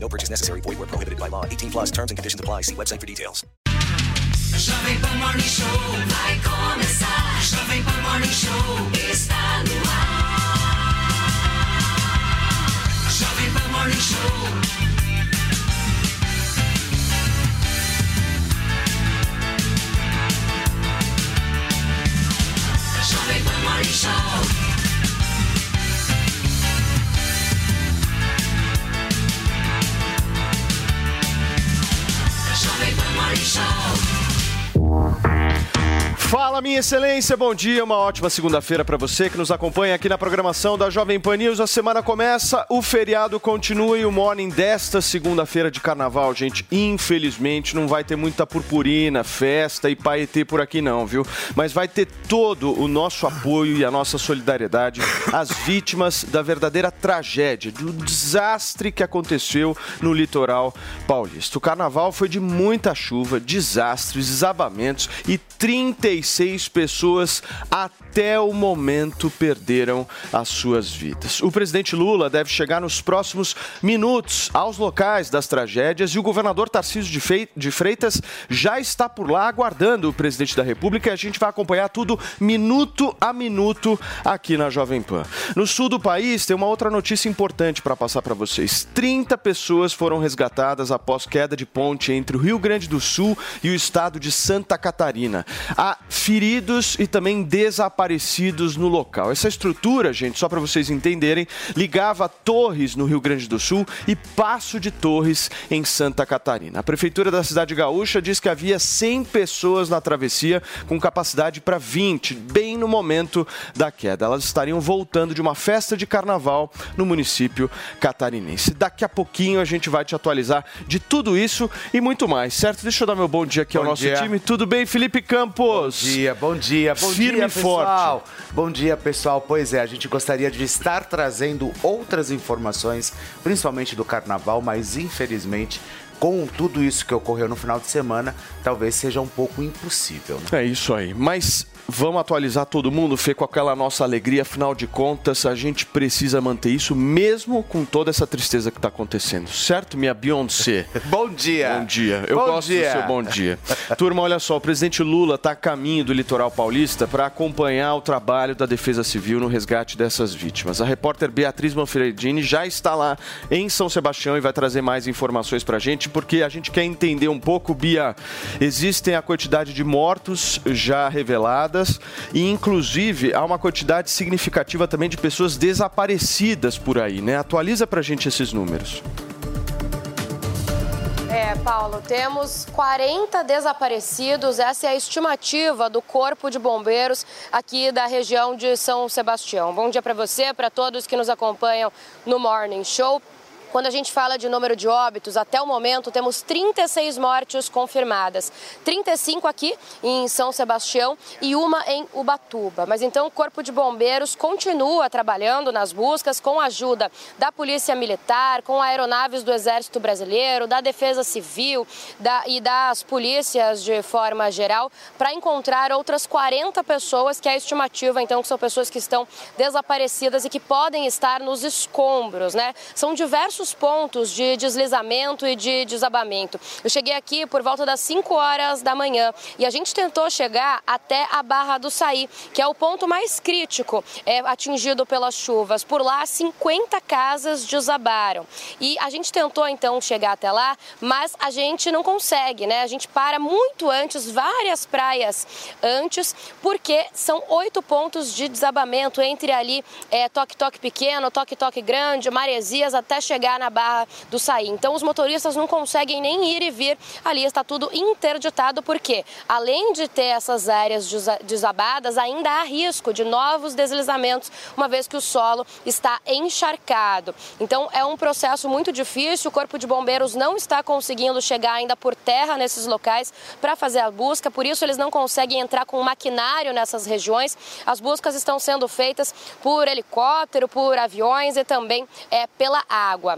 No purchase necessary. Void where prohibited by law. 18 plus terms and conditions apply. See website for details. Jovem Pan Morning Show vai começar. Jovem Pan Morning Show está no ar. Jovem Pan Morning Show. Jovem Pan Morning Show. Jovem Pan Morning Show. Fala, minha excelência, bom dia, uma ótima segunda-feira para você que nos acompanha aqui na programação da Jovem Pan News. A semana começa, o feriado continua e o morning desta segunda-feira de carnaval, gente, infelizmente não vai ter muita purpurina, festa e paetê por aqui não, viu? Mas vai ter todo o nosso apoio e a nossa solidariedade às vítimas da verdadeira tragédia, do desastre que aconteceu no litoral paulista. O carnaval foi de muita chuva, desastres, desabamentos e 36 pessoas até o momento perderam as suas vidas. O presidente Lula deve chegar nos próximos minutos aos locais das tragédias e o governador Tarcísio de Freitas já está por lá aguardando o presidente da República e a gente vai acompanhar tudo minuto a minuto aqui na Jovem Pan. No sul do país tem uma outra notícia importante para passar para vocês. 30 pessoas foram resgatadas após queda de ponte entre o Rio Grande do Sul e o estado de Santa Catarina. Há feridos e também desaparecidos no local. Essa estrutura, gente, só para vocês entenderem, ligava Torres no Rio Grande do Sul e Passo de Torres em Santa Catarina. A prefeitura da cidade gaúcha diz que havia 100 pessoas na travessia com capacidade para 20, bem no momento da queda. Elas estariam voltando de uma festa de carnaval no município catarinense. Daqui a pouquinho a gente vai te atualizar de tudo isso e muito mais, certo? Deixa eu dar meu bom dia aqui ao Bom nosso dia. time. Tudo bem, Felipe Campos? Bom dia, bom dia, bom Firme dia, e forte. Pessoal. Bom dia, pessoal. Pois é, a gente gostaria de estar trazendo outras informações, principalmente do carnaval, mas infelizmente, com tudo isso que ocorreu no final de semana, talvez seja um pouco impossível. né? É isso aí. Mas vamos atualizar todo mundo, Fê, com aquela nossa alegria. Afinal de contas, a gente precisa manter isso mesmo com toda essa tristeza que está acontecendo. Certo, minha Beyoncé? Bom dia. Bom dia. Eu Bom gosto dia. do seu bom dia. Turma, olha só, o presidente Lula está a caminho do litoral paulista para acompanhar o trabalho da Defesa Civil no resgate dessas vítimas. A repórter Beatriz Manfredini já está lá em São Sebastião e vai trazer mais informações para a gente, porque a gente quer entender um pouco, Bia. Existem a quantidade de mortos já e, inclusive, há uma quantidade significativa também de pessoas desaparecidas por aí, né? Atualiza para a gente esses números. É, Paulo, temos 40 desaparecidos. Essa é a estimativa do Corpo de Bombeiros aqui da região de São Sebastião. Bom dia para você, para todos que nos acompanham no Morning Show. Quando a gente fala de número de óbitos, até o momento temos 36 mortes confirmadas. 35 aqui em São Sebastião e uma em Ubatuba. Mas então o Corpo de Bombeiros continua trabalhando nas buscas com a ajuda da Polícia Militar, com aeronaves do Exército Brasileiro, da Defesa Civil da- e das polícias de forma geral, para encontrar outras 40 pessoas, que é a estimativa, então, que são pessoas que estão desaparecidas e que podem estar nos escombros, né? São diversos pontos de deslizamento e de desabamento. Eu cheguei aqui por volta das 5 horas da manhã e a gente tentou chegar até a Barra do Saí, que é o ponto mais crítico é, atingido pelas chuvas. Por lá, 50 casas desabaram. E a gente tentou então chegar até lá, mas a gente não consegue, né? A gente para muito antes, várias praias antes, porque são oito pontos de desabamento entre ali é, toque-toque pequeno, toque-toque grande, maresias, até chegar chegar na Barra do Saí. Então os motoristas não conseguem nem ir e vir. Ali está tudo interditado porque, além de ter essas áreas desabadas, ainda há risco de novos deslizamentos, uma vez que o solo está encharcado. Então é um processo muito difícil. O Corpo de Bombeiros não está conseguindo chegar ainda por terra nesses locais para fazer a busca, por isso eles não conseguem entrar com maquinário nessas regiões. As buscas estão sendo feitas por helicóptero, por aviões e também é, pela água.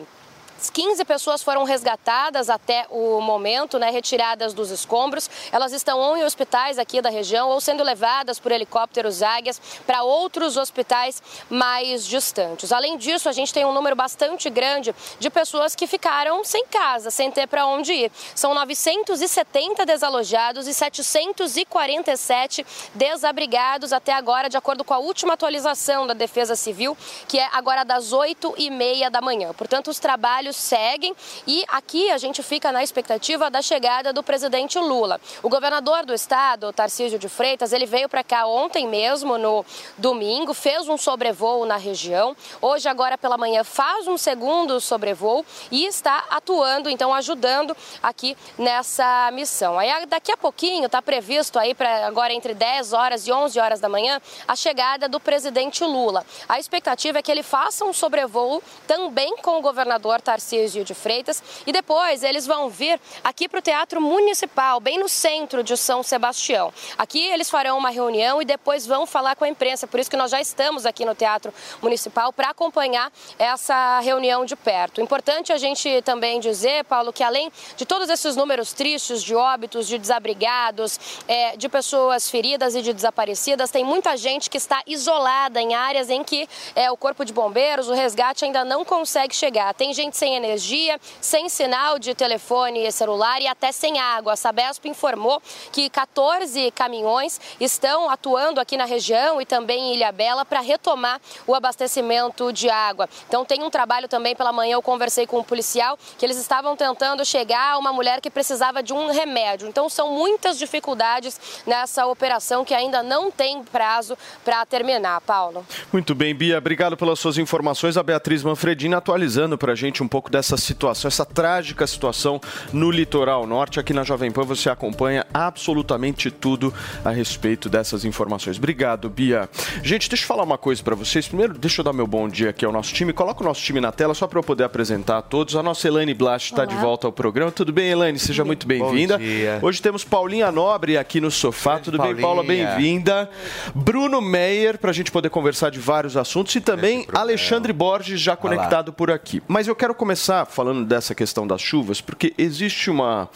15 pessoas foram resgatadas até o momento, né, retiradas dos escombros. Elas estão em hospitais aqui da região ou sendo levadas por helicópteros águias para outros hospitais mais distantes. Além disso, a gente tem um número bastante grande de pessoas que ficaram sem casa, sem ter para onde ir. São 970 desalojados e 747 desabrigados até agora, de acordo com a última atualização da Defesa Civil, que é agora das 8 e meia da manhã. Portanto, os trabalhos trabalhos seguem e aqui a gente fica na expectativa da chegada do presidente Lula. O governador do estado, Tarcísio de Freitas, ele veio para cá ontem mesmo, no domingo, fez um sobrevoo na região. Hoje, agora pela manhã, faz um segundo sobrevoo e está atuando, então ajudando aqui nessa missão. Aí daqui a pouquinho está previsto aí para agora entre 10 horas e 11 horas da manhã a chegada do presidente Lula. A expectativa é que ele faça um sobrevoo também com o governador Tarcísio Tarcísio de Freitas. E depois eles vão vir aqui para o Teatro Municipal, bem no centro de São Sebastião. Aqui eles farão uma reunião e depois vão falar com a imprensa. Por isso que nós já estamos aqui no Teatro Municipal para acompanhar essa reunião de perto. Importante a gente também dizer, Paulo, que além de todos esses números tristes de óbitos, de desabrigados, é, de pessoas feridas e de desaparecidas, tem muita gente que está isolada em áreas em que é, o Corpo de Bombeiros, o resgate ainda não consegue chegar. Tem gente sem energia, sem sinal de telefone e celular e até sem água. A Sabesp informou que 14 caminhões estão atuando aqui na região e também em Ilhabela para retomar o abastecimento de água. Então tem um trabalho também pela manhã, eu conversei com um policial que eles estavam tentando chegar a uma mulher que precisava de um remédio. Então são muitas dificuldades nessa operação que ainda não tem prazo para terminar. Paulo. Muito bem, Bia, obrigado pelas suas informações. A Beatriz Manfredini atualizando para a gente um pouco dessa situação, essa trágica situação no litoral norte. Aqui na Jovem Pan você acompanha absolutamente tudo a respeito dessas informações. Obrigado, Bia. Gente, deixa eu falar uma coisa para vocês. Primeiro, deixa eu dar meu bom dia aqui ao nosso time. Coloca o nosso time na tela só para eu poder apresentar a todos. A nossa Elaine Blast está de volta ao programa. Tudo bem, Elaine? Seja muito bem-vinda. Hoje temos Paulinha Nobre aqui no sofá. Tudo Paulinha. bem, Paula? Bem-vinda. Bruno Meyer, para a gente poder conversar de vários assuntos. E também Alexandre Borges, já conectado por aqui. Mas eu quero começar falando dessa questão das chuvas, porque existe uma,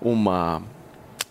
uma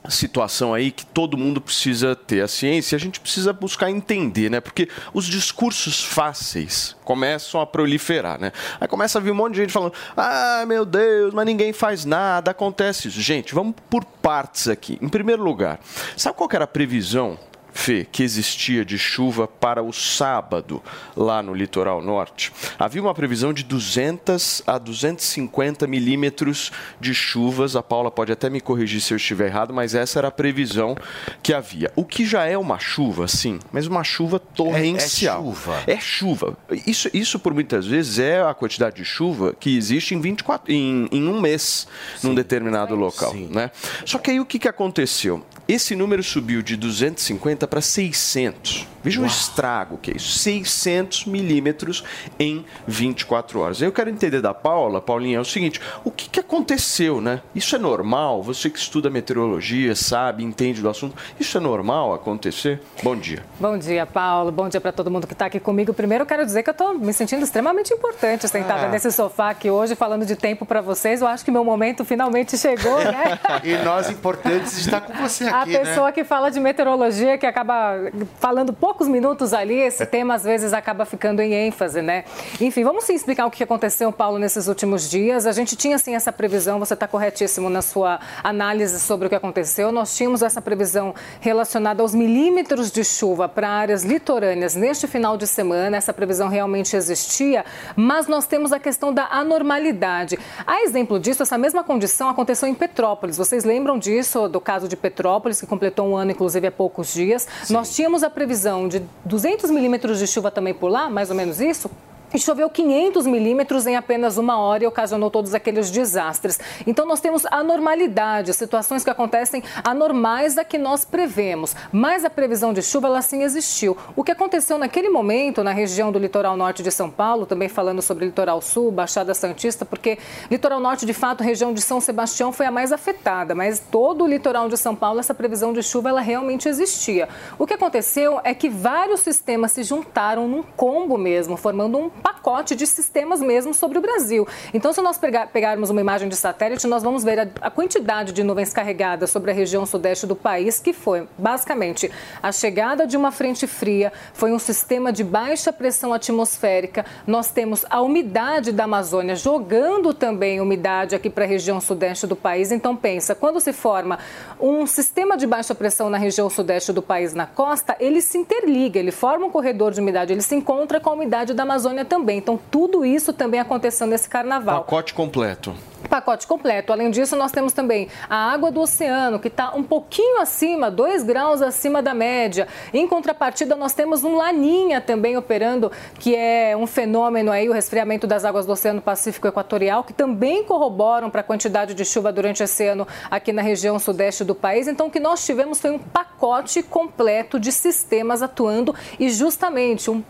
situação aí que todo mundo precisa ter a ciência, a gente precisa buscar entender, né? Porque os discursos fáceis começam a proliferar, né? Aí começa a vir um monte de gente falando: "Ah, meu Deus, mas ninguém faz nada, acontece isso". Gente, vamos por partes aqui. Em primeiro lugar, sabe qual era a previsão Fê, que existia de chuva para o sábado lá no litoral norte, havia uma previsão de 200 a 250 milímetros de chuvas. A Paula pode até me corrigir se eu estiver errado, mas essa era a previsão que havia. O que já é uma chuva, sim, mas uma chuva torrencial. É, é chuva. É chuva. Isso, isso, por muitas vezes, é a quantidade de chuva que existe em, 24, em, em um mês sim. num determinado local. Né? Só que aí o que, que aconteceu? Esse número subiu de 250 para 600. Veja Uau. o estrago que é isso. 600 milímetros em 24 horas. Eu quero entender da Paula, Paulinha, é o seguinte: o que, que aconteceu, né? Isso é normal? Você que estuda meteorologia, sabe, entende do assunto, isso é normal acontecer? Bom dia. Bom dia, Paulo. Bom dia para todo mundo que está aqui comigo. Primeiro, eu quero dizer que eu estou me sentindo extremamente importante sentada ah. nesse sofá aqui hoje, falando de tempo para vocês. Eu acho que meu momento finalmente chegou, né? e nós, importantes, estar com você aqui. A pessoa né? que fala de meteorologia, que acaba falando pouco poucos minutos ali, esse tema às vezes acaba ficando em ênfase, né? Enfim, vamos sim explicar o que aconteceu, Paulo, nesses últimos dias. A gente tinha sim essa previsão, você está corretíssimo na sua análise sobre o que aconteceu. Nós tínhamos essa previsão relacionada aos milímetros de chuva para áreas litorâneas neste final de semana. Essa previsão realmente existia, mas nós temos a questão da anormalidade. A exemplo disso, essa mesma condição aconteceu em Petrópolis. Vocês lembram disso, do caso de Petrópolis, que completou um ano, inclusive, há poucos dias? Nós tínhamos a previsão de 200 milímetros de chuva também por lá, mais ou menos isso, e choveu 500 milímetros em apenas uma hora e ocasionou todos aqueles desastres. Então nós temos anormalidade, situações que acontecem anormais da que nós prevemos. Mas a previsão de chuva, ela sim existiu. O que aconteceu naquele momento na região do litoral norte de São Paulo, também falando sobre litoral sul, Baixada Santista, porque litoral norte, de fato, região de São Sebastião foi a mais afetada, mas todo o litoral de São Paulo, essa previsão de chuva, ela realmente existia. O que aconteceu é que vários sistemas se juntaram num combo mesmo, formando um pacote de sistemas mesmo sobre o Brasil. Então, se nós pegar, pegarmos uma imagem de satélite, nós vamos ver a, a quantidade de nuvens carregadas sobre a região sudeste do país, que foi basicamente a chegada de uma frente fria, foi um sistema de baixa pressão atmosférica. Nós temos a umidade da Amazônia jogando também umidade aqui para a região sudeste do país. Então, pensa, quando se forma um sistema de baixa pressão na região sudeste do país, na costa, ele se interliga, ele forma um corredor de umidade, ele se encontra com a umidade da Amazônia também. Então, tudo isso também aconteceu nesse carnaval. Pacote completo. Pacote completo. Além disso, nós temos também a água do oceano, que está um pouquinho acima, 2 graus acima da média. Em contrapartida, nós temos um laninha também operando, que é um fenômeno aí, o resfriamento das águas do Oceano Pacífico Equatorial, que também corroboram para a quantidade de chuva durante esse ano aqui na região sudeste do país. Então, o que nós tivemos foi um pacote completo de sistemas atuando e justamente um,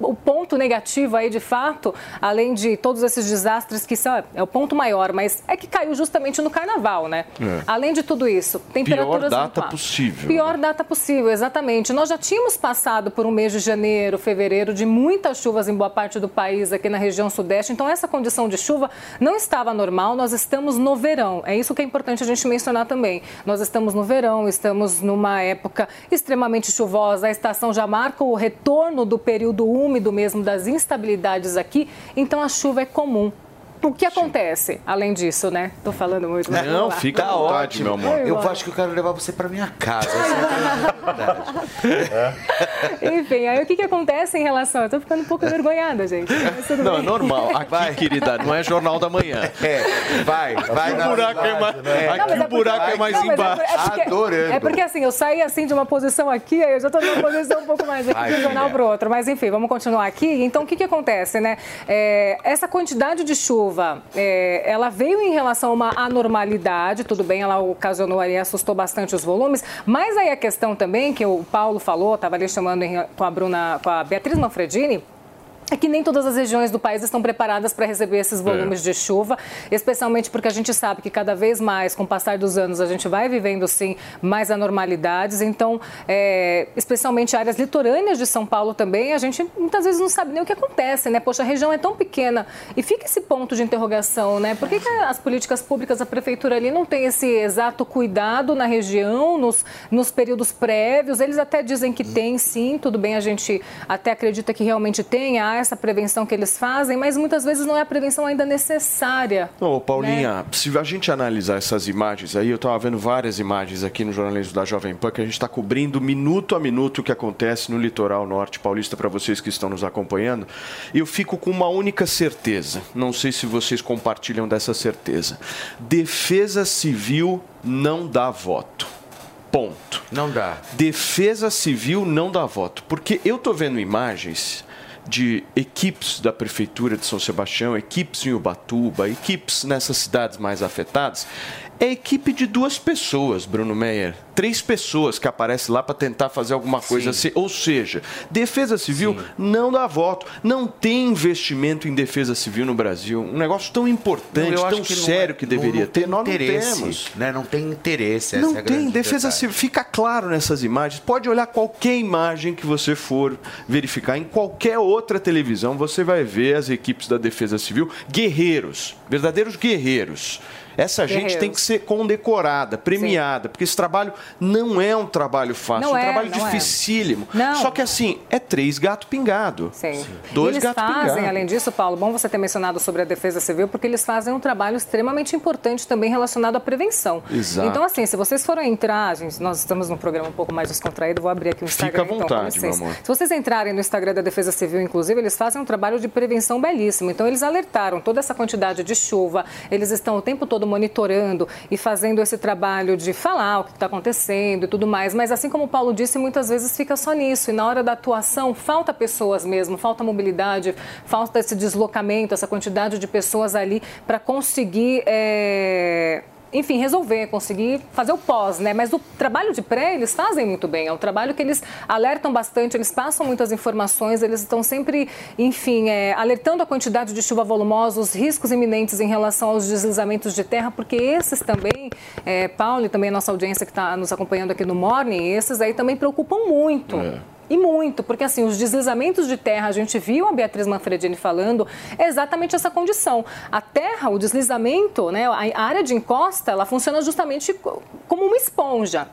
o ponto negativo aí, de fato, além de todos esses desastres que são, é o ponto maior, mas é que caiu justamente no carnaval, né? É. Além de tudo isso, temperaturas Pior data possível, Pior data possível, exatamente. Nós já tínhamos passado por um mês de janeiro, fevereiro, de muitas chuvas em boa parte do país, aqui na região sudeste. Então, essa condição de chuva não estava normal. Nós estamos no verão. É isso que é importante a gente mencionar também. Nós estamos no verão, estamos numa época extremamente chuvosa. A estação já marca o retorno do período úmido mesmo, das instabilidades aqui. Então, a chuva é comum. O que acontece, além disso, né? Tô falando muito. mas Não, fica à Tá vontade, meu amor. Eu acho que eu quero levar você pra minha casa. Essa é. Enfim, aí o que, que acontece em relação. Eu tô ficando um pouco envergonhada, gente. Mas tudo Não, é bem. normal. Aqui, querida, não é Jornal da Manhã. É, vai, vai Aqui o buraco é mais, É, aqui o é buraco é mais Não, mas é embaixo. por- é porque- Adorando. É porque assim, eu saí assim de uma posição aqui, aí eu já tô numa posição um pouco mais aqui Vai, de um jornal filha. para o outro. Mas enfim, vamos continuar aqui. Então, o que, que acontece, né? É, essa quantidade de chuva, é, ela veio em relação a uma anormalidade, tudo bem, ela ocasionou ali, assustou bastante os volumes, mas aí a questão também, que o Paulo falou, estava ali chamando com a Bruna, com a Beatriz Manfredini, é que nem todas as regiões do país estão preparadas para receber esses volumes de chuva, especialmente porque a gente sabe que cada vez mais, com o passar dos anos, a gente vai vivendo sim mais anormalidades. Então, é, especialmente áreas litorâneas de São Paulo também, a gente muitas vezes não sabe nem o que acontece, né? Poxa, a região é tão pequena e fica esse ponto de interrogação, né? Por que, que as políticas públicas, a prefeitura ali não tem esse exato cuidado na região, nos, nos períodos prévios? Eles até dizem que tem, sim, tudo bem, a gente até acredita que realmente tem, há essa prevenção que eles fazem, mas muitas vezes não é a prevenção ainda necessária. Ô, Paulinha, Né? se a gente analisar essas imagens aí, eu estava vendo várias imagens aqui no jornalismo da Jovem Pan, que a gente está cobrindo minuto a minuto o que acontece no litoral norte paulista para vocês que estão nos acompanhando. Eu fico com uma única certeza, não sei se vocês compartilham dessa certeza. Defesa civil não dá voto. Ponto. Não dá. Defesa Civil não dá voto. Porque eu estou vendo imagens de equipes da Prefeitura de São Sebastião, equipes em Ubatuba, equipes nessas cidades mais afetadas. É equipe de duas pessoas, Bruno Meyer. Três pessoas que aparecem lá para tentar fazer alguma coisa assim. Ou seja, Defesa Civil não dá voto. Não tem investimento em Defesa Civil no Brasil. Um negócio tão importante, acho tão que não sério é- que não- deveria não ter. tem Nós não temos. Né? Não tem interesse. Essa Não é tem defesa civil. Fica claro nessas imagens. Pode olhar qualquer imagem que você for verificar em qualquer outra televisão, você vai ver as equipes da Defesa Civil guerreiros, verdadeiros guerreiros. Essa gente tem que ser condecorada, premiada, porque esse trabalho não é um trabalho fácil, Não é um é, trabalho não é. dificílimo. Não. Só que assim, é três gato pingado. Sim. Dois e eles gato fazem, pingado. além disso, Paulo, bom você ter mencionado sobre a defesa civil, porque eles fazem um trabalho extremamente importante também relacionado à prevenção. Exato. Então, assim, se vocês forem entrar, gente, nós estamos num programa um pouco mais descontraído, vou abrir aqui o Fica Instagram. à então, vontade, licença. meu amor. Se vocês entrarem no Instagram da Defesa Civil, inclusive, eles fazem um trabalho de prevenção belíssimo. Então, eles alertaram toda essa quantidade de chuva, eles estão o tempo todo Monitorando e fazendo esse trabalho de falar o que está acontecendo e tudo mais. Mas, assim como o Paulo disse, muitas vezes fica só nisso. E na hora da atuação, falta pessoas mesmo, falta mobilidade, falta esse deslocamento, essa quantidade de pessoas ali para conseguir. É enfim, resolver, conseguir fazer o pós, né? Mas o trabalho de pré eles fazem muito bem. É um trabalho que eles alertam bastante, eles passam muitas informações, eles estão sempre, enfim, é, alertando a quantidade de chuva volumosa, os riscos iminentes em relação aos deslizamentos de terra, porque esses também, é, Paulo e também a nossa audiência que está nos acompanhando aqui no Morning, esses aí também preocupam muito. É. E muito, porque assim, os deslizamentos de terra, a gente viu a Beatriz Manfredini falando, é exatamente essa condição. A terra, o deslizamento, né, a área de encosta, ela funciona justamente como uma esponja.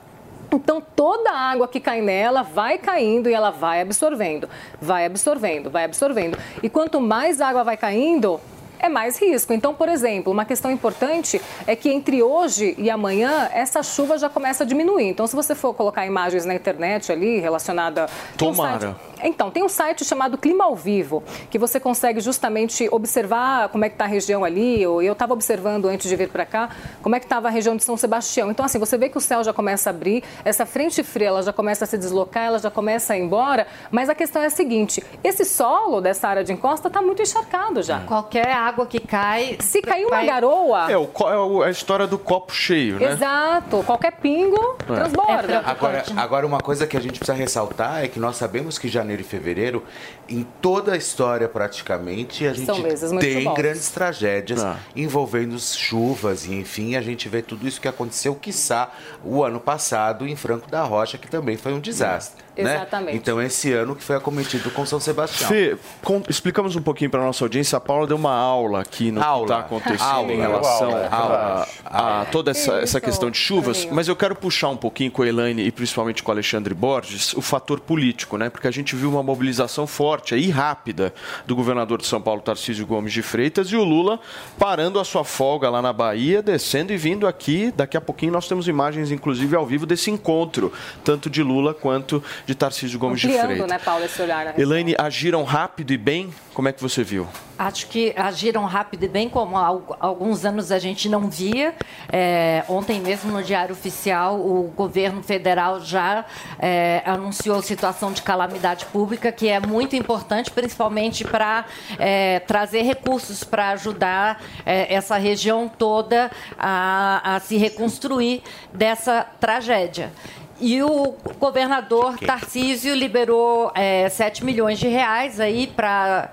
Então, toda a água que cai nela vai caindo e ela vai absorvendo, vai absorvendo, vai absorvendo. E quanto mais água vai caindo, é mais risco. Então, por exemplo, uma questão importante é que entre hoje e amanhã essa chuva já começa a diminuir. Então, se você for colocar imagens na internet ali relacionada. Tomara. Então, tem um site chamado Clima ao Vivo, que você consegue justamente observar como é que está a região ali. Eu estava observando antes de vir para cá como é que estava a região de São Sebastião. Então, assim, você vê que o céu já começa a abrir, essa frente fria ela já começa a se deslocar, ela já começa a ir embora. Mas a questão é a seguinte: esse solo dessa área de encosta está muito encharcado já. Qualquer água que cai. Se cair uma garoa. É, o, é a história do copo cheio, né? Exato. Qualquer pingo é. transborda. É agora, agora, uma coisa que a gente precisa ressaltar é que nós sabemos que janeiro janeiro e fevereiro, em toda a história praticamente, a gente tem grandes tragédias ah. envolvendo chuvas e enfim, a gente vê tudo isso que aconteceu, quiçá, o ano passado em Franco da Rocha, que também foi um desastre. Né? Exatamente. Então, esse ano que foi acometido com São Sebastião. Fê, com, explicamos um pouquinho para a nossa audiência. A Paula deu uma aula aqui no aula. que está acontecendo aula. em relação aula. A, a, toda essa, essa questão de chuvas. Mas eu quero puxar um pouquinho com a Elaine e principalmente com o Alexandre Borges o fator político, né? Porque a gente viu uma mobilização forte e rápida do governador de São Paulo, Tarcísio Gomes de Freitas, e o Lula parando a sua folga lá na Bahia, descendo e vindo aqui. Daqui a pouquinho nós temos imagens, inclusive, ao vivo desse encontro, tanto de Lula quanto de Tarcísio Gomes Ampliando, de Freitas. né, Paulo, esse olhar. Elaine, agiram rápido e bem? Como é que você viu? Acho que agiram rápido e bem, como há alguns anos a gente não via. É, ontem mesmo no Diário Oficial, o governo federal já é, anunciou situação de calamidade pública, que é muito importante, principalmente para é, trazer recursos para ajudar é, essa região toda a, a se reconstruir dessa tragédia. E o governador Tarcísio liberou é, 7 milhões de reais aí para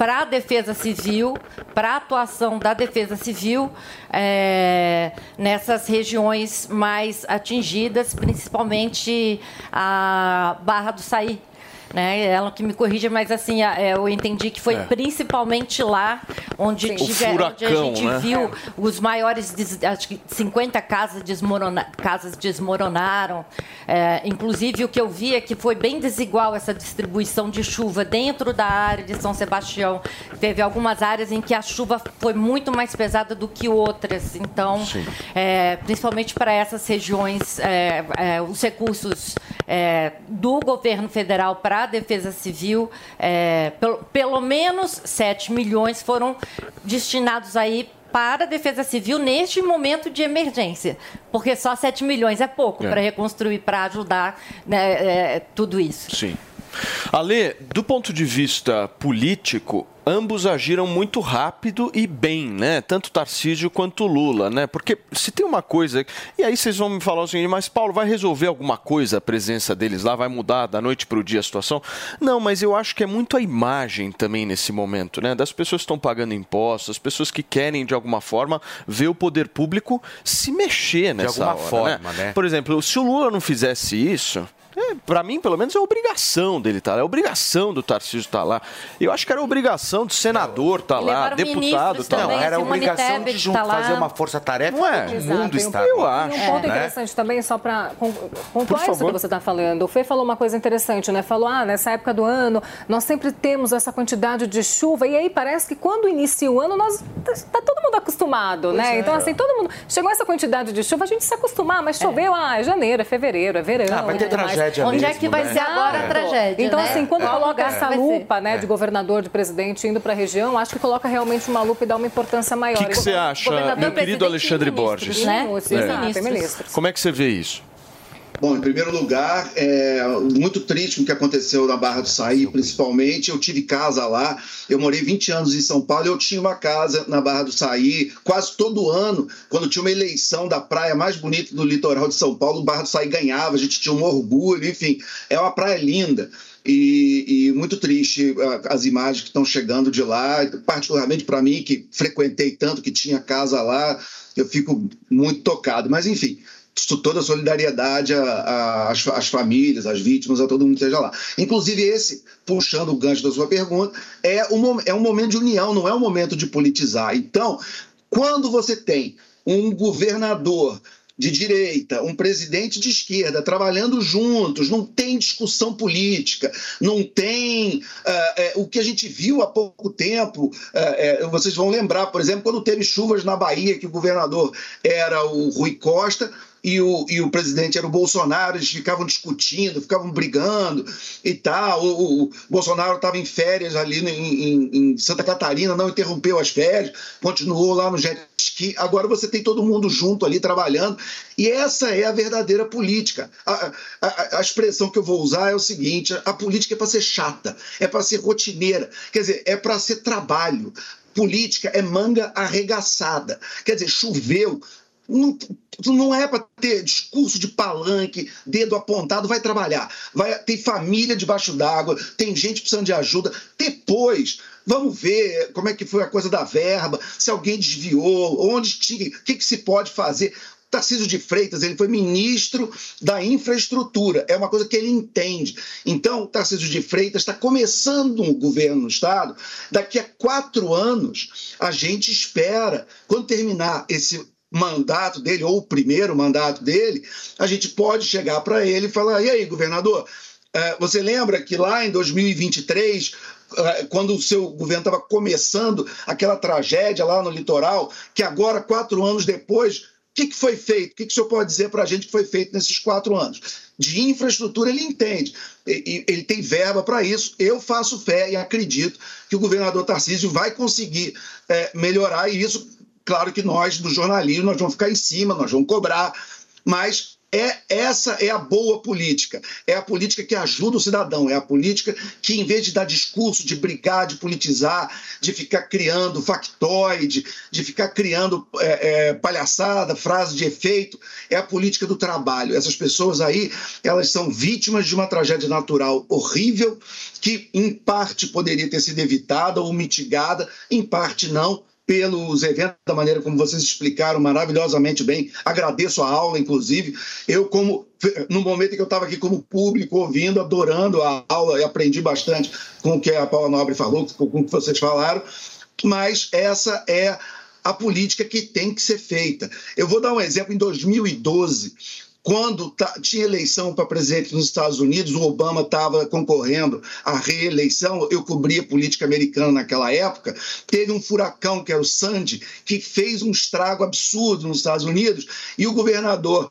para a Defesa Civil, para a atuação da Defesa Civil é, nessas regiões mais atingidas, principalmente a Barra do Saí, né? Ela que me corrija, mas assim, é, eu entendi que foi é. principalmente lá onde, tive, furacão, onde a gente né? viu é. os maiores, acho que 50 casas, desmorona, casas desmoronaram. É, inclusive, o que eu vi é que foi bem desigual essa distribuição de chuva dentro da área de São Sebastião. Teve algumas áreas em que a chuva foi muito mais pesada do que outras. Então, é, principalmente para essas regiões, é, os recursos do governo federal para a Defesa Civil, é, pelo, pelo menos 7 milhões foram destinados aí para a Defesa Civil neste momento de emergência, porque só 7 milhões é pouco é. para reconstruir, para ajudar né, é, tudo isso. Sim. Ale, do ponto de vista político, ambos agiram muito rápido e bem, né? Tanto Tarcísio quanto Lula, né? Porque se tem uma coisa. E aí vocês vão me falar o seguinte, mas Paulo, vai resolver alguma coisa a presença deles lá? Vai mudar da noite para o dia a situação? Não, mas eu acho que é muito a imagem também nesse momento, né? Das pessoas que estão pagando impostos, as pessoas que querem, de alguma forma, ver o poder público se mexer nessa de alguma hora, forma, né? né? Por exemplo, se o Lula não fizesse isso, é, para mim, pelo menos, é obrigação dele estar tá lá. É obrigação do Tarcísio estar tá lá. Eu acho que era obrigação do senador estar tá lá, deputado estar tá lá. Não, era obrigação de junto, tá fazer uma força-tarefa não é? mundo está Eu acho. E um ponto é. interessante também, só para pontuar isso que você está falando. O Fê falou uma coisa interessante, né? Falou, ah, nessa época do ano, nós sempre temos essa quantidade de chuva. E aí parece que quando inicia o ano, nós está todo mundo acostumado, pois né? É. Então, assim, todo mundo. Chegou essa quantidade de chuva, a gente se acostumar, mas choveu, é. ah, é janeiro, é fevereiro, é verão. Ah, vai ter tragédia Onde onde é que vai ser agora a tragédia. Então, né? assim, quando Qual coloca essa lupa né, de governador, de presidente indo para a região, acho que coloca realmente uma lupa e dá uma importância maior. O que, que você acha, meu querido Alexandre ministros, Borges? né? Sim, É. ministros. Como é que você vê isso? Bom, em primeiro lugar, é muito triste o que aconteceu na Barra do Saí, principalmente. Eu tive casa lá, eu morei 20 anos em São Paulo, eu tinha uma casa na Barra do Saí, quase todo ano, quando tinha uma eleição da praia mais bonita do litoral de São Paulo, o Barra do Saí ganhava, a gente tinha um orgulho, enfim, é uma praia linda. E, e muito triste as imagens que estão chegando de lá, particularmente para mim, que frequentei tanto, que tinha casa lá, eu fico muito tocado. Mas, enfim, toda a solidariedade às, famílias, às vítimas, a todo mundo que esteja lá. Inclusive, esse, puxando o gancho da sua pergunta, é um, é um momento de união, não é um momento de politizar. Então, quando você tem um governador de direita, um presidente de esquerda trabalhando juntos, não tem discussão política, não tem ah, é, o que a gente viu há pouco tempo. ah, é, vocês vão lembrar, por exemplo, quando teve chuvas na Bahia, que o governador era o Rui Costa. E o, e o presidente era o Bolsonaro, eles ficavam discutindo, ficavam brigando e tal. O, o Bolsonaro estava em férias ali em, em- em Santa Catarina, não interrompeu as férias, continuou lá no jet ski. Agora você tem todo mundo junto ali trabalhando. E essa é a verdadeira política. A, a- a expressão que eu vou usar é o seguinte: a política é para ser chata, é para ser rotineira, quer dizer, é para ser trabalho. Política é manga arregaçada. Quer dizer, choveu, não, não é para ter discurso de palanque, dedo apontado, vai trabalhar. Vai, tem família debaixo d'água, tem gente precisando de ajuda. Depois, vamos ver como é que foi a coisa da verba, se alguém desviou, onde tinha, o que, que se pode fazer. Tarcísio de Freitas, ele foi ministro da infraestrutura, é uma coisa que ele entende. Então, Tarcísio de Freitas está começando um governo no Estado. Daqui a quatro anos, a gente espera, quando terminar esse mandato dele, ou o primeiro mandato dele, a gente pode chegar para ele e falar: e aí, governador, eh, você lembra que lá em 2023, eh, quando o seu governo estava começando aquela tragédia lá no litoral, que agora, quatro anos depois, o que, foi feito? O que, que o senhor pode dizer para a gente que foi feito nesses quatro anos? De infraestrutura ele entende, ele tem verba para isso. Eu faço fé e acredito que o governador Tarcísio vai conseguir eh, melhorar isso. Claro que nós, do jornalismo, nós vamos ficar em cima, nós vamos cobrar, mas é essa é a boa política. É a política que ajuda o cidadão, é a política que, em vez de dar discurso, de brigar, de politizar, de ficar criando factoide, de ficar criando é, é, palhaçada, frase de efeito, é a política do trabalho. Essas pessoas aí, elas são vítimas de uma tragédia natural horrível, que em parte poderia ter sido evitada ou mitigada, em parte não pelos eventos, da maneira como vocês explicaram maravilhosamente bem. Agradeço a aula, inclusive. Eu, como no momento em que eu estava aqui como público, ouvindo, adorando a aula, e aprendi bastante com o que a Paula Nobre falou, com o que vocês falaram, mas essa é a política que tem que ser feita. Eu vou dar um exemplo. Em 2012, quando tinha eleição para presidente nos Estados Unidos, o Obama estava concorrendo à reeleição, eu cobria política americana naquela época, teve um furacão, que era o Sandy, que fez um estrago absurdo nos Estados Unidos, e o governador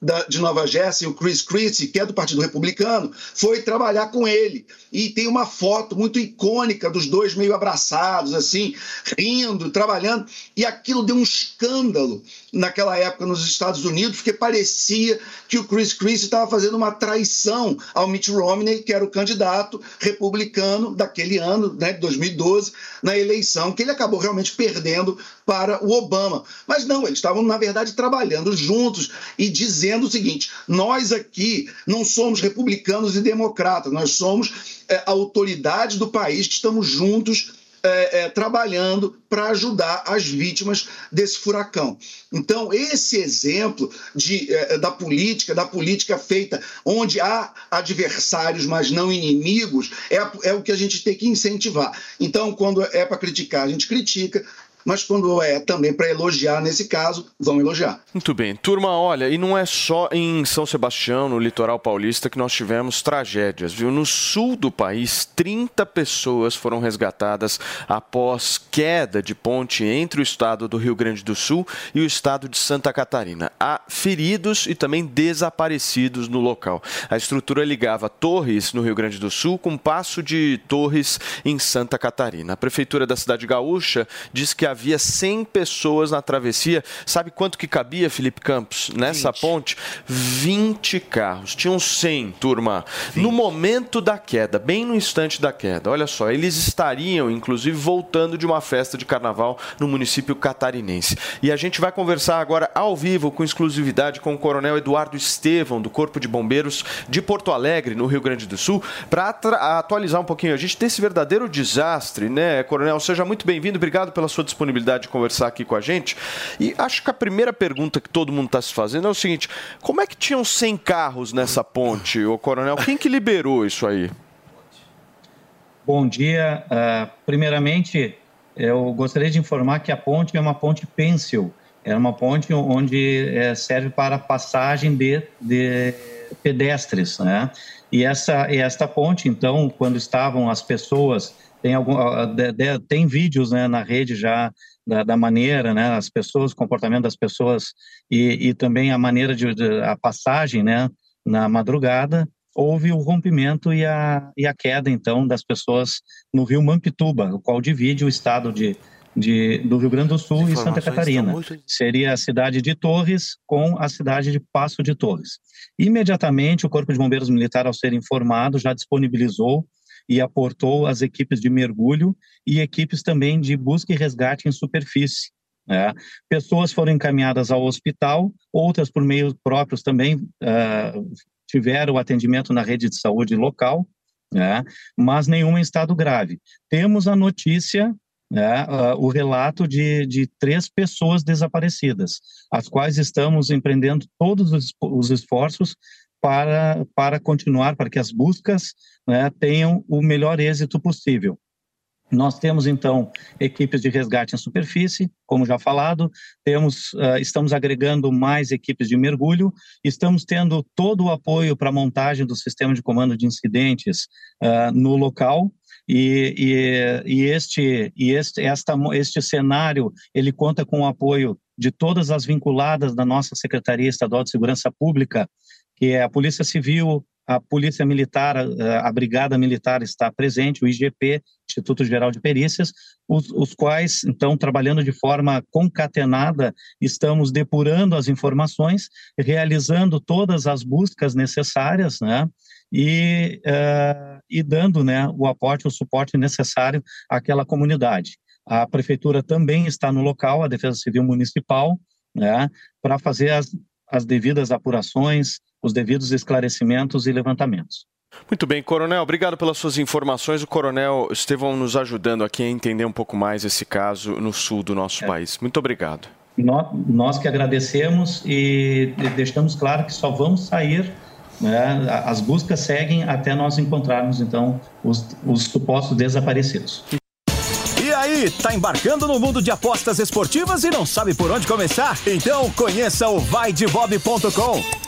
da- de Nova Jersey, o Chris Christie, que é do Partido Republicano, foi trabalhar com ele. E tem uma foto muito icônica dos dois meio abraçados, assim, rindo, trabalhando. E aquilo deu um escândalo naquela época nos Estados Unidos, porque parecia que o Chris Christie estava fazendo uma traição ao Mitt Romney, que era o candidato republicano daquele ano, né, de 2012, na eleição, que ele acabou realmente perdendo para o Obama. Mas não, eles estavam, na verdade, trabalhando juntos e dizendo o seguinte: nós aqui não somos republicanos e democratas, nós somos é, a autoridade do país que estamos juntos. É, é, trabalhando para ajudar as vítimas desse furacão. Então, esse exemplo de, é, da política, da política feita onde há adversários, mas não inimigos, é, é o que a gente tem que incentivar. Então, quando é para criticar, a gente critica, mas quando é também para elogiar nesse caso, vão elogiar. Muito bem. Turma, olha, e não é só em São Sebastião, no litoral paulista, que nós tivemos tragédias, viu? No sul do país, 30 pessoas foram resgatadas após queda de ponte entre o estado do Rio Grande do Sul e o estado de Santa Catarina. Há feridos e também desaparecidos no local. A estrutura ligava Torres, no Rio Grande do Sul, com Passo de Torres, em Santa Catarina. A prefeitura da cidade gaúcha diz que havia 100 pessoas na travessia. Sabe quanto que cabia, Felipe Campos, nessa 20. ponte? 20 carros. Tinham 100, turma. 20. No momento da queda, bem no instante da queda, olha só, eles estariam, inclusive, voltando de uma festa de carnaval no município catarinense. E a gente vai conversar agora ao vivo, com exclusividade, com o coronel Eduardo Estevão, do Corpo de Bombeiros de Porto Alegre, no Rio Grande do Sul, para atualizar um pouquinho a gente desse verdadeiro desastre, né, coronel? Seja muito bem-vindo, obrigado pela sua disponibilidade de conversar aqui com a gente. E acho que a primeira pergunta que todo mundo está se fazendo é o seguinte: como é que tinham 100 carros nessa ponte, ô coronel? Quem que liberou isso aí? Bom dia. Uh, primeiramente, eu gostaria de informar que a ponte é uma ponte pêncil. É uma ponte onde é, serve para passagem de, de pedestres, né? E essa, esta ponte, então, quando estavam as pessoas, tem, algum, tem vídeos né, na rede já da, da, maneira, né, as pessoas, o comportamento das pessoas e, e também a maneira de, de, a passagem, né, na madrugada, houve o rompimento e a, e a queda, então, das pessoas no rio Mampituba, o qual divide o estado de, de, do Rio Grande do Sul e Santa Catarina. Muito... Seria a cidade de Torres com a cidade de Passo de Torres. Imediatamente, o Corpo de Bombeiros Militar, ao ser informado, já disponibilizou e aportou as equipes de mergulho e equipes também de busca e resgate em superfície. Né? Pessoas foram encaminhadas ao hospital, outras por meios próprios também uh, tiveram atendimento na rede de saúde local, né? mas nenhuma em estado grave. Temos a notícia uh, o relato de, de três pessoas desaparecidas, as quais estamos empreendendo todos os, os esforços para, para continuar, para que as buscas né, tenham o melhor êxito possível. Nós temos então equipes de resgate em superfície, como já falado, temos, uh, estamos agregando mais equipes de mergulho, estamos tendo todo o apoio para a montagem do sistema de comando de incidentes uh, no local, e, e, e, este, e este, esta, este cenário ele conta com o apoio de todas as vinculadas da nossa Secretaria Estadual de Segurança Pública, que é a Polícia Civil, a Polícia Militar, a Brigada Militar está presente, o IGP, Instituto Geral de Perícias, os, os, quais, então, trabalhando de forma concatenada, estamos depurando as informações, realizando todas as buscas necessárias, né? E, uh, e dando né, o aporte, o suporte necessário àquela comunidade. A prefeitura também está no local, a Defesa Civil Municipal, né, para fazer as, as devidas apurações, os devidos esclarecimentos e levantamentos. Muito bem, Coronel, obrigado pelas suas informações. O Coronel Estevão nos ajudando aqui a entender um pouco mais esse caso no sul do nosso é. país. Muito obrigado. Nós, que agradecemos e deixamos claro que só vamos sair né, as buscas seguem até nós encontrarmos, então, os, os supostos desaparecidos. E aí, tá embarcando no mundo de apostas esportivas e não sabe por onde começar? Então conheça o vaidebob.com.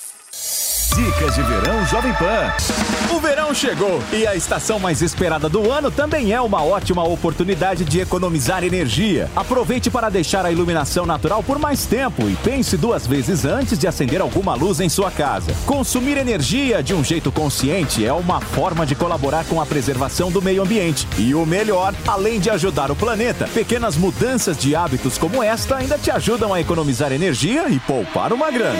Dicas de Verão Jovem Pan. O verão chegou e a estação mais esperada do ano também é uma ótima oportunidade de economizar energia. Aproveite para deixar a iluminação natural por mais tempo e pense duas vezes antes de acender alguma luz em sua casa. Consumir energia de um jeito consciente é uma forma de colaborar com a preservação do meio ambiente. E o melhor, além de ajudar o planeta, pequenas mudanças de hábitos como esta ainda te ajudam a economizar energia e poupar uma grana.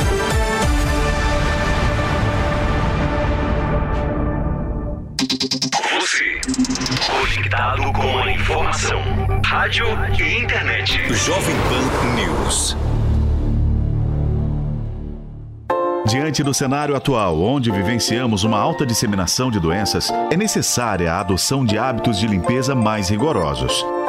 Você, conectado com a informação, rádio e internet. Jovem Pan News. Diante do cenário atual, onde vivenciamos uma alta disseminação de doenças, é necessária a adoção de hábitos de limpeza mais rigorosos.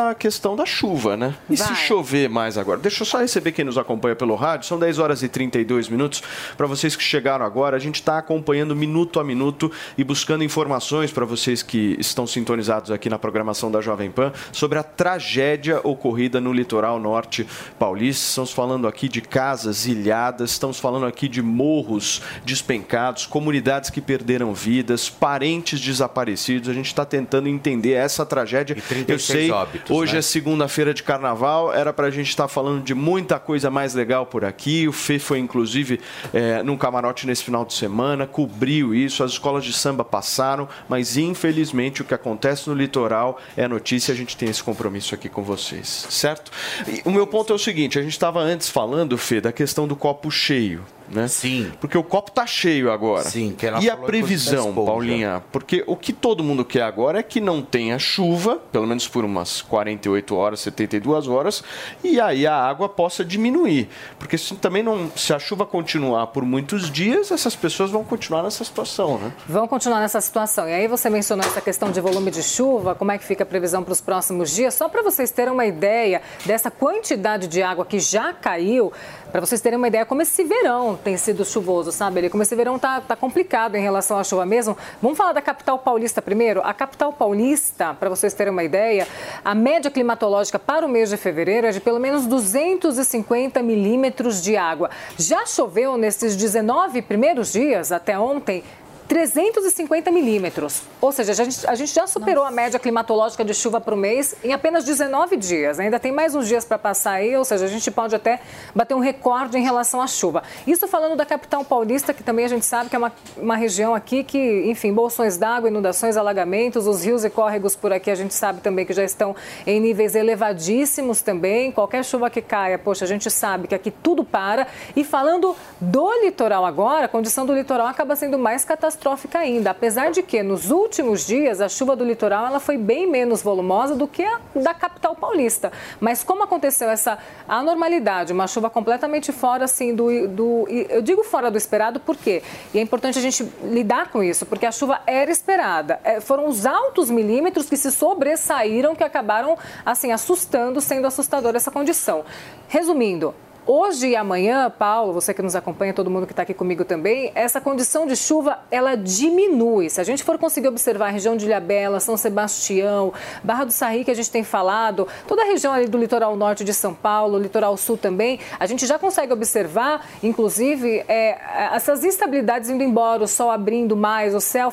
A questão da chuva, né? E se chover mais agora? Deixa eu só receber quem nos acompanha pelo rádio. São 10 horas e 32 minutos. Para vocês que chegaram agora, a gente está acompanhando minuto a minuto e buscando informações para vocês que estão sintonizados aqui na programação da Jovem Pan sobre a tragédia ocorrida no litoral norte paulista. Estamos falando aqui de casas ilhadas, estamos falando aqui de morros despencados, comunidades que perderam vidas, parentes desaparecidos. A gente está tentando entender essa tragédia. E 36 eu sei, óbitos, hoje né? é segunda-feira de carnaval, era para a gente estar falando de muita coisa mais legal por aqui. O Fê foi, inclusive, é, num camarote nesse final de semana, cobriu isso, as escolas de samba passaram, mas infelizmente o que acontece no litoral é notícia, a gente tem esse compromisso aqui com vocês, certo? E o meu ponto é o seguinte: a gente estava antes falando, Fê, da questão do copo cheio. Né? Sim. Porque o copo tá cheio agora. Sim, que ela E a previsão. Paulinha? Porque o que todo mundo quer agora é que não tenha chuva, pelo menos por umas 48 horas, 72 horas, e aí a água possa diminuir. Porque se também não, se a chuva continuar por muitos dias, essas pessoas vão continuar nessa situação, né? Vão continuar nessa situação. E aí você mencionou essa questão de volume de chuva, como é que fica a previsão para os próximos dias? Só para vocês terem uma ideia dessa quantidade de água que já caiu, para vocês terem uma ideia como esse verão tem sido chuvoso, sabe? Como esse verão tá, tá complicado em relação à chuva mesmo. Vamos falar da capital paulista primeiro? A capital paulista, para vocês terem uma ideia, a média climatológica para o mês de fevereiro é de pelo menos 250 milímetros de água. Já choveu nesses 19 primeiros dias, até ontem, 350 milímetros. Ou seja, a gente, a gente já superou a média climatológica de chuva para o mês em apenas 19 dias. Ainda tem mais uns dias para passar aí, ou seja, a gente pode até bater um recorde em relação à chuva. Isso falando da capital paulista, que também a gente sabe que é uma, uma região aqui que, enfim, bolsões d'água, inundações, alagamentos, os rios e córregos por aqui a gente sabe também que já estão em níveis elevadíssimos também. Qualquer chuva que caia, poxa, a gente sabe que aqui tudo para. E falando do litoral agora, a condição do litoral acaba sendo mais catastrófica ainda, apesar de que nos últimos dias a chuva do litoral ela foi bem menos volumosa do que a da capital paulista. Mas como aconteceu essa anormalidade, uma chuva completamente fora assim do, do eu digo fora do esperado por quê? E é importante a gente lidar com isso, porque a chuva era esperada. É, foram os altos milímetros que se sobressaíram que acabaram assim assustando, sendo assustadora essa condição. Resumindo, Hoje e amanhã, Paulo, você que nos acompanha, todo mundo que está aqui comigo também, essa condição de chuva, ela diminui. Se a gente for conseguir observar a região de Ilhabela, São Sebastião, Barra do Sarri, que a gente tem falado, toda a região ali do litoral norte de São Paulo, litoral sul também, a gente já consegue observar, inclusive, é, essas instabilidades indo embora, o sol abrindo mais, o céu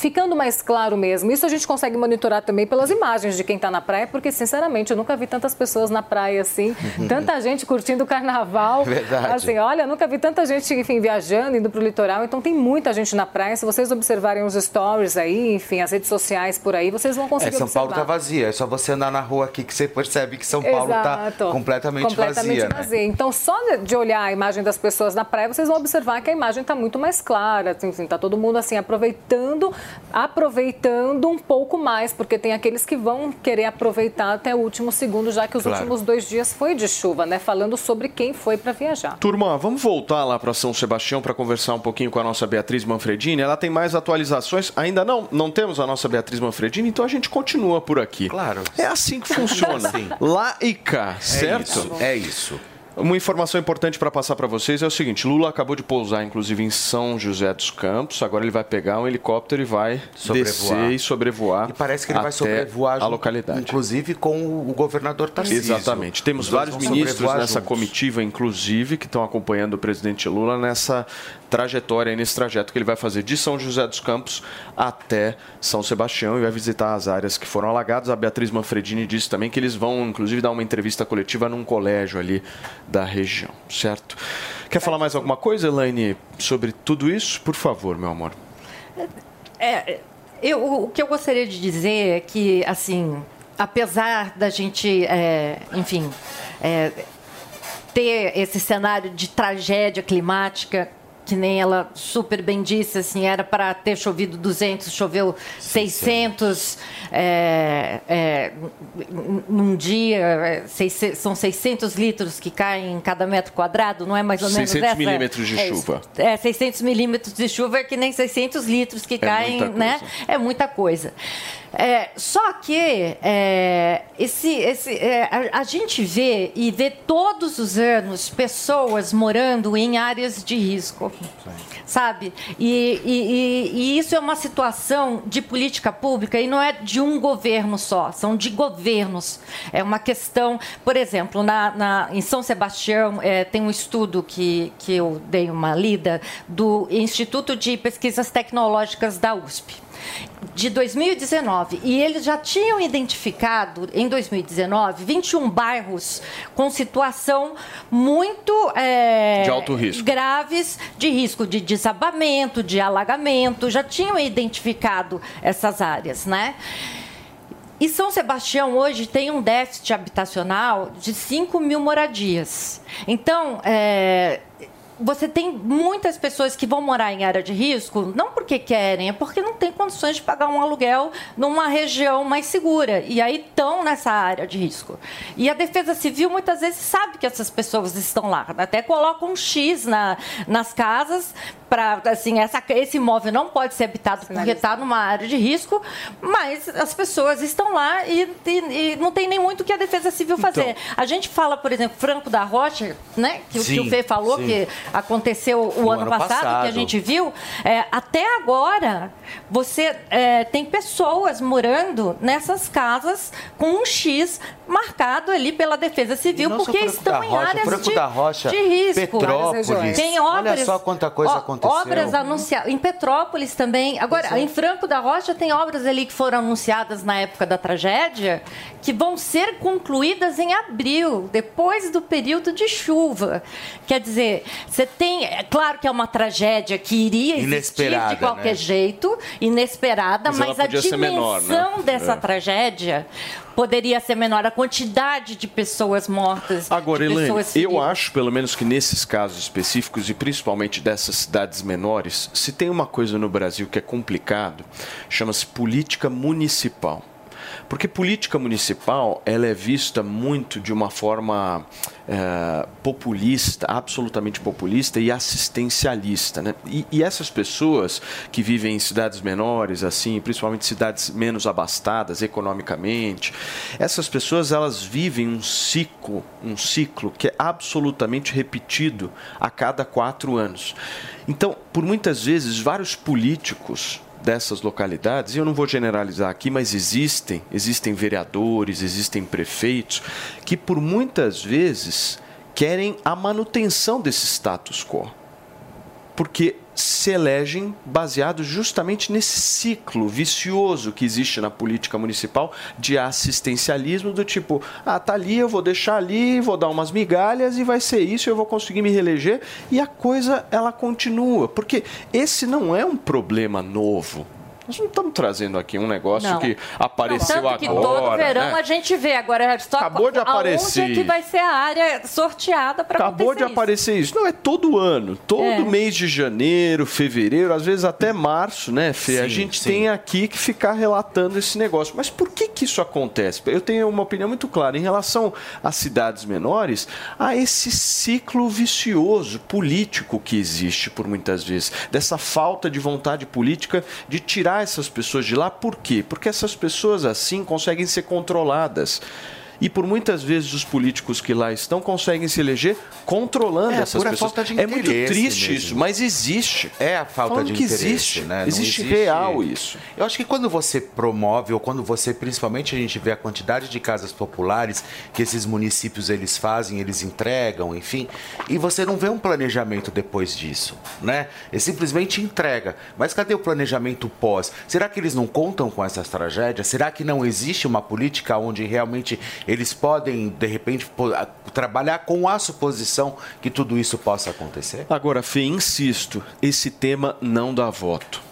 ficando mais claro mesmo. Isso a gente consegue monitorar também pelas imagens de quem está na praia, porque, sinceramente, eu nunca vi tantas pessoas na praia assim, tanta gente curtindo o carnaval. Verdade. Assim, olha, nunca vi tanta gente, enfim, viajando, indo para o litoral. Então, tem muita gente na praia. Se vocês observarem os stories aí, enfim, as redes sociais por aí, vocês vão conseguir É, São observar. Paulo tá vazia. É só você andar na rua aqui que você percebe que São Paulo tá Exato. completamente, completamente vazia. né? vazia. Então, só de olhar a imagem das pessoas na praia, vocês vão observar que a imagem está muito mais clara. Assim, assim, tá todo mundo assim aproveitando, aproveitando um pouco mais, porque tem aqueles que vão querer aproveitar até o último segundo, já que os Claro. últimos dois dias foi de chuva, né? Falando sobre quem foi para viajar. Turma, vamos voltar lá para São Sebastião para conversar um pouquinho com a nossa Beatriz Manfredini. Ela tem mais atualizações. Ainda não, não temos a nossa Beatriz Manfredini, então a gente continua por aqui. Claro. É assim que funciona. Sim. Lá e cá, certo? isso, é isso. Uma informação importante para passar para vocês é o seguinte: Lula acabou de pousar, inclusive, em São José dos Campos. Agora ele vai pegar um helicóptero e vai Sobrevoar. descer e sobrevoar. E parece que ele vai sobrevoar a localidade. inclusive com o governador Tarcísio. Exatamente. Temos vários ministros nessa juntos. comitiva, inclusive, que estão acompanhando o presidente Lula nessa trajetória, nesse trajeto que ele vai fazer de São José dos Campos até São Sebastião e vai visitar as áreas que foram alagadas. A Beatriz Manfredini disse também que eles vão, inclusive, dar uma entrevista coletiva num colégio ali da região, certo? Quer falar mais alguma coisa, Elaine, sobre tudo isso? Por favor, meu amor. É, eu, o que eu gostaria de dizer é que, assim, apesar da gente, é, enfim, é, ter esse cenário de tragédia climática, que nem ela super bem disse, assim, era para ter chovido 200, choveu 600 é, é, num dia, é, seis- são 600 litros que caem em cada metro quadrado, não é mais ou menos 600 essa? milímetros de é chuva. É, 600 milímetros de chuva é que nem 600 litros que caem, muita né? É muita coisa. É, só que é, esse, esse, é, a, a gente vê e vê todos os anos pessoas morando em áreas de risco. Sabe? E, e- e- isso é uma situação de política pública e não é de um governo só, são de governos. É uma questão, por exemplo, na, na- em São Sebastião é, tem um estudo que, que eu dei uma lida do Instituto de Pesquisas Tecnológicas da USP de 2019 e eles já tinham identificado em 2019 21 bairros com situação muito é, De alto risco. graves de risco de desabamento, de alagamento, já tinham identificado essas áreas, né? E São Sebastião hoje tem um déficit habitacional de 5 mil moradias. Então, é, você tem muitas pessoas que vão morar em área de risco, não porque querem, é porque não tem condições de pagar um aluguel numa região mais segura. E aí estão nessa área de risco. E a Defesa Civil muitas vezes sabe que essas pessoas estão lá. Até coloca um X na, nas casas para assim essa, esse imóvel não pode ser habitado porque está numa área de risco, mas as pessoas estão lá e, e- e não tem nem muito o que a Defesa Civil fazer. A gente fala, por exemplo, Franco da Rocha, né, que, o- que Sim, o Fê falou sim. que aconteceu o No ano, ano passado, passado. que a gente viu, é, até agora você é, tem pessoas morando nessas casas com um X marcado ali pela Defesa Civil porque estão da em Rocha, áreas Franco de, da Rocha, de risco. Petrópolis. Tem Olha obras, só quanta coisa ó, aconteceu. Obras anunciadas em Petrópolis também. Agora, é. em Franco da Rocha tem obras ali que foram anunciadas na época da tragédia que vão ser concluídas em abril, depois do período de chuva. Quer dizer, Você tem, é claro que é uma tragédia que iria existir Inesperada, de qualquer né? jeito, inesperada, Mas mas, a dimensão menor, né? dessa É. tragédia poderia ser menor. A quantidade de pessoas mortas, Agora, Elaine, pessoas eu acho, pelo menos, que nesses casos específicos, e principalmente dessas cidades menores, se tem uma coisa no Brasil que é complicado, chama-se política municipal. Porque política municipal ela é vista muito de uma forma eh, populista, absolutamente populista e assistencialista. Né? E, e essas pessoas que vivem em cidades menores, assim, principalmente cidades menos abastadas economicamente, essas pessoas elas vivem um ciclo, um ciclo que é absolutamente repetido a cada quatro anos. Então, por muitas vezes, vários políticos dessas localidades, e eu não vou generalizar aqui, mas existem, existem vereadores, existem prefeitos que por muitas vezes querem a manutenção desse status quo. Porque se elegem baseados justamente nesse ciclo vicioso que existe na política municipal de assistencialismo do tipo, ah, tá ali, eu vou deixar ali, vou dar umas migalhas e vai ser isso, eu vou conseguir me reeleger e a coisa ela continua, porque esse não é um problema novo. Nós não estamos trazendo aqui um negócio Não. que apareceu Tanto agora. que todo verão né? a gente vê. Agora, só Acabou de aparecer. aonde é que vai ser a área sorteada para Acabou de aparecer isso. Não, é todo ano. Todo É. mês de janeiro, fevereiro, às vezes até março, né, Fê? a Sim, gente sim. tem aqui que ficar relatando esse negócio. Mas por que, que isso acontece? Eu tenho uma opinião muito clara. Em relação às cidades menores, há esse ciclo vicioso político que existe por muitas vezes. Dessa falta de vontade política de tirar essas pessoas de lá. Por quê? Porque essas pessoas assim conseguem ser controladas. E por muitas vezes os políticos que lá estão conseguem se eleger controlando É, essas pessoas. falta de é muito triste mesmo. isso, mas existe. É a falta Falando de que interesse, existe, né? Não existe real isso. Eu acho que quando você promove, ou quando você, principalmente, a gente vê a quantidade de casas populares que esses municípios eles fazem, eles entregam, enfim, e você não vê um planejamento depois disso, né? É simplesmente entrega. Mas cadê o planejamento pós? Será que eles não contam com essas tragédias? Será que não existe uma política onde realmente eles podem, de repente, trabalhar com a suposição que tudo isso possa acontecer? Agora, Fê, insisto, esse tema não dá voto.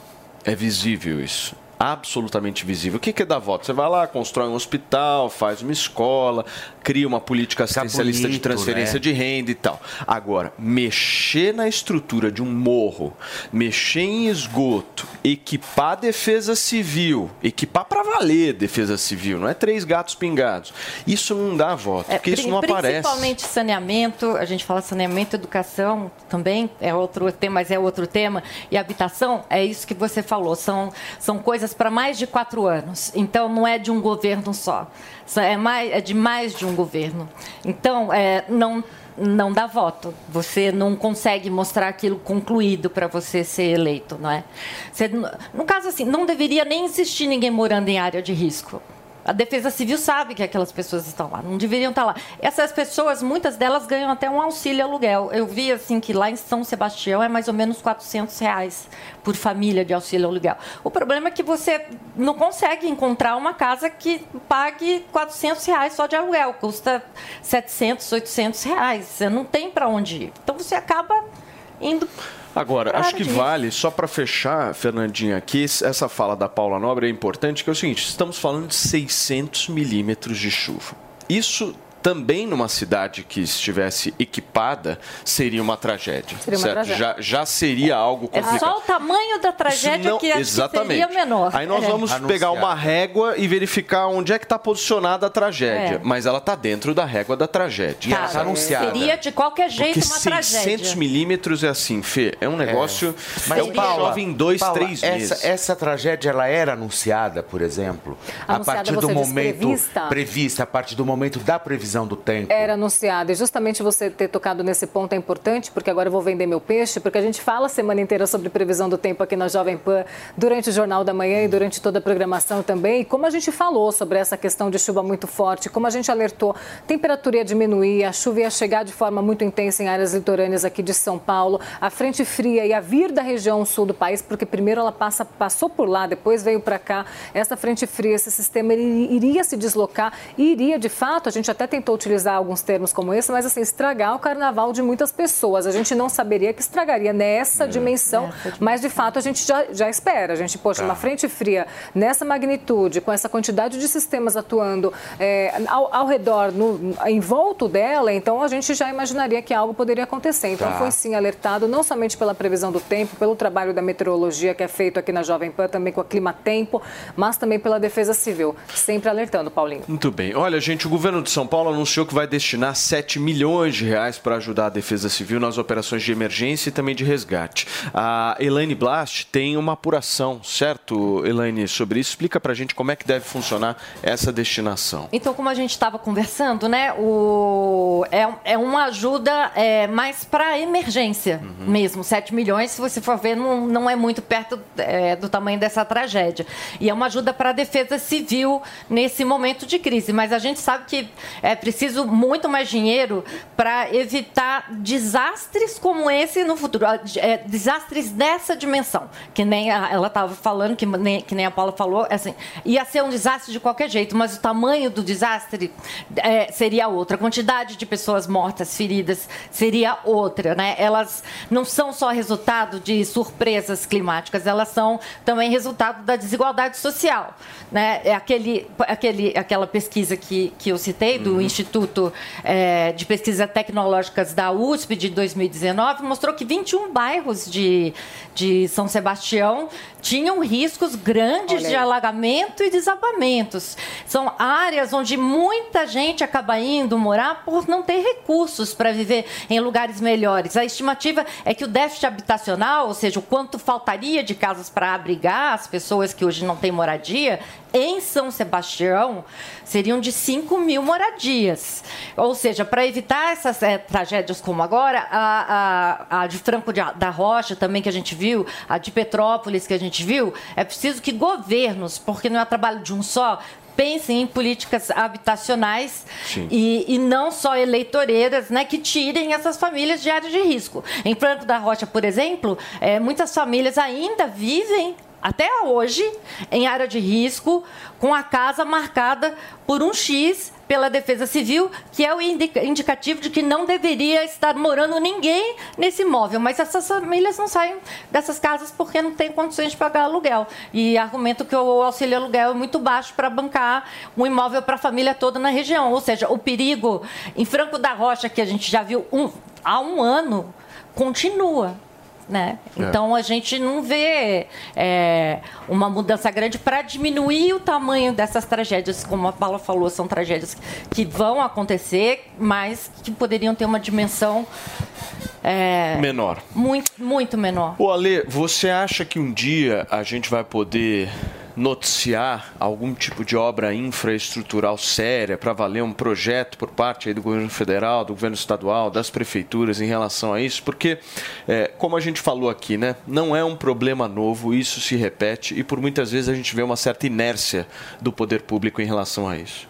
É visível isso. Absolutamente visível. O que que é dar voto? Você vai lá, constrói um hospital, faz uma escola, cria uma política assistencialista de bonito, transferência né? de renda e tal. Agora, mexer na estrutura de um morro, mexer em esgoto, equipar a defesa civil, equipar para valer defesa civil, não é três gatos pingados. Isso não dá voto, porque isso não aparece. Principalmente saneamento, a gente fala saneamento, educação também é outro tema, mas é outro tema. E habitação, é isso que você falou, são, são coisas para mais de quatro anos. Então não é de um governo Só é, mais, é de mais de um governo. Então é, não. Não dá voto. Você não consegue mostrar aquilo concluído para você ser eleito, não é? Você, no caso assim, não deveria nem existir ninguém morando em área de risco. A Defesa Civil sabe que aquelas pessoas estão lá, não deveriam estar lá. Essas pessoas, muitas delas ganham até um auxílio aluguel. Eu vi assim que lá em São Sebastião é mais ou menos 400 reais por família de auxílio aluguel. O problema é que você não consegue encontrar uma casa que pague 400 reais só de aluguel, custa 700, 800 reais. Você não tem para onde ir. Então você acaba indo Agora, acho que vale, só para fechar, Fernandinha, aqui, essa fala da Paula Nobre é importante, que é o seguinte, estamos falando de 600 milímetros de chuva. Isso também numa cidade que estivesse equipada seria uma tragédia. Seria uma certo? tragédia. Já, já seria algo É complicado. só o tamanho da tragédia não- que exatamente. seria menor. Aí nós É. vamos pegar uma régua e verificar onde é que está posicionada a tragédia. É. Mas ela está dentro da régua da tragédia. Tá, Seria de qualquer jeito Porque uma 600 tragédia. milímetros é assim, Fê, é um negócio... Mas é que Paula, chove em dois, Paula, três essa, meses. Essa tragédia ela era anunciada, por exemplo, a Anunciada, partir do momento prevista? prevista, a partir do momento da previsão do tempo. Era anunciada. E justamente você ter tocado nesse ponto é importante, porque agora eu vou vender meu peixe, porque a gente fala a semana inteira sobre previsão do tempo aqui na Jovem Pan, durante o Jornal da Manhã e durante toda a programação também. E como a gente falou sobre essa questão de chuva muito forte, como a gente alertou, temperatura ia diminuir, a chuva ia chegar de forma muito intensa em áreas litorâneas aqui de São Paulo, a frente fria ia vir da região sul do país, porque primeiro ela passa, passou por lá, depois veio para cá. Essa frente fria, esse sistema ele iria se deslocar e iria, de fato, a gente até tem tentou utilizar alguns termos como esse, mas assim, estragar o carnaval de muitas pessoas. A gente não saberia que estragaria nessa É. dimensão, mas de fato a gente já, já espera. A gente, poxa, Tá. uma frente fria nessa magnitude, com essa quantidade de sistemas atuando é, ao, ao redor, no, em volta dela, então a gente já imaginaria que algo poderia acontecer. Então Tá. foi sim alertado, não somente pela previsão do tempo, pelo trabalho da meteorologia que é feito aqui na Jovem Pan, também com a Clima Tempo, mas também pela Defesa Civil. Sempre alertando, Paulinho. Muito bem. Olha, gente, o governo de São Paulo anunciou que vai destinar 7 milhões de reais para ajudar a Defesa Civil nas operações de emergência e também de resgate. A Elaine Blast tem uma apuração, certo, Elaine, sobre isso? Explica pra gente como é que deve funcionar essa destinação. Então, como a gente estava conversando, né, o, é, é uma ajuda é, mais para emergência mesmo. 7 milhões, se você for ver, não, não é muito perto é, do tamanho dessa tragédia. E é uma ajuda para a defesa civil nesse momento de crise. Mas a gente sabe que é preciso muito mais dinheiro para evitar desastres como esse no futuro. É, desastres dessa dimensão. Que nem a- ela estava falando, que nem, que nem a Paula falou, assim, ia ser um desastre de qualquer jeito, mas o tamanho do desastre é, seria outra. A quantidade de pessoas mortas, feridas, seria outra. Né? Elas não são só resultado de surpresas climáticas, elas são também resultado da desigualdade social. Né? É aquele, aquele, aquela pesquisa que, que eu citei, do Instituto é, de Pesquisas Tecnológicas da USP de 2019, mostrou que 21 bairros de, de São Sebastião tinham riscos grandes de alagamento e desabamentos. São áreas onde muita gente acaba indo morar por não ter recursos para viver em lugares melhores. A estimativa é que o déficit habitacional, ou seja, o quanto faltaria de casas para abrigar as pessoas que hoje não têm moradia, em São Sebastião seriam de 5 mil moradias. Ou seja, para evitar essas eh, tragédias como agora, a, a, a de Franco de- da Rocha também que a gente viu, a de Petrópolis que a gente viu, é preciso que governos, porque não é trabalho de um só, pensem em políticas habitacionais e, e não só eleitoreiras, né, que tirem essas famílias de áreas de risco. Em Franco da Rocha, por exemplo, eh, muitas famílias ainda vivem até hoje em área de risco, com a casa marcada por um X pela Defesa Civil, que é o indica- indicativo de que não deveria estar morando ninguém nesse imóvel. Mas essas famílias não saem dessas casas porque não têm condições de pagar aluguel. E argumento que o auxílio aluguel é muito baixo para bancar um imóvel para a família toda na região. Ou seja, o perigo em Franco da Rocha, que a gente já viu um- há um ano, continua. Né? É. Então a gente não vê é, uma mudança grande para diminuir o tamanho dessas tragédias, como a Paula falou, são tragédias que vão acontecer, mas que poderiam ter uma dimensão é, Menor. muito, muito menor. Ô Ale, você acha que um dia a gente vai poder noticiar algum tipo de obra infraestrutural séria para valer um projeto por parte do governo federal, do governo estadual, das prefeituras em relação a isso? Porque, é, como a gente falou aqui, né, não é um problema novo, isso se repete e por muitas vezes a gente vê uma certa inércia do poder público em relação a isso.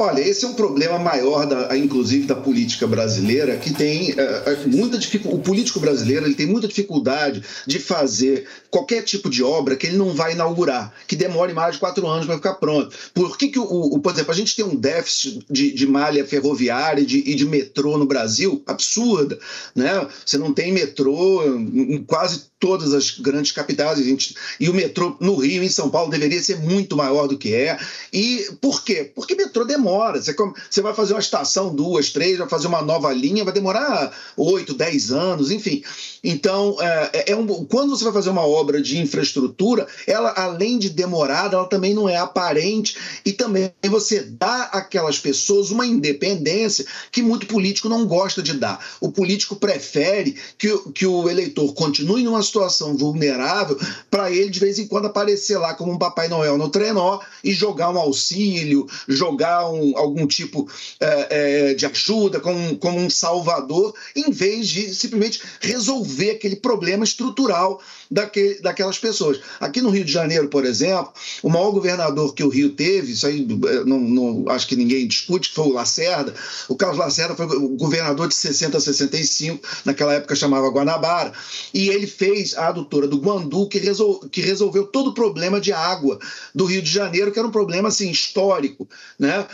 Olha, esse é um problema maior, da, inclusive, da política brasileira, que tem eh, muita dificuldade. O político brasileiro ele tem muita dificuldade de fazer qualquer tipo de obra que ele não vai inaugurar, que demore mais de quatro anos para ficar pronto. Por que, que o, o- por exemplo, a gente tem um déficit de, de malha ferroviária e de, e de metrô no Brasil absurda, né? Você não tem metrô em quase todas as grandes capitais, gente, e o metrô no Rio, em São Paulo, deveria ser muito maior do que é. E por quê? Porque metrô demora. Você, você vai fazer uma estação, duas, três, vai fazer uma nova linha, vai demorar oito, dez anos, enfim. Então, é, é um, quando você vai fazer uma obra de infraestrutura, ela, além de demorada, ela também não é aparente e também você dá àquelas pessoas uma independência que muito político não gosta de dar. O político prefere que, que o eleitor continue numa situação vulnerável para ele, de vez em quando, aparecer lá como um Papai Noel no trenó e jogar um auxílio, jogar um- algum tipo é, é, de ajuda, como, como um salvador, em vez de simplesmente resolver aquele problema estrutural daquele, daquelas pessoas. Aqui no Rio de Janeiro, por exemplo, o maior governador que o Rio teve, isso aí eh, não, não- acho que ninguém discute, foi o Lacerda. O Carlos Lacerda foi o governador de 60 a 65, naquela época chamava Guanabara, e ele fez a adutora do Guandu, que, resol- que resolveu todo o problema de água do Rio de Janeiro, que era um problema assim, histórico, né?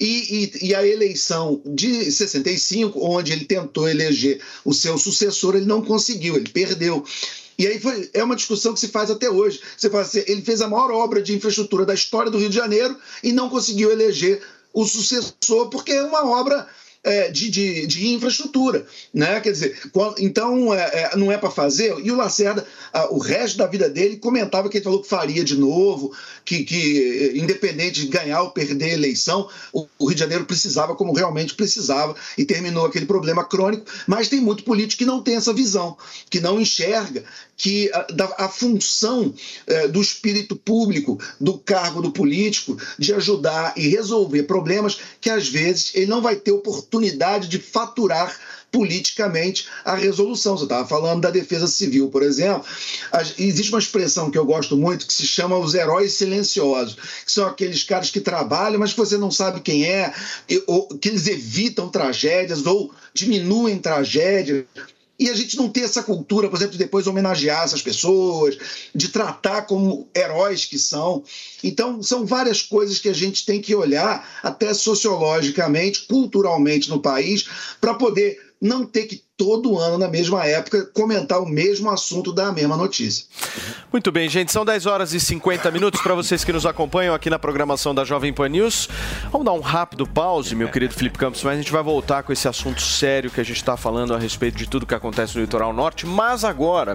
E, e, e, a eleição de 65, onde ele tentou eleger o seu sucessor, ele não conseguiu, ele perdeu. E aí foi, é uma discussão que se faz até hoje. Você fala assim, ele fez a maior obra de infraestrutura da história do Rio de Janeiro e não conseguiu eleger o sucessor, porque é uma obra de, de, de, infraestrutura. Né? Quer dizer, então é, é, não é para fazer. E o Lacerda, o resto da vida dele, comentava que ele falou que faria de novo, que, que independente de ganhar ou perder a eleição, o Rio de Janeiro precisava como realmente precisava e terminou aquele problema crônico. Mas tem muito político que não tem essa visão, que não enxerga que a, a função é, do espírito público, do cargo do político, de ajudar e resolver problemas que às vezes ele não vai ter oportunidade de faturar politicamente a resolução. Você estava falando da defesa civil, por exemplo. Existe uma expressão que eu gosto muito que se chama os heróis silenciosos, que são aqueles caras que trabalham, mas que você não sabe quem é, ou que eles evitam tragédias ou diminuem tragédias e a gente não ter essa cultura, por exemplo, de depois homenagear essas pessoas, de tratar como heróis que são. Então, são várias coisas que a gente tem que olhar, até sociologicamente, culturalmente no país, para poder não ter que todo ano, na mesma época, comentar o mesmo assunto da mesma notícia. Muito bem, gente, são 10 horas e 50 minutos para vocês que nos acompanham aqui na programação da Jovem Pan News. Vamos dar um rápido pause, meu querido Felipe Campos, mas a gente vai voltar com esse assunto sério que a gente está falando a respeito de tudo que acontece no litoral norte. Mas agora,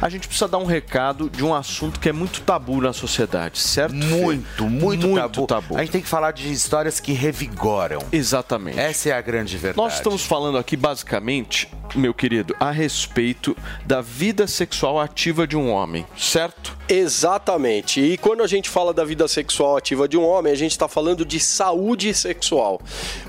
a gente precisa dar um recado de um assunto que é muito tabu na sociedade, certo? Muito, muito, muito tabu. tabu. A gente tem que falar de histórias que revigoram. Exatamente. Essa é a grande verdade. Nós estamos falando aqui basicamente meu querido, a respeito da vida sexual ativa de um homem, certo? Exatamente. E quando a gente fala da vida sexual ativa de um homem, a gente está falando de saúde sexual.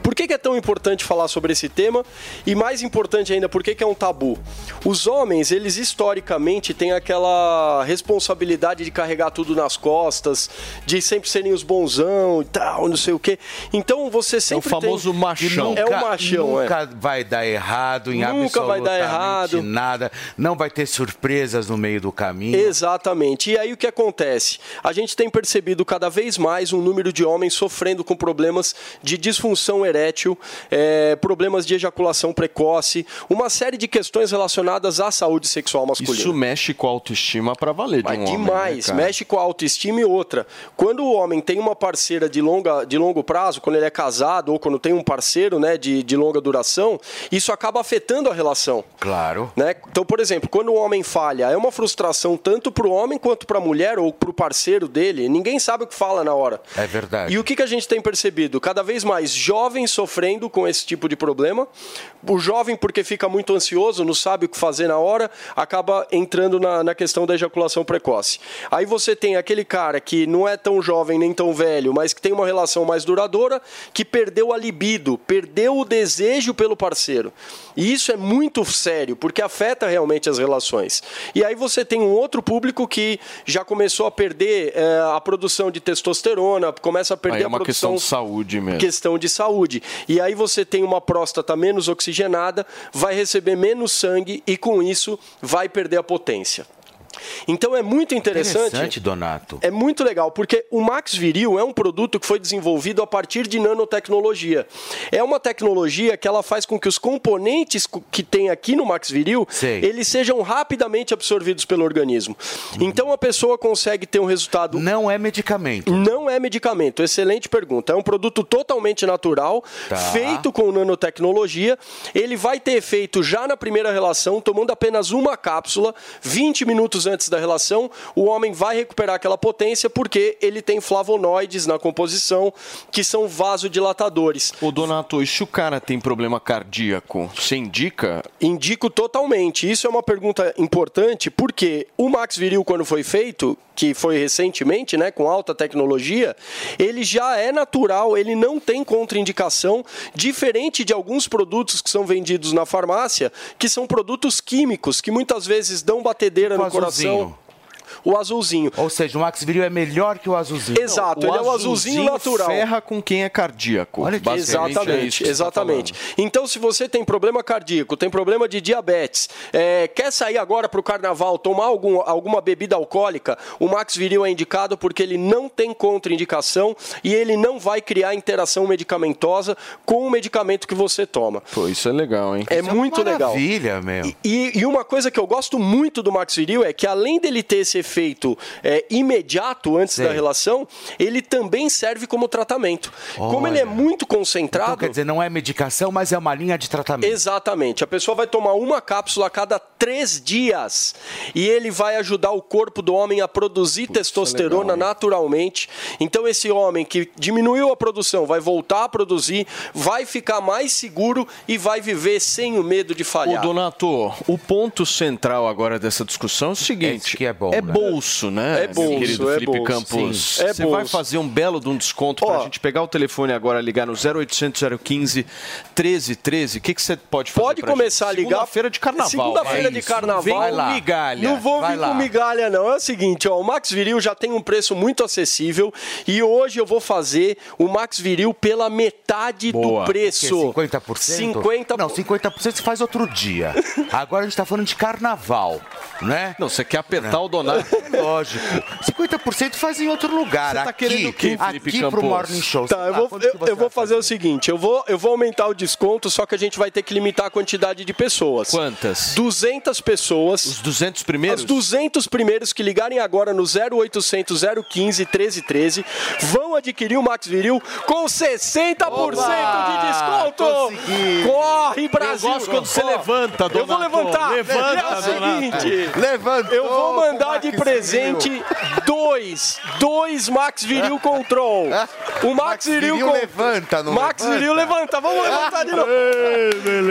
Por que, que, é tão importante falar sobre esse tema? E mais importante ainda, por que, que é um tabu? Os homens, eles historicamente têm aquela responsabilidade de carregar tudo nas costas, de sempre serem os bonzão e tal, não sei o quê. Então você sempre. É o famoso tem... machão. Nunca, é o machão, nunca é. vai dar errado em nunca vai dar errado. nada. Não vai ter surpresas no meio do caminho. Exatamente. E aí o que acontece? A gente tem percebido cada vez mais um número de homens sofrendo com problemas de disfunção erétil, é, problemas de ejaculação precoce, uma série de questões relacionadas à saúde sexual masculina. Isso mexe com a autoestima para valer de Mas um demais, homem, né, mexe com a autoestima e outra. Quando o homem tem uma parceira de, longa, de longo prazo, quando ele é casado ou quando tem um parceiro né, de, de longa duração, isso acaba afetando a relação. Claro. Né? Então, por exemplo, quando o homem falha, é uma frustração tanto para o homem quanto para a mulher ou para o parceiro dele. Ninguém sabe o que fala na hora. É verdade. E o que, que a gente tem percebido? Cada vez mais jovens sofrendo com esse tipo de problema. O jovem, porque fica muito ansioso, não sabe o que fazer na hora, acaba entrando na, na questão da ejaculação precoce. Aí você tem aquele cara que não é tão jovem nem tão velho, mas que tem uma relação mais duradoura, que perdeu a libido, perdeu o desejo pelo parceiro. E isso é muito sério, porque afeta realmente as relações. E aí você tem um outro público que já começou a perder é, a produção de testosterona, começa a perder aí é a uma produção. questão de saúde mesmo. Questão de saúde. E aí você tem uma próstata menos oxigenada, vai receber menos sangue e com isso vai perder a potência. Então é muito interessante. Interessante, Donato. É muito legal, porque o Max Viril é um produto que foi desenvolvido a partir de nanotecnologia. É uma tecnologia que ela faz com que os componentes que tem aqui no Max Viril, Sei. eles sejam rapidamente absorvidos pelo organismo. Então a pessoa consegue ter um resultado Não é medicamento. não é medicamento, excelente pergunta. É um produto totalmente natural, Tá. feito com nanotecnologia. Ele vai ter efeito já na primeira relação, tomando apenas uma cápsula, 20 minutos antes da relação. O homem vai recuperar aquela potência porque ele tem flavonoides na composição, que são vasodilatadores. Ô, Donato, e se o cara tem problema cardíaco, você indica? Indico totalmente. Isso é uma pergunta importante porque o Max Viril, quando foi feito, que foi recentemente, né, com alta tecnologia, ele já é natural, ele não tem contraindicação, diferente de alguns produtos que são vendidos na farmácia, que são produtos químicos, que muitas vezes dão batedeira no Azulzinho. Coração. O azulzinho. Ou seja, o Max Viril é melhor que o azulzinho. Exato, ele é o azulzinho natural. ferra com quem é cardíaco. Olha que Exatamente, é exatamente. Então, se você tem problema cardíaco, tem problema de diabetes, é, quer sair agora para o carnaval, tomar algum, alguma bebida alcoólica, o Max Viril é indicado porque ele não tem contraindicação e ele não vai criar interação medicamentosa com o medicamento que você toma. Pô, isso é legal, hein? É muito legal. Maravilha, meu. E, e uma coisa que eu gosto muito do Max Viril é que além dele ter esse efeito é, imediato antes Sei. da relação, ele também serve como tratamento. Como ele é Olha. muito concentrado. Então, quer dizer, não é medicação, mas é uma linha de tratamento. Exatamente. A pessoa vai tomar uma cápsula a cada três dias e ele vai ajudar o corpo do homem a produzir testosterona naturalmente. Então, esse homem que diminuiu a produção vai voltar a produzir, vai ficar mais seguro e vai viver sem o medo de Ô, falhar. Donato, o ponto central agora dessa discussão é o seguinte: que é bom, é né? Bolso, né? É bolso, querido é Felipe bolso. Campos. Sim. É Você vai bolso. fazer um belo de um desconto pra gente pegar o telefone agora, ligar no 0800 015 1313. O que, que você pode fazer? Pode pra começar gente? a ligar. Segunda-feira de carnaval. Segunda-feira É de carnaval. Vem Vai com lá. migalha. Não vou Vai vir lá. com migalha, não. É o seguinte, ó, o Max Viril já tem um preço muito acessível e hoje eu vou fazer o Max Viril pela metade Boa. do preço. O quê? 50%? 50%. Não, 50% você faz outro dia. Agora a gente tá falando de carnaval, né? Não, você quer apertar o Donato. Lógico. 50% faz em outro lugar. Você tá aqui, querendo o quê, Felipe Aqui Campos? pro Morning Show. Tá, eu vou, eu, eu vou fazer o seguinte, eu vou, eu vou aumentar o desconto, só que a gente vai ter que limitar a quantidade de pessoas. Quantas? 200 pessoas. Os 200 primeiros? Os 200 primeiros que ligarem agora no 0800 015 1313 vão adquirir o Max Viril com 60% de desconto. consegui. Corre, Brasil. Eu gosto quando você levanta, Eu vou levantar. Levanta, é o seguinte. Levantou eu vou mandar de presente dois, dois Max Viril Control. O Max, Max Viril, Viril Con- levanta, não Max levanta? Viril levanta. Vamos levantar de novo.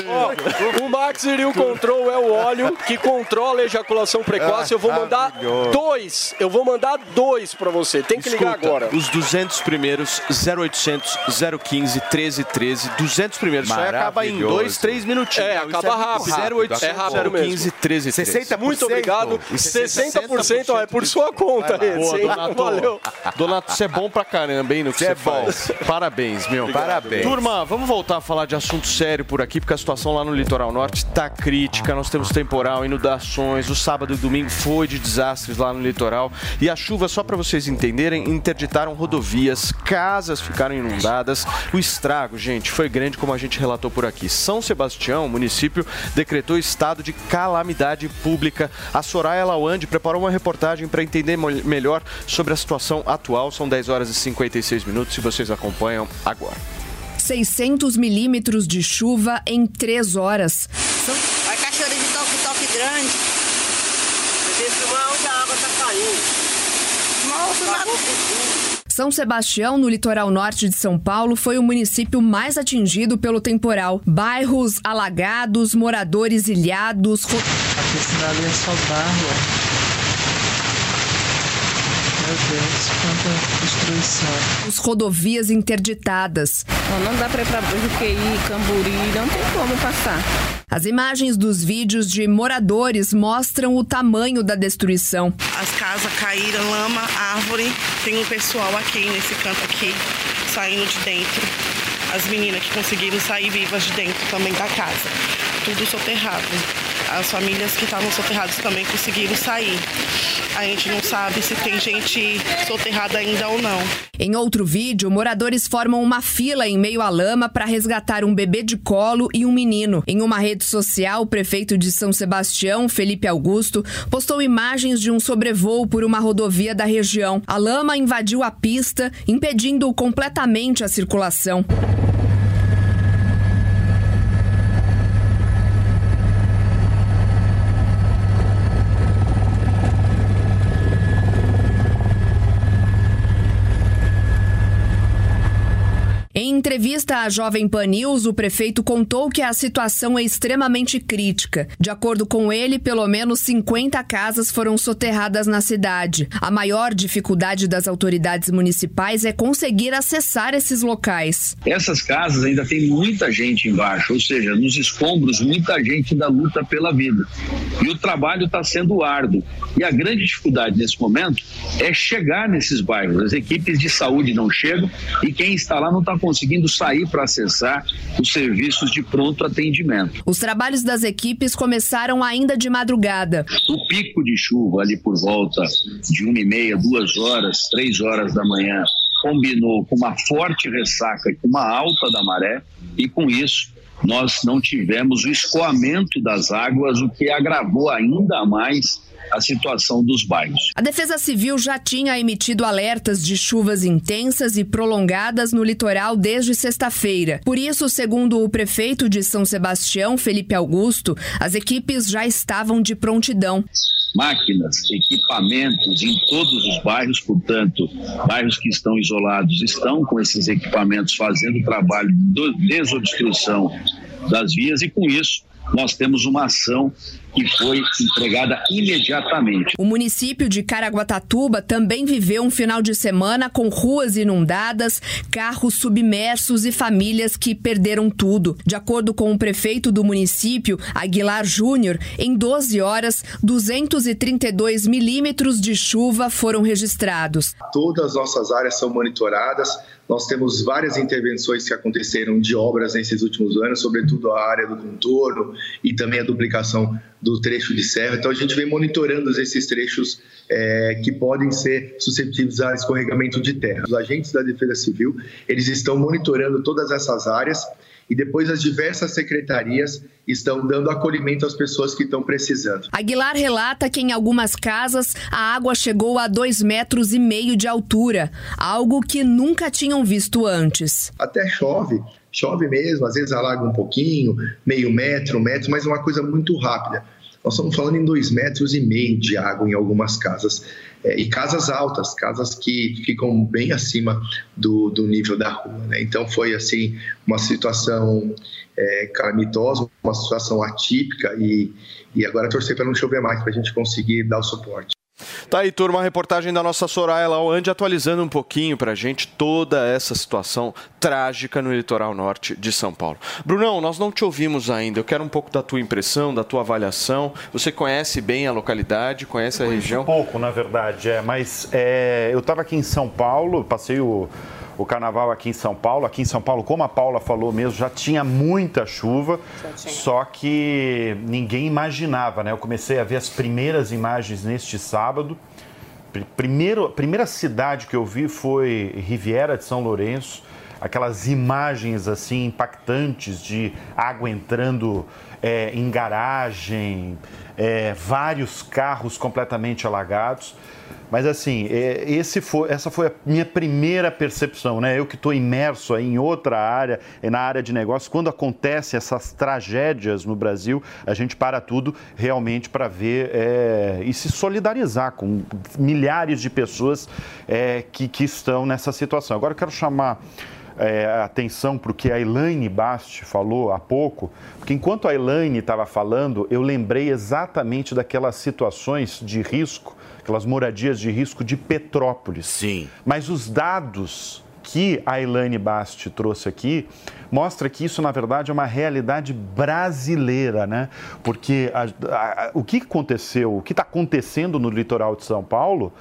Ó, o Max Viril Control é o óleo que controla a ejaculação precoce. Eu vou mandar Maravilhoso. dois. Eu vou mandar dois pra você. Tem que ligar Escuta, agora. Os 200 primeiros, 0800 015 1313. 200 primeiros. Isso aí acaba em. 2, 3 minutinhos. É, acaba muito rápido. 0800 É rápido mesmo. 015 1313. 60%. Muito obrigado. E 60% ó, é por sua conta, Boa, esse, hein? Donato. Valeu. Donato, você é bom pra caramba, hein, no que Você você é bom. faz. Parabéns, meu. Parabéns. Turma, vamos voltar a falar de assunto sério por aqui, porque a situação lá no litoral norte tá crítica. Nós temos temporal, inundações. O sábado e domingo foi de desastres lá no litoral. E a chuva, só pra vocês entenderem, interditaram rodovias, casas ficaram inundadas. O estrago, gente, foi grande, como a gente relatou por aqui. São Sebastião, o município, decretou estado de calamidade pública. A Soraya Lawande preparou uma reportagem para entender melhor sobre a situação atual. São 10 horas e 56 minutos, se vocês acompanham agora. 600 milímetros de chuva em três horas. São Vai cachoeira de toque, toque grande. Onde a água tá caindo. Nossa, São Sebastião, no litoral norte de São Paulo, foi o município mais atingido pelo temporal. Bairros alagados, moradores ilhados. ro- Aqui a cidade é só barro. Deus, quanta destruição. Os rodovias interditadas. Não, dá pra ir pra Juqueí, Camburi, não tem como passar. As imagens dos vídeos de moradores mostram o tamanho da destruição. As casas caíram, lama, árvore. Tem um pessoal aqui nesse canto aqui, saindo de dentro. As meninas que conseguiram sair vivas de dentro também da casa. Tudo soterrado. As famílias que estavam soterradas também conseguiram sair. A gente não sabe se tem gente soterrada ainda ou não. Em outro vídeo, moradores formam uma fila em meio à lama para resgatar um bebê de colo e um menino. Em uma rede social, o prefeito de São Sebastião, Felipe Augusto, postou imagens de um sobrevoo por uma rodovia da região. A lama invadiu a pista, impedindo completamente a circulação. Em Em entrevista à Jovem Pan News, o prefeito contou que a situação é extremamente crítica. De acordo com ele, pelo menos 50 casas foram soterradas na cidade. A maior dificuldade das autoridades municipais é conseguir acessar esses locais. Essas casas ainda tem muita gente embaixo, ou seja, nos escombros, muita gente ainda luta pela vida. E o trabalho está sendo árduo. E a grande dificuldade nesse momento é chegar nesses bairros. As equipes de saúde não chegam e quem está lá não está conseguindo sair para acessar os serviços de pronto atendimento. Os trabalhos das equipes começaram ainda de madrugada. O pico de chuva ali por volta de uma e meia, duas horas, três horas da manhã, combinou com uma forte ressaca e com uma alta da maré e com isso nós não tivemos o escoamento das águas, o que agravou ainda mais a situação dos bairros. A Defesa Civil já tinha emitido alertas de chuvas intensas e prolongadas no litoral desde sexta-feira. Por isso, segundo o prefeito de São Sebastião, Felipe Augusto, as equipes já estavam de prontidão máquinas, equipamentos em todos os bairros, portanto, bairros que estão isolados estão com esses equipamentos fazendo o trabalho de desobstrução das vias e com isso nós temos uma ação que foi entregada imediatamente. O município de Caraguatatuba também viveu um final de semana com ruas inundadas, carros submersos e famílias que perderam tudo. De acordo com o prefeito do município, Aguilar Júnior, em 12 horas, 232 milímetros de chuva foram registrados. Todas as nossas áreas são monitoradas. Nós temos várias intervenções que aconteceram de obras nesses últimos anos, sobretudo a área do contorno e também a duplicação do trecho de serra. Então a gente vem monitorando esses trechos é, que podem ser suscetíveis a escorregamento de terra. Os agentes da Defesa Civil eles estão monitorando todas essas áreas e depois as diversas secretarias estão dando acolhimento às pessoas que estão precisando. Aguilar relata que em algumas casas a água chegou a dois metros e meio de altura, algo que nunca tinham visto antes. Até chove, chove mesmo, às vezes alaga um pouquinho, meio metro, um metro, mas é uma coisa muito rápida. Nós estamos falando em dois metros e meio de água em algumas casas. É, e casas altas, casas que ficam bem acima do, do nível da rua. Né? Então foi assim uma situação é, calamitosa, uma situação atípica e, e agora torcer para não chover mais, para a gente conseguir dar o suporte. Tá aí, turma, a reportagem da nossa Soraya Lawande atualizando um pouquinho pra gente toda essa situação trágica no litoral norte de São Paulo. Brunão, nós não te ouvimos ainda. Eu quero um pouco da tua impressão, da tua avaliação. Você conhece bem a localidade, conhece a região? pouco, na verdade, é. Mas é, eu estava aqui em São Paulo, passei o o carnaval aqui em São Paulo. Aqui em São Paulo, como a Paula falou mesmo, já tinha muita chuva, só que ninguém imaginava, né? Eu comecei a ver as primeiras imagens neste sábado. Primeiro, a primeira cidade que eu vi foi Riviera de São Lourenço, aquelas imagens assim impactantes de água entrando é, em garagem, é, vários carros completamente alagados. Mas assim, é, esse foi, essa foi a minha primeira percepção, né? Eu que estou imerso em outra área, na área de negócios, quando acontecem essas tragédias no Brasil, a gente para tudo realmente para ver é, e se solidarizar com milhares de pessoas é, que, que estão nessa situação. Agora eu quero chamar é, atenção para o que a Elaine Basti falou há pouco, porque enquanto a Elaine estava falando, eu lembrei exatamente daquelas situações de risco aquelas moradias de risco de Petrópolis. Sim. Mas os dados que a Elaine Basti trouxe aqui mostra que isso, na verdade, é uma realidade brasileira, né? Porque a, a, o que aconteceu, o que está acontecendo no litoral de São Paulo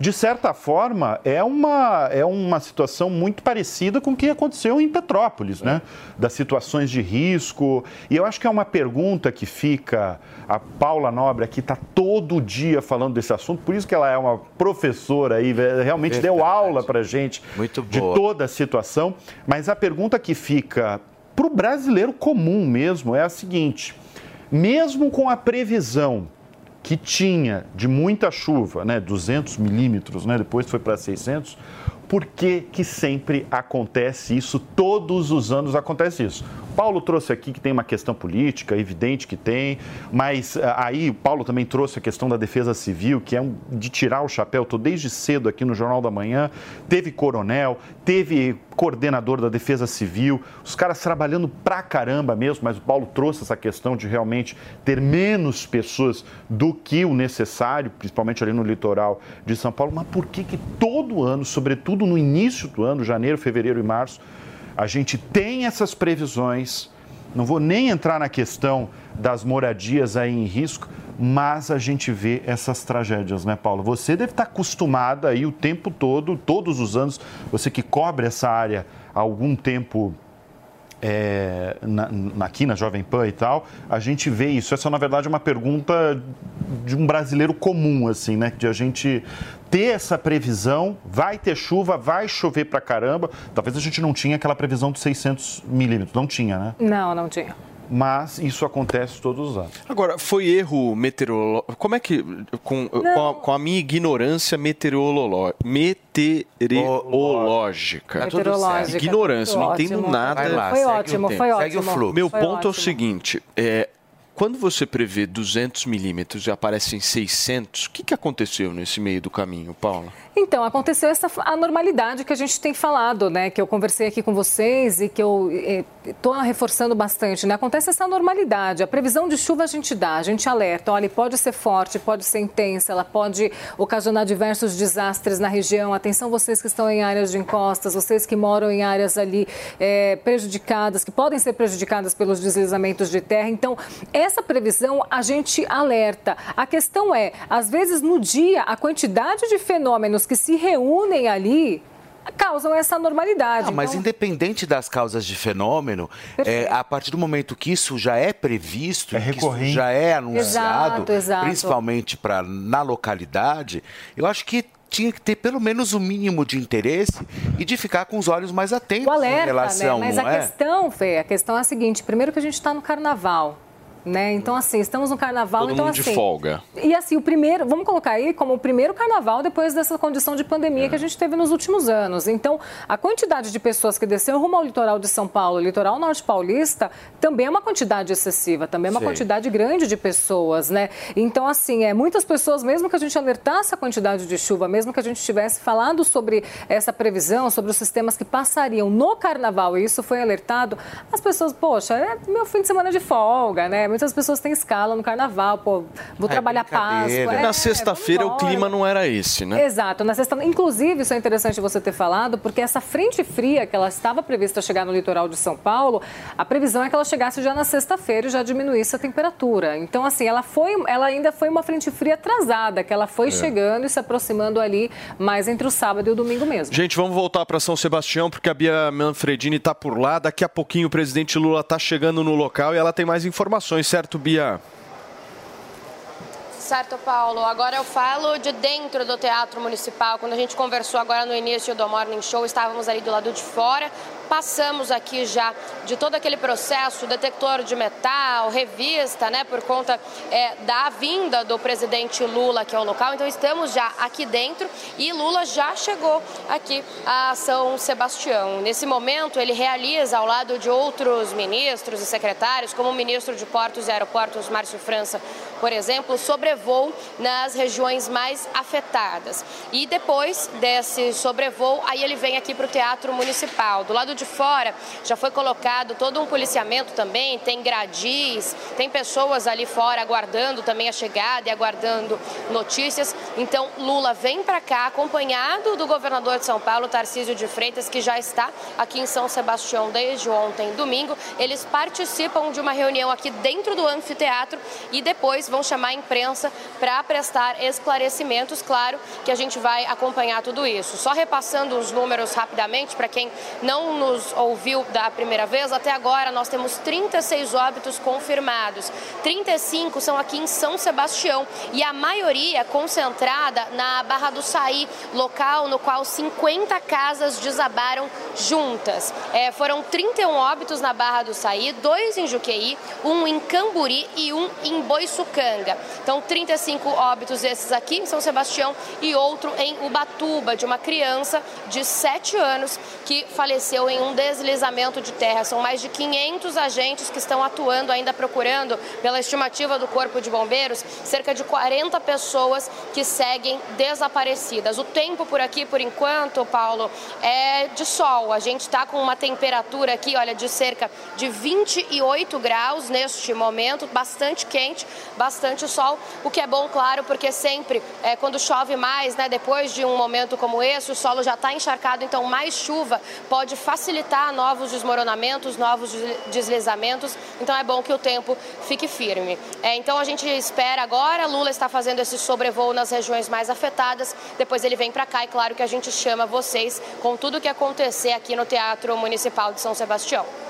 de certa forma, é uma, é uma situação muito parecida com o que aconteceu em Petrópolis, né? Das situações de risco. E eu acho que é uma pergunta que fica. A Paula Nobre aqui está todo dia falando desse assunto, por isso que ela é uma professora aí, realmente Verdade. deu aula para gente muito de toda a situação. Mas a pergunta que fica para o brasileiro comum mesmo é a seguinte: mesmo com a previsão que tinha de muita chuva, né, 200 milímetros, né, depois foi para 600, por que, que sempre acontece isso? Todos os anos acontece isso. Paulo trouxe aqui que tem uma questão política, evidente que tem, mas ah, aí Paulo também trouxe a questão da defesa civil, que é um, de tirar o chapéu. Estou desde cedo aqui no Jornal da Manhã, teve coronel, teve coordenador da defesa civil, os caras trabalhando pra caramba mesmo, mas o Paulo trouxe essa questão de realmente ter menos pessoas do que o necessário, principalmente ali no litoral de São Paulo. Mas por que que todo ano, sobretudo no início do ano, janeiro, fevereiro e março, a gente tem essas previsões. Não vou nem entrar na questão das moradias aí em risco, mas a gente vê essas tragédias, né, Paulo? Você deve estar acostumada aí o tempo todo, todos os anos, você que cobre essa área há algum tempo é, na, aqui na Jovem Pan e tal, a gente vê isso. Essa, na verdade, é uma pergunta de um brasileiro comum, assim, né? De a gente ter essa previsão, vai ter chuva, vai chover pra caramba. Talvez a gente não tinha aquela previsão de 600 milímetros, não tinha, né? Não, não tinha mas isso acontece todos os anos. Agora, foi erro meteorológico? Como é que, com, com a, com, a, minha ignorância meteorológica, meteorológica, meteorológica. ignorância, não entendo nada. Lá, foi ótimo, foi ótimo. Segue o fluxo. Meu foi ponto ótimo. é o seguinte, é, quando você prevê 200 milímetros e aparecem 600, o que, que aconteceu nesse meio do caminho, Paula? Então, aconteceu essa anormalidade que a gente tem falado, né? Que eu conversei aqui com vocês e que eu estou reforçando bastante, né? Acontece essa anormalidade. A previsão de chuva a gente dá, a gente alerta. Olha, pode ser forte, pode ser intensa, ela pode ocasionar diversos desastres na região. Atenção vocês que estão em áreas de encostas, vocês que moram em áreas ali é, prejudicadas, que podem ser prejudicadas pelos deslizamentos de terra. Então, essa previsão a gente alerta. A questão é, às vezes no dia, a quantidade de fenômenos que se reúnem ali causam essa normalidade. Não, mas então... independente das causas de fenômeno, é, a partir do momento que isso já é previsto, é que isso já é anunciado, exato, exato. principalmente para na localidade, eu acho que tinha que ter pelo menos o um mínimo de interesse e de ficar com os olhos mais atentos o alerta, em relação, né? Mas a é? questão, Fê, a questão é a seguinte: primeiro que a gente está no carnaval. Né? Então, assim, estamos no carnaval. Todo então, mundo de assim, folga. E assim, o primeiro, vamos colocar aí como o primeiro carnaval depois dessa condição de pandemia é. que a gente teve nos últimos anos. Então, a quantidade de pessoas que desceram rumo ao litoral de São Paulo, litoral norte paulista, também é uma quantidade excessiva, também é uma Sim. quantidade grande de pessoas, né? Então, assim, é, muitas pessoas, mesmo que a gente alertasse a quantidade de chuva, mesmo que a gente tivesse falado sobre essa previsão, sobre os sistemas que passariam no carnaval, e isso foi alertado, as pessoas, poxa, é meu fim de semana de folga, né? Muitas pessoas têm escala no carnaval, pô, vou Ai, trabalhar Páscoa. É, na sexta-feira o clima não era esse, né? Exato. Na sexta... Inclusive, isso é interessante você ter falado, porque essa frente fria que ela estava prevista chegar no litoral de São Paulo, a previsão é que ela chegasse já na sexta-feira e já diminuísse a temperatura. Então, assim, ela foi, ela ainda foi uma frente fria atrasada, que ela foi é. chegando e se aproximando ali mais entre o sábado e o domingo mesmo. Gente, vamos voltar para São Sebastião, porque a Bia Manfredini está por lá. Daqui a pouquinho o presidente Lula está chegando no local e ela tem mais informações certo, Bia? Certo, Paulo. Agora eu falo de dentro do Teatro Municipal. Quando a gente conversou agora no início do Morning Show, estávamos ali do lado de fora passamos aqui já de todo aquele processo, detector de metal, revista, né, por conta é, da vinda do presidente Lula aqui ao local. Então estamos já aqui dentro e Lula já chegou aqui a São Sebastião. Nesse momento ele realiza ao lado de outros ministros e secretários, como o ministro de Portos e Aeroportos Márcio França, por exemplo, sobrevoo nas regiões mais afetadas. E depois desse sobrevoo, aí ele vem aqui para o Teatro Municipal. Do lado de fora já foi colocado todo um policiamento também, tem gradis, tem pessoas ali fora aguardando também a chegada e aguardando notícias. Então Lula vem para cá acompanhado do governador de São Paulo, Tarcísio de Freitas, que já está aqui em São Sebastião desde ontem, domingo. Eles participam de uma reunião aqui dentro do anfiteatro e depois vão chamar a imprensa para prestar esclarecimentos. Claro que a gente vai acompanhar tudo isso. Só repassando os números rapidamente para quem não nos ouviu da primeira vez, até agora nós temos 36 óbitos confirmados. 35 são aqui em São Sebastião e a maioria concentrada na Barra do Saí, local no qual 50 casas desabaram juntas. É, foram 31 óbitos na Barra do Saí, dois em Juqueí, um em Camburi e um em Boiçucanga. Então, 35 óbitos esses aqui em São Sebastião e outro em Ubatuba, de uma criança de 7 anos que faleceu em um deslizamento de terra. São mais de 500 agentes que estão atuando ainda procurando, pela estimativa do Corpo de Bombeiros, cerca de 40 pessoas que seguem desaparecidas. O tempo por aqui, por enquanto, Paulo, é de sol. A gente está com uma temperatura aqui, olha, de cerca de 28 graus neste momento, bastante quente, bastante sol, o que é bom, claro, porque sempre é, quando chove mais, né, depois de um momento como esse, o solo já está encharcado, então mais chuva pode facilitar novos desmoronamentos, novos deslizamentos. Então é bom que o tempo fique firme. É, então a gente espera agora, Lula está fazendo esse sobrevoo nas regiões mais afetadas, depois ele vem para cá e claro que a gente chama vocês com tudo o que acontecer aqui no Teatro Municipal de São Sebastião.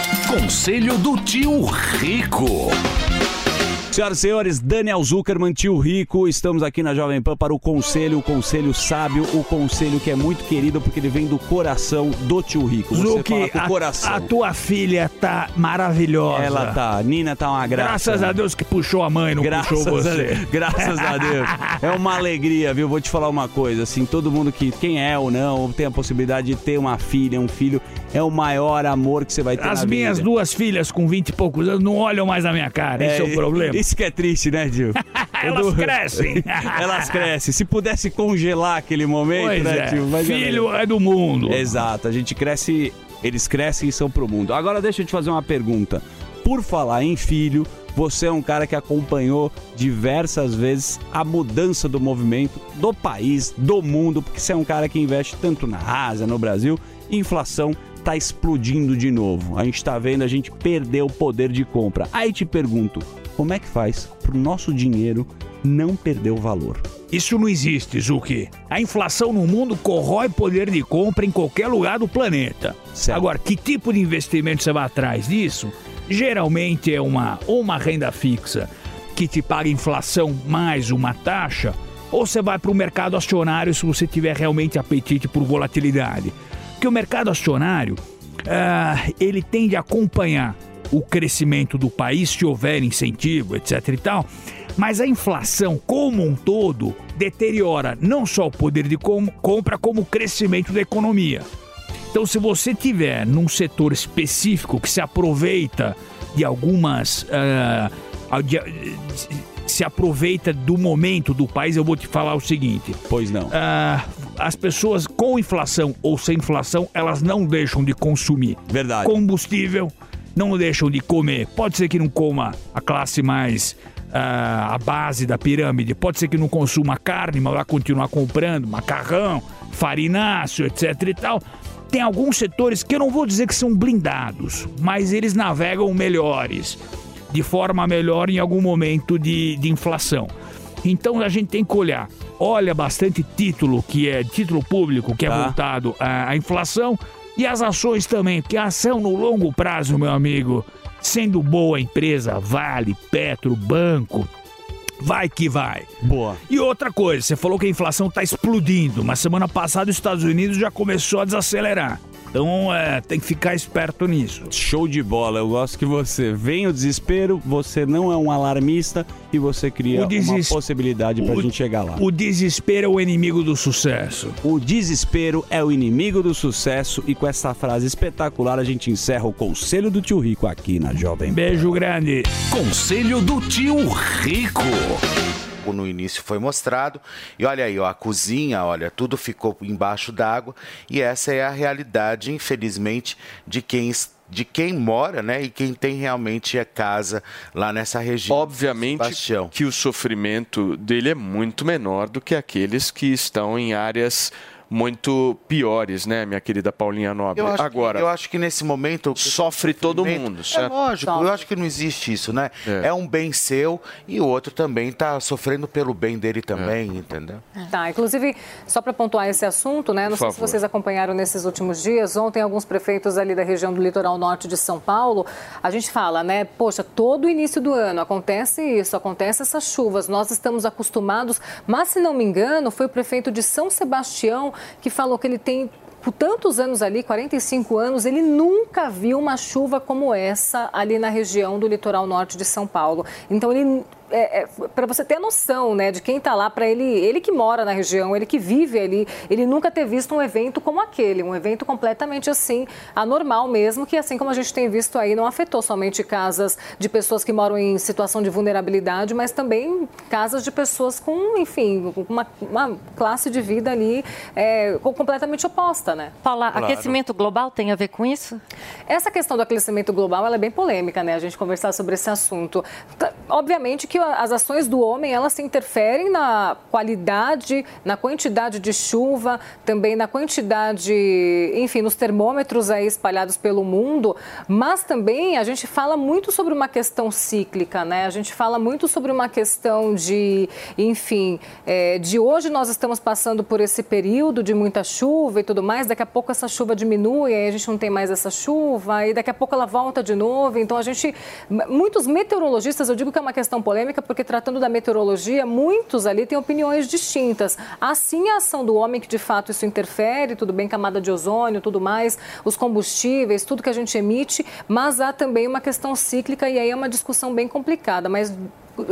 Conselho do Tio Rico. Senhoras e senhores, Daniel Zuckerman, tio Rico, estamos aqui na Jovem Pan para o conselho, o conselho sábio, o conselho que é muito querido porque ele vem do coração do tio Rico. Você Zuki, fala com o a, coração. a tua filha tá maravilhosa. Ela tá, Nina tá uma graça. Graças a Deus que puxou a mãe, não Graças puxou a você. Deus. Graças a Deus. É uma alegria, viu? Vou te falar uma coisa, assim, todo mundo que, quem é ou não, tem a possibilidade de ter uma filha, um filho, é o maior amor que você vai ter As minhas vida. duas filhas com 20 e poucos anos não olham mais na minha cara. Esse é, o problema. Isso que é triste, né, Gil? Elas Edu- crescem. Elas crescem. Se pudesse congelar aquele momento, Pois né, é. Mas Filho é do mundo. Exato. A gente cresce, eles crescem e são pro mundo. Agora deixa eu te fazer uma pergunta. Por falar em filho, você é um cara que acompanhou diversas vezes a mudança do movimento do país, do mundo, porque você é um cara que investe tanto na Ásia, no Brasil, inflação tá explodindo de novo. A gente tá vendo a gente perder o poder de compra. Aí te pergunto, como é que faz pro nosso dinheiro não perder o valor? Isso não existe, Zuki. A inflação no mundo corrói poder de compra em qualquer lugar do planeta. Agora, que tipo de investimento você vai atrás disso? Geralmente é uma ou uma renda fixa que te paga inflação mais uma taxa, ou você vai para o mercado acionário se você tiver realmente apetite por volatilidade. Porque o mercado acionário, ah, ele tende a acompanhar o crescimento do país se houver incentivo, etc e tal. Mas a inflação como um todo deteriora não só o poder de com- compra, como o crescimento da economia. Então, se você tiver num setor específico que se aproveita de algumas. ah, de- se aproveita do momento do país, eu vou te falar o seguinte. Pois não. Ah, as pessoas com inflação ou sem inflação, elas não deixam de consumir. Verdade. Combustível, não deixam de comer. Pode ser que não coma a classe mais. ah, a base da pirâmide. Pode ser que não consuma carne, mas vai continuar comprando macarrão, farináceo, etc e tal. Tem alguns setores que eu não vou dizer que são blindados, mas eles navegam melhores, de forma melhor em algum momento de, de inflação. Então a gente tem que olhar. Olha bastante título que é título público que é Tá. voltado à, à inflação e as ações também, porque a ação no longo prazo, meu amigo, sendo boa a empresa, Vale, Petro, Banco, vai que vai. Boa. E outra coisa, você falou que a inflação está explodindo, mas semana passada os Estados Unidos já começou a desacelerar. Então é, tem que ficar esperto nisso. Show de bola, eu gosto que você vem o desespero, você não é um alarmista e você cria uma possibilidade pra o- gente chegar lá. O desespero é o inimigo do sucesso. O desespero é o inimigo do sucesso e com essa frase espetacular a gente encerra o conselho do tio Rico aqui na Jovem. Beijo grande. Conselho do tio Rico. No início foi mostrado. E olha aí, ó, a cozinha, olha, tudo ficou embaixo d'água. E essa é a realidade, infelizmente, de quem es- de quem mora, né, e quem tem realmente a casa lá nessa região. Obviamente que o sofrimento dele é muito menor do que aqueles que estão em áreas muito piores, né, minha querida Paulinha Nobre? Eu acho, Agora, que, eu acho que nesse momento. sofre todo mundo, É certo? lógico, eu acho que não existe isso, né? É, um bem seu e o outro também está sofrendo pelo bem dele também, entendeu? Tá, inclusive, só para pontuar esse assunto, né? Não Por sei se favor. vocês acompanharam nesses últimos dias. Ontem, alguns prefeitos ali da região do litoral norte de São Paulo, a gente fala, né? Poxa, todo início do ano acontece isso, acontece essas chuvas, nós estamos acostumados. Mas, se não me engano, foi o prefeito de São Sebastião que falou que ele tem. Por tantos anos ali, 45 anos, ele nunca viu uma chuva como essa ali na região do litoral norte de São Paulo. Então, ele é, para você ter noção, né, de quem está lá, para ele, ele que mora na região, ele que vive ali, ele nunca ter visto um evento como aquele, um evento completamente assim, anormal mesmo, que assim como a gente tem visto aí, não afetou somente casas de pessoas que moram em situação de vulnerabilidade, mas também casas de pessoas com, enfim, uma, uma classe de vida ali é, com- completamente oposta, né? Paula, Claro. aquecimento global tem a ver com isso? Essa questão do aquecimento global ela é bem polêmica, né? A gente conversar sobre esse assunto. Obviamente que as ações do homem elas se interferem na qualidade, na quantidade de chuva, também na quantidade, enfim, nos termômetros aí espalhados pelo mundo. Mas também a gente fala muito sobre uma questão cíclica, né? A gente fala muito sobre uma questão de, enfim, é, de hoje nós estamos passando por esse período de muita chuva e tudo mais. Daqui a pouco essa chuva diminui, aí a gente não tem mais essa chuva, e daqui a pouco ela volta de novo. Então a gente. Muitos meteorologistas, eu digo que é uma questão polêmica, porque tratando da meteorologia, muitos ali têm opiniões distintas. Assim a ação do homem, que de fato isso interfere, tudo bem, camada de ozônio, tudo mais, os combustíveis, tudo que a gente emite, mas há também uma questão cíclica e aí é uma discussão bem complicada. Mas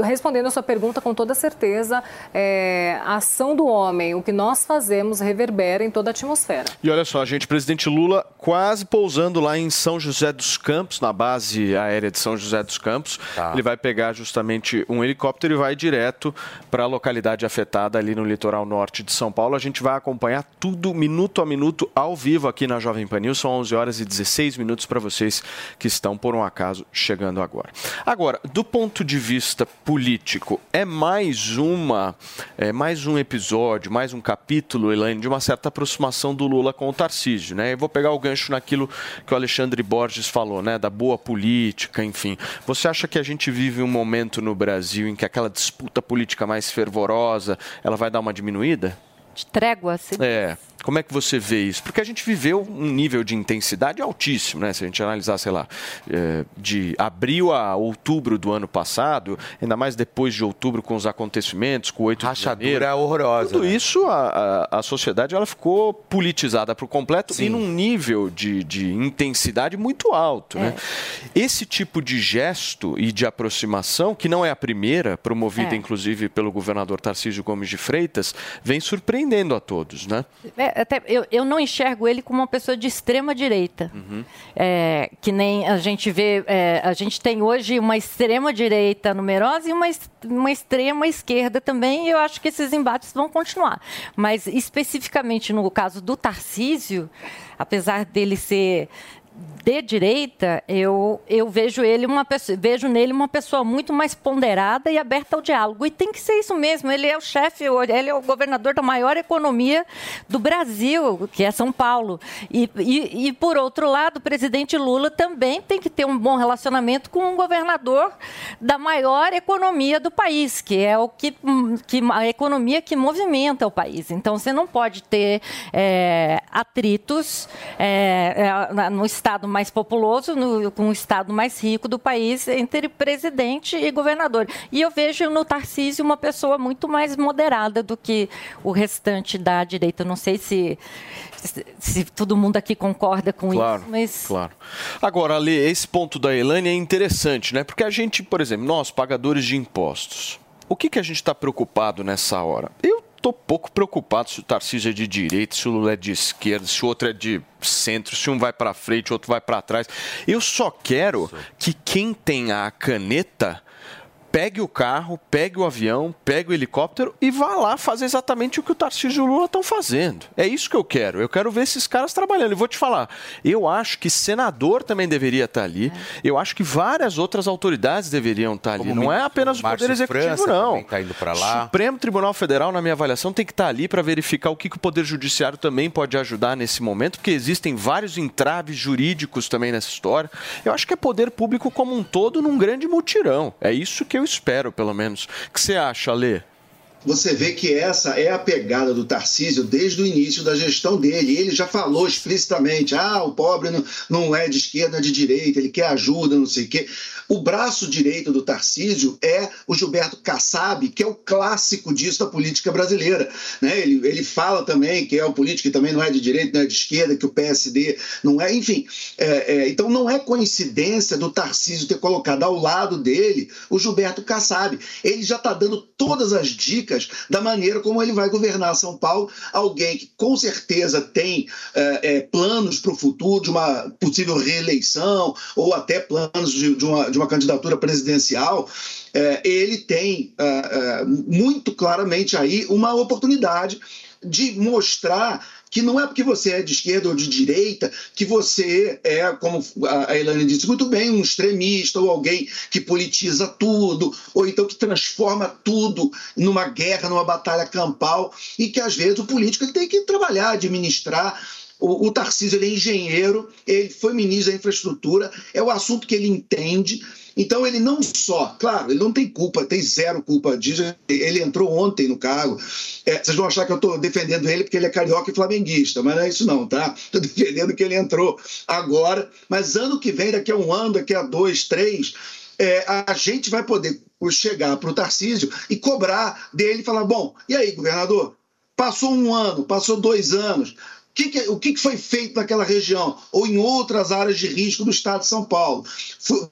respondendo a sua pergunta com toda certeza, é, a ação do homem, o que nós fazemos, reverbera em toda a atmosfera. E olha só, gente, presidente Lula quase pousando lá em São José dos Campos, na base aérea de São José dos Campos. Ele vai pegar justamente um helicóptero e vai direto para a localidade afetada ali no litoral norte de São Paulo. A gente vai acompanhar tudo minuto a minuto ao vivo aqui na Jovem Pan News. São 11 horas e 16 minutos para vocês que estão por um acaso chegando agora. Agora, do ponto de vista político, é mais uma, é mais um episódio, mais um capítulo, Elaine, de uma certa aproximação do Lula com o Tarcísio, né? Eu vou pegar o gancho naquilo que o Alexandre Borges falou, né? Da boa política, enfim. Você acha que a gente vive um momento no Brasil em que aquela disputa política mais fervorosa, ela vai dar uma diminuída? De trégua, assim? É. Como é que você vê isso? Porque a gente viveu um nível de intensidade altíssimo, né? Se a gente analisar, sei lá, é, de abril a outubro do ano passado, ainda mais depois de outubro com os acontecimentos, com o 8 de janeiro. é horrorosa. Tudo isso, a, a, a sociedade ela ficou politizada por completo e num nível de, de intensidade muito alto, né? Esse tipo de gesto e de aproximação, que não é a primeira, promovida É. inclusive pelo governador Tarcísio Gomes de Freitas, vem surpreendendo atendendo a todos, né? É, até, eu, eu não enxergo ele como uma pessoa de extrema direita. Uhum. É, que nem a gente vê, é, a gente tem hoje uma extrema direita numerosa e uma, uma extrema esquerda também, e eu acho que esses embates vão continuar. Mas especificamente no caso do Tarcísio, apesar dele ser de direita, eu, eu vejo ele uma pessoa, vejo nele uma pessoa muito mais ponderada e aberta ao diálogo. E tem que ser isso mesmo. Ele é o chefe, ele é o governador da maior economia do Brasil, que é São Paulo. E, e, e, por outro lado, o presidente Lula também tem que ter um bom relacionamento com o governador da maior economia do país, que é o que, que a economia que movimenta o país. Então, você não pode ter é, atritos é, no estado mais populoso, no, com o estado mais rico do país, entre presidente e governador. E eu vejo no Tarcísio uma pessoa muito mais moderada do que o restante da direita. Não sei se, se, se todo mundo aqui concorda com Claro, isso, mas claro. Agora, Ale, esse ponto da Elane é interessante, né? Porque a gente, por exemplo, nós, pagadores de impostos, o que, que a gente está preocupado nessa hora? Eu estou pouco preocupado se o Tarcísio é de direita, se o Lula é de esquerda, se o outro é de centro, se um vai para frente, o outro vai para trás. Eu só quero que quem tem a caneta pegue o carro, pegue o avião, pegue o helicóptero e vá lá fazer exatamente o que o Tarcísio e o Lula estão fazendo. É isso que eu quero. Eu quero ver esses caras trabalhando. E vou te falar, eu acho que senador também deveria estar ali. Eu acho que várias outras autoridades deveriam estar ali. Como não é ministro apenas o Márcio Poder Executivo, França não. tá indo lá. Supremo Tribunal Federal, na minha avaliação, tem que estar ali para verificar o que, que o Poder Judiciário também pode ajudar nesse momento, porque existem vários entraves jurídicos também nessa história. Eu acho que é poder público como um todo num grande mutirão. É isso que eu espero, pelo menos. O que você acha, Lê? Você vê que essa é a pegada do Tarcísio desde o início da gestão dele. Ele já falou explicitamente: ah, o pobre não, é de esquerda, é de direita, ele quer ajuda, não sei o quê. O braço direito do Tarcísio é o Gilberto Kassab, que é o clássico disso da política brasileira. Né? Ele, ele fala também que é o político que também não é de direita, não é de esquerda, que o PSD não é, enfim. é, é, então não é coincidência do Tarcísio ter colocado ao lado dele o Gilberto Kassab. Ele já está dando todas as dicas da maneira como ele vai governar São Paulo. Alguém que com certeza tem é, é, planos para o futuro, de uma possível reeleição, ou até planos de, de uma, de uma candidatura presidencial. É, ele tem é, é, muito claramente aí uma oportunidade de mostrar que não é porque você é de esquerda ou de direita que você é, como a Elaine disse muito bem, um extremista ou alguém que politiza tudo, ou então que transforma tudo numa guerra, numa batalha campal, e que às vezes o político ele tem que trabalhar, administrar. O, o Tarcísio ele é engenheiro, ele foi ministro da infraestrutura, é o assunto que ele entende. Então ele não só, claro, ele não tem culpa, tem zero culpa disso. Ele entrou ontem no cargo. É, vocês vão achar que eu estou defendendo ele porque ele é carioca e flamenguista, mas não é isso não, tá? Estou defendendo que ele entrou agora, mas ano que vem, daqui a um ano, daqui a dois, três, é, a gente vai poder chegar para o Tarcísio e cobrar dele falar: bom, e aí, governador? Passou um ano, passou dois anos. Que, que, o que foi feito naquela região ou em outras áreas de risco do estado de São Paulo?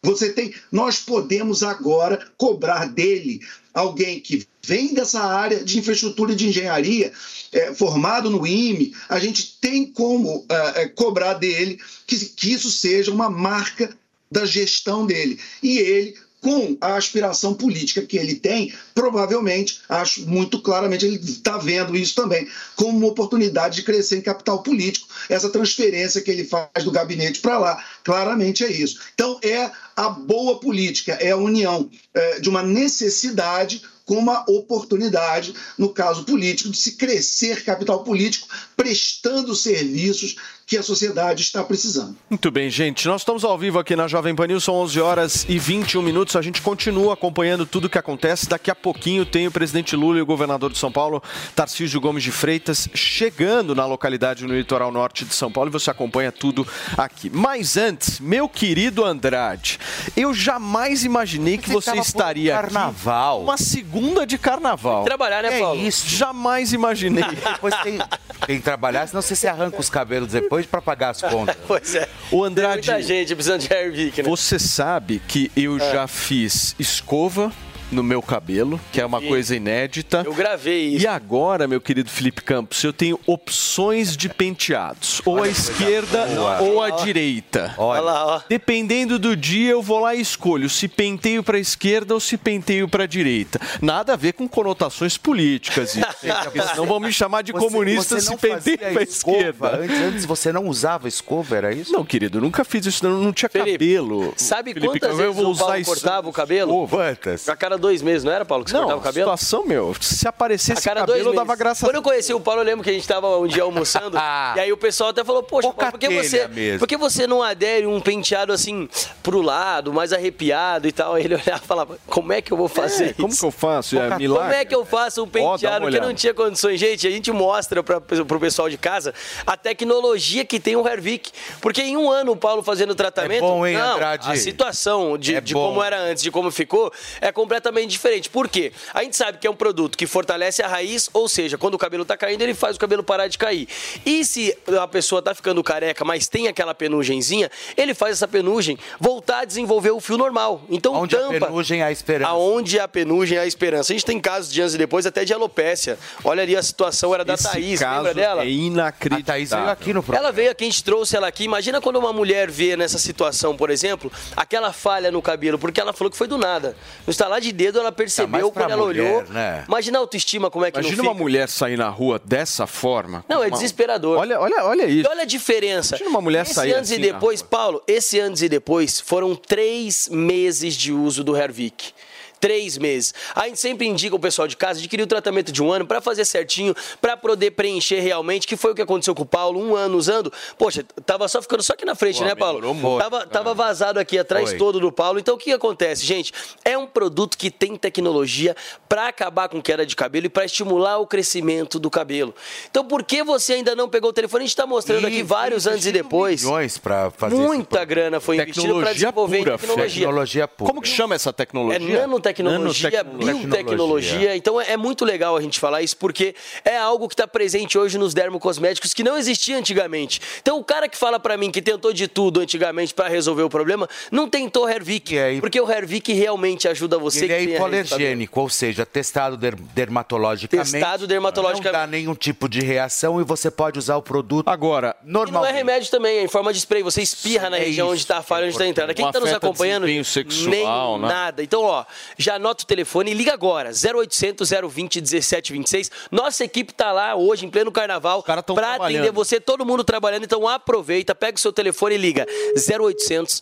Você tem, nós podemos agora cobrar dele alguém que vem dessa área de infraestrutura e de engenharia, é, formado no IME, a gente tem como é, cobrar dele que, que isso seja uma marca da gestão dele. E ele com a aspiração política que ele tem, provavelmente, acho muito claramente, ele está vendo isso também como uma oportunidade de crescer em capital político. Essa transferência que ele faz do gabinete para lá, claramente é isso. Então, é a boa política, é a união é, de uma necessidade com uma oportunidade, no caso político, de se crescer capital político, prestando serviços que a sociedade está precisando. Muito bem, gente. Nós estamos ao vivo aqui na Jovem Pan News, são 11 horas e 21 minutos. A gente continua acompanhando tudo o que acontece. Daqui a pouquinho tem o presidente Lula e o governador de São Paulo, Tarcísio Gomes de Freitas, chegando na localidade no litoral norte de São Paulo e você acompanha tudo aqui. Mas antes, meu querido Andrade, eu jamais imaginei que você, estaria por carnaval. aqui uma segunda de carnaval. Trabalhar, né, É Paulo? isso. Jamais imaginei. Depois tem, tem que trabalhar, senão você se arranca os cabelos depois para pagar as contas. Pois é. O Andrade, Muita gente precisando de Airvic, né? Você sabe que eu É. já fiz escova, no meu cabelo, que é uma vi. coisa inédita. Eu gravei isso. E agora, meu querido Felipe Campos, eu tenho opções de penteados. Ou à esquerda boa. ou à Ó. direita. Olha lá, ó. Dependendo do dia, eu vou lá e escolho se penteio para esquerda ou se penteio para direita. Nada a ver com conotações políticas. isso, hein? Porque senão vão me chamar de Você- comunista você se penteio para escova? esquerda. Antes, antes você não usava escova, era isso? Não, querido, eu nunca fiz isso, não, não tinha cabelo. Sabe Felipe, quantas eu vezes vou o usar Paulo isso. cortava o cabelo? Quantas? A cada dois meses, não era, Paulo, que você Não, o cabelo? situação, meu, se aparecesse A cada cabelo, dois eu meses. dava graça Quando eu conheci o Paulo, eu lembro que a gente tava um dia almoçando, e aí o pessoal até falou, poxa, Paulo, por que você, mesmo. por que você não adere um penteado assim pro lado, mais arrepiado e tal? Aí ele olhava e falava, como é que eu vou fazer É, como que eu faço? É Como é que eu faço um penteado que olhada. não tinha condições? Gente, a gente mostra para pro pessoal de casa a tecnologia que tem o Hervik. Porque em um ano o Paulo fazendo tratamento. É bom, hein, não, Andrade? A situação de, É de como era antes, de como ficou, é completamente diferente. Por quê? A gente sabe que é um produto que fortalece a raiz, ou seja, quando o cabelo tá caindo, ele faz o cabelo parar de cair. E se a pessoa tá ficando careca, mas tem aquela penugenzinha, ele faz essa penugem voltar a desenvolver o fio normal. Então Onde a tampa. penugem há esperança. Aonde a penugem há esperança. A gente tem casos de anos e depois até de alopécia. Olha ali a situação, era da Esse Thaís, caso lembra dela? é inacreditável. A Thaís veio aqui no programa. Ela veio aqui, a gente trouxe ela aqui. Imagina quando uma mulher vê nessa situação, por exemplo, aquela falha no cabelo, porque ela falou que foi do nada. No estalar de dedo, ela percebeu mais pra quando ela mulher, olhou. né? Imagina a autoestima como é que Imagina uma fica. mulher sair na rua dessa forma. Não, é Uma- desesperador. Olha, olha, olha E isso. olha a diferença. Imagina uma mulher esse sair antes assim e depois, Paulo, esse antes e depois foram três meses de uso do Hervik. Três meses. A gente sempre indica o pessoal de casa adquirir o tratamento de um ano para fazer certinho, para poder preencher realmente, que foi o que aconteceu com o Paulo, um ano usando. Poxa, tava só ficando só aqui na frente, Pô, né, Paulo? muito, tava, tava vazado aqui atrás Foi. todo do Paulo. Então o que acontece, gente? É um produto que tem tecnologia para acabar com queda de cabelo e para estimular o crescimento do cabelo. Então por que você ainda não pegou o telefone? A gente está mostrando aqui vários antes e depois. Milhões pra fazer Muita grana foi investida para Tecnologia desenvolver pura, tecnologia. Tecnologia pura. Como que chama essa É tecnologia? Nanotecnologia, biotecnologia. Então é, é muito legal a gente falar isso, porque é algo que está presente hoje nos dermocosméticos que não existia antigamente. Então o cara que fala para mim que tentou de tudo antigamente para resolver o problema, não tentou Hervik, porque o Hervik realmente ajuda você Ele é hipoalergênico, ou seja, testado der- dermatologicamente. Testado dermatologicamente. Não dá nenhum tipo de reação e você pode usar o produto Agora, E não é remédio também, é em forma de spray. Você espirra na É região isso onde está a falha, onde está a entrada. Quem está nos acompanhando, sexual, nem né? nada. Então, ó, já anota o telefone e liga agora. 0800 020 1726. Nossa equipe tá lá hoje, em pleno carnaval, para atender você, todo mundo trabalhando. Então, aproveita, pega o seu telefone e liga. 0800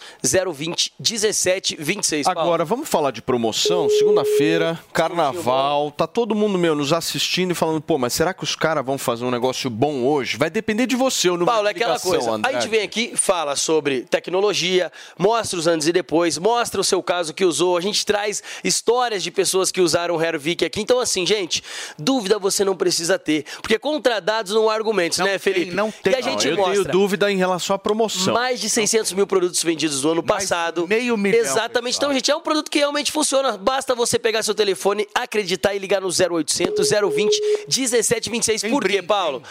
020 1726. Paulo. Agora, vamos falar de promoção? Segunda-feira, carnaval, tá todo mundo, meu, nos assistindo e falando, pô, mas será que os caras vão fazer um negócio bom hoje? Vai depender de você, o número Paulo, é aquela coisa. Andrade. A gente vem aqui, fala sobre tecnologia, mostra os antes e depois, mostra o seu caso que usou. A gente traz histórias de pessoas que usaram o Hervik aqui. Então, assim, gente, dúvida você não precisa ter. Porque contra dados não há argumentos, né, Felipe? não tem. E a gente Não, eu mostra. tenho dúvida em relação à promoção. Mais de 600 mil produtos vendidos no ano passado. meio milhão, Exatamente. Então, gente, é um produto que realmente funciona. Basta você pegar seu telefone, acreditar e ligar no 0800 020 1726. Por quê, Paulo?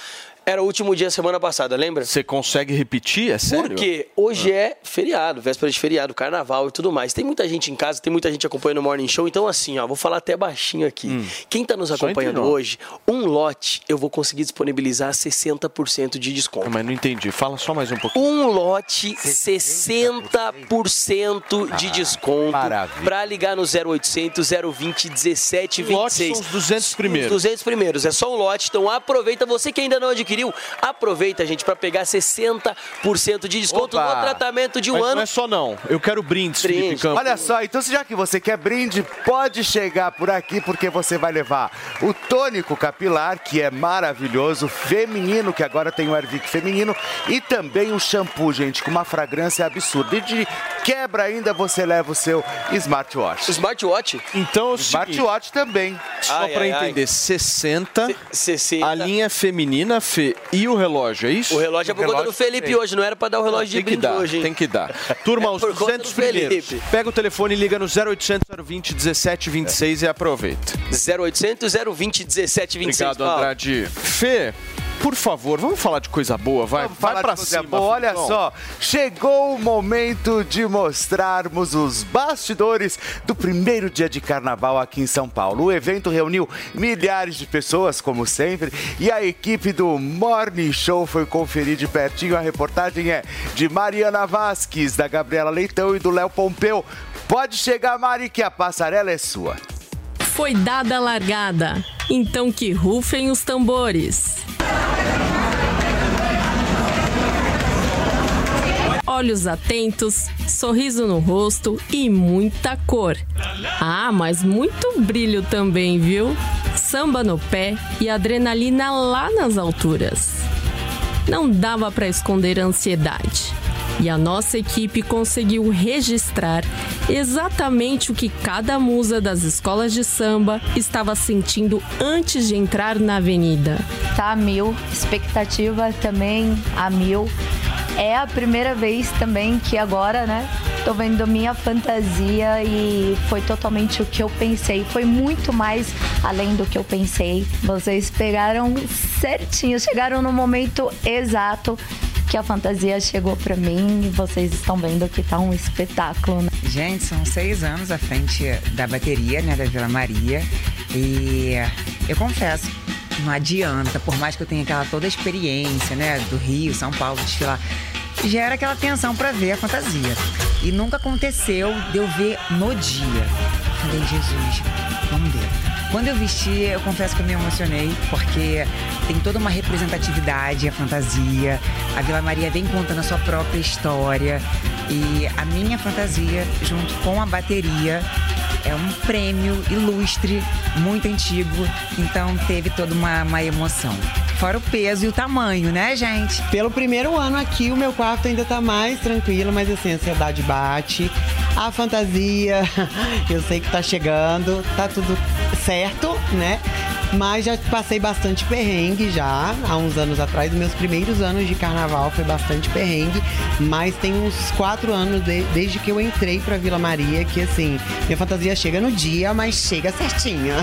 Era o último dia semana passada, lembra? Você consegue repetir? É sério? Porque hoje é feriado, véspera de feriado, carnaval e tudo mais. Tem muita gente em casa, tem muita gente acompanhando o Morning Show. Então, assim, ó, vou falar até baixinho aqui. Quem tá nos Hum. Acompanhando hoje, um lote eu vou conseguir disponibilizar 60% de desconto. Mas não entendi. Fala só mais um pouquinho. Um lote, 60% de desconto. maravilha. Pra ligar no 0800 020 1726. Um lote são os 200 primeiros. Os 200 primeiros. É só um lote. Então aproveita. Você que ainda não adquiriu, aproveita, gente, pra pegar 60% de desconto Opa. no tratamento de um Mas ano. não é só não. Eu quero brindes, Felipe Brinde. Campos. Olha só, então já que você quer brinde, pode chegar por aqui porque você vai levar o tônico capilar, que é maravilhoso, feminino, que agora tem o Hervik feminino, e também o shampoo, gente, com uma fragrância absurda. E de quebra ainda você leva o seu smartwatch. Smartwatch? Então, é Smartwatch também. só Ai, pra ai, ai. entender, 60, 60. a linha feminina, Fê, e o relógio, é isso? O relógio é por conta do Felipe hoje, não era pra dar o relógio de Tem que brinde dar, hoje, hein? tem que dar. Turma, os conta 200 do Felipe. primeiros. Pega o telefone e liga no 0800 020 1726 e aproveita. 0800 020 1726. Obrigado, Paulo. Andrade. Fê, por favor, vamos falar de coisa boa, vai. Vamos vai pra cima. boa. Olha Filipão. só, chegou o momento de mostrarmos os bastidores do primeiro dia de carnaval aqui em São Paulo. O evento reuniu milhares de pessoas, como sempre, e a equipe do Morning Show foi conferir de pertinho. A reportagem é de Mariana Vasques, da Gabriela Leitão e do Léo Pompeu. Pode chegar, Mari, que a passarela é sua. Foi dada a largada, então que rufem os tambores. Olhos atentos, sorriso no rosto e muita cor. Ah, mas muito brilho também, viu? Samba no pé e adrenalina lá nas alturas. Não dava para esconder a ansiedade. E a nossa equipe conseguiu registrar exatamente o que cada musa das escolas de samba estava sentindo antes de entrar na avenida. Tá a mil, expectativa também a mil. É a primeira vez também que agora, né? Tô vendo minha fantasia e foi totalmente o que eu pensei. Foi muito mais além do que eu pensei. Vocês pegaram certinho, chegaram no momento exato que a fantasia chegou pra mim e vocês estão vendo que tá um espetáculo, né? Gente, são seis anos à frente da bateria, né, da Vila Maria. E eu confesso, não adianta, por mais que eu tenha aquela toda a experiência, né, do Rio, São Paulo, desfilar, gera aquela tensão pra ver a fantasia. E nunca aconteceu de eu ver no dia. Falei, Jesus, vamos ver. Quando eu vesti, eu confesso que eu me emocionei, porque tem toda uma representatividade, a fantasia. A Vila Maria vem contando a sua própria história. E a minha fantasia, junto com a bateria, é um prêmio ilustre, muito antigo. Então teve toda uma, uma emoção. Fora o peso e o tamanho, né, gente? Pelo primeiro ano aqui, o meu quarto ainda tá mais tranquilo, mas assim, a ansiedade bate. A fantasia, eu sei que tá chegando, tá tudo certo, né? Mas já passei bastante perrengue já, há uns anos atrás. Meus primeiros anos de carnaval foi bastante perrengue, mas tem uns quatro anos de- desde que eu entrei pra Vila Maria que assim, minha fantasia chega no dia, mas chega certinha.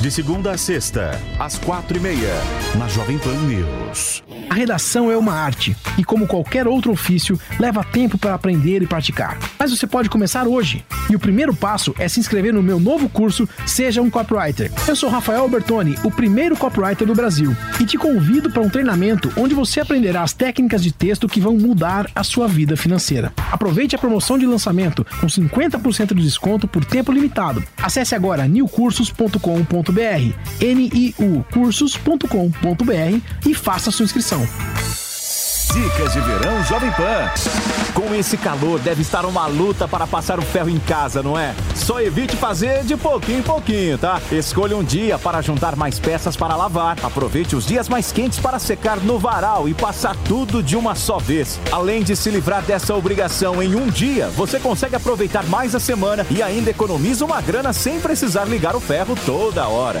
De segunda a sexta, às quatro e meia, na Jovem Pan News. A redação é uma arte e, como qualquer outro ofício, leva tempo para aprender e praticar. Mas você pode começar hoje. E o primeiro passo é se inscrever no meu novo curso Seja um Copywriter. Eu sou Rafael Albertoni, o primeiro copywriter do Brasil, e te convido para um treinamento onde você aprenderá as técnicas de texto que vão mudar a sua vida financeira. Aproveite a promoção de lançamento com 50% de desconto por tempo limitado. Acesse agora newcursos.com.br, N-I-U cursos.com.br e faça sua inscrição. Dicas de verão Jovem Pan. Com esse calor, deve estar uma luta para passar o ferro em casa, não é? Só evite fazer de pouquinho em pouquinho, tá? Escolha um dia para juntar mais peças para lavar. Aproveite os dias mais quentes para secar no varal e passar tudo de uma só vez. Além de se livrar dessa obrigação em um dia, você consegue aproveitar mais a semana e ainda economiza uma grana sem precisar ligar o ferro toda hora.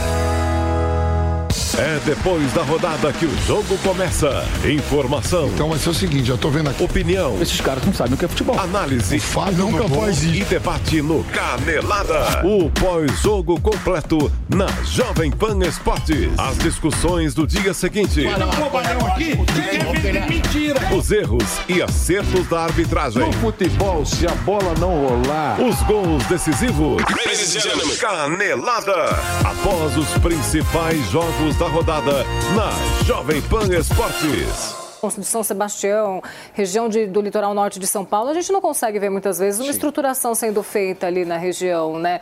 Bye. É depois da rodada que o jogo começa. Informação. Então vai ser o seguinte, já tô vendo aqui. Opinião. Esses caras não sabem o que é futebol. Análise. O Fábio nunca faz isso. E debate no Canelada. O pós-jogo completo na Jovem Pan Esportes. As discussões do dia seguinte. aqui? Mentira. Os erros e acertos da arbitragem. No futebol, se a bola não rolar. Os gols decisivos. Canelada. Após os principais jogos da rodada na Jovem Pan Esportes. São Sebastião, região de- do litoral norte de São Paulo, a gente não consegue ver muitas vezes uma estruturação sendo feita ali na região, né?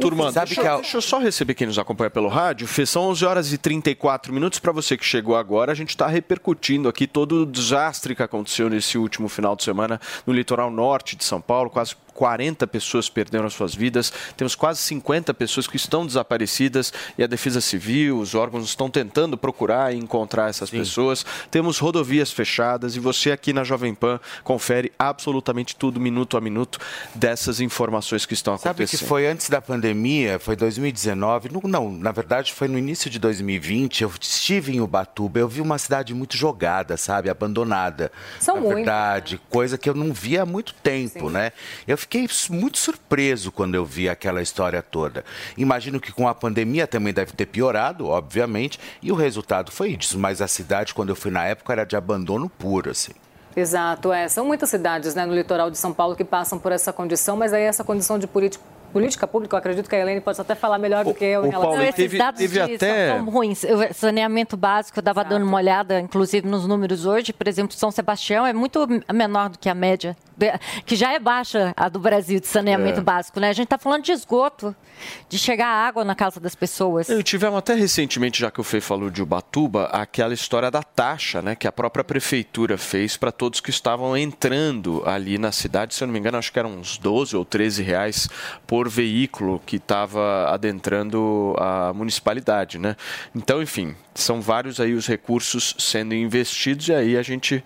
Turma, Sabe deixa, que a- deixa eu só receber quem nos acompanha pelo rádio. Fê, são 11 horas e 34 minutos. Para você que chegou agora, a gente está repercutindo aqui todo o desastre que aconteceu nesse último final de semana no litoral norte de São Paulo. Quase 40 pessoas perderam as suas vidas. Temos quase 50 pessoas que estão desaparecidas e a Defesa Civil, os órgãos estão tentando procurar e encontrar essas pessoas. Temos rodovias fechadas e você aqui na Jovem Pan confere absolutamente tudo, minuto a minuto, dessas informações que estão Sabe acontecendo. que foi antes da pandemia, foi 2019, não, não, na verdade foi no início de 2020, eu estive em Ubatuba, eu vi uma cidade muito jogada, sabe, abandonada. São na muitas, verdade, coisa que eu não via há muito tempo, né? Eu fiquei muito surpreso quando eu vi aquela história toda. Imagino que com a pandemia também deve ter piorado, obviamente, e o resultado foi isso, mas a cidade, quando eu fui na época, era de abandono puro, assim. Exato, é. São muitas cidades né, no litoral de São Paulo que passam por essa condição, mas aí essa condição de política, política pública, eu acredito que a Helene pode até falar melhor do que eu em relação Não, a esses isso. dados de são tão ruins. Eu- Saneamento básico, eu estava dando uma olhada, inclusive, nos números hoje. Por exemplo, São Sebastião é muito menor do que a média, que já é baixa a do Brasil de saneamento É. básico. Né? A gente está falando de esgoto, de chegar água na casa das pessoas. Eu tivemos até recentemente, já que o Fê falou de Ubatuba, aquela história da taxa, né, que a própria prefeitura fez para todos que estavam entrando ali na cidade. Se eu não me engano, acho que eram uns 12 ou 13 reais por veículo que estava adentrando a municipalidade, né? Então, enfim, são vários aí os recursos sendo investidos e aí a gente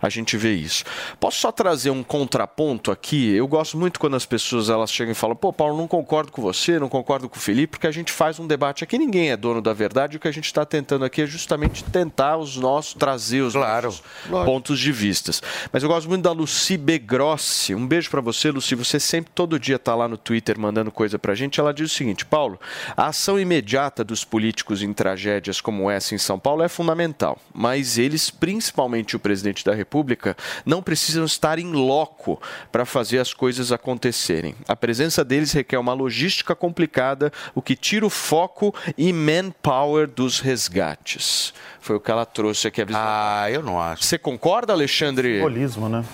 a gente vê isso. Posso só trazer um contraponto aqui? Eu gosto muito quando as pessoas elas chegam e falam: "Pô, Paulo, não concordo com você, não concordo com o Felipe", porque a gente faz um debate aqui, ninguém é dono da verdade, o que a gente está tentando aqui é justamente tentar os nossos trazer os nossos pontos de vistas. Mas eu gosto muito da Luci Begrossi. Um beijo para você, Luci. Você sempre todo dia tá lá no Twitter Twitter mandando coisa pra gente. Ela diz o seguinte: Paulo, a ação imediata dos políticos em tragédias como essa em São Paulo é fundamental, mas eles, principalmente o presidente da República, não precisam estar em loco para fazer as coisas acontecerem. A presença deles requer uma logística complicada, o que tira o foco e manpower dos resgates. Foi o que ela trouxe aqui. Ah, eu não acho. Você concorda, Alexandre? Simbolismo, né?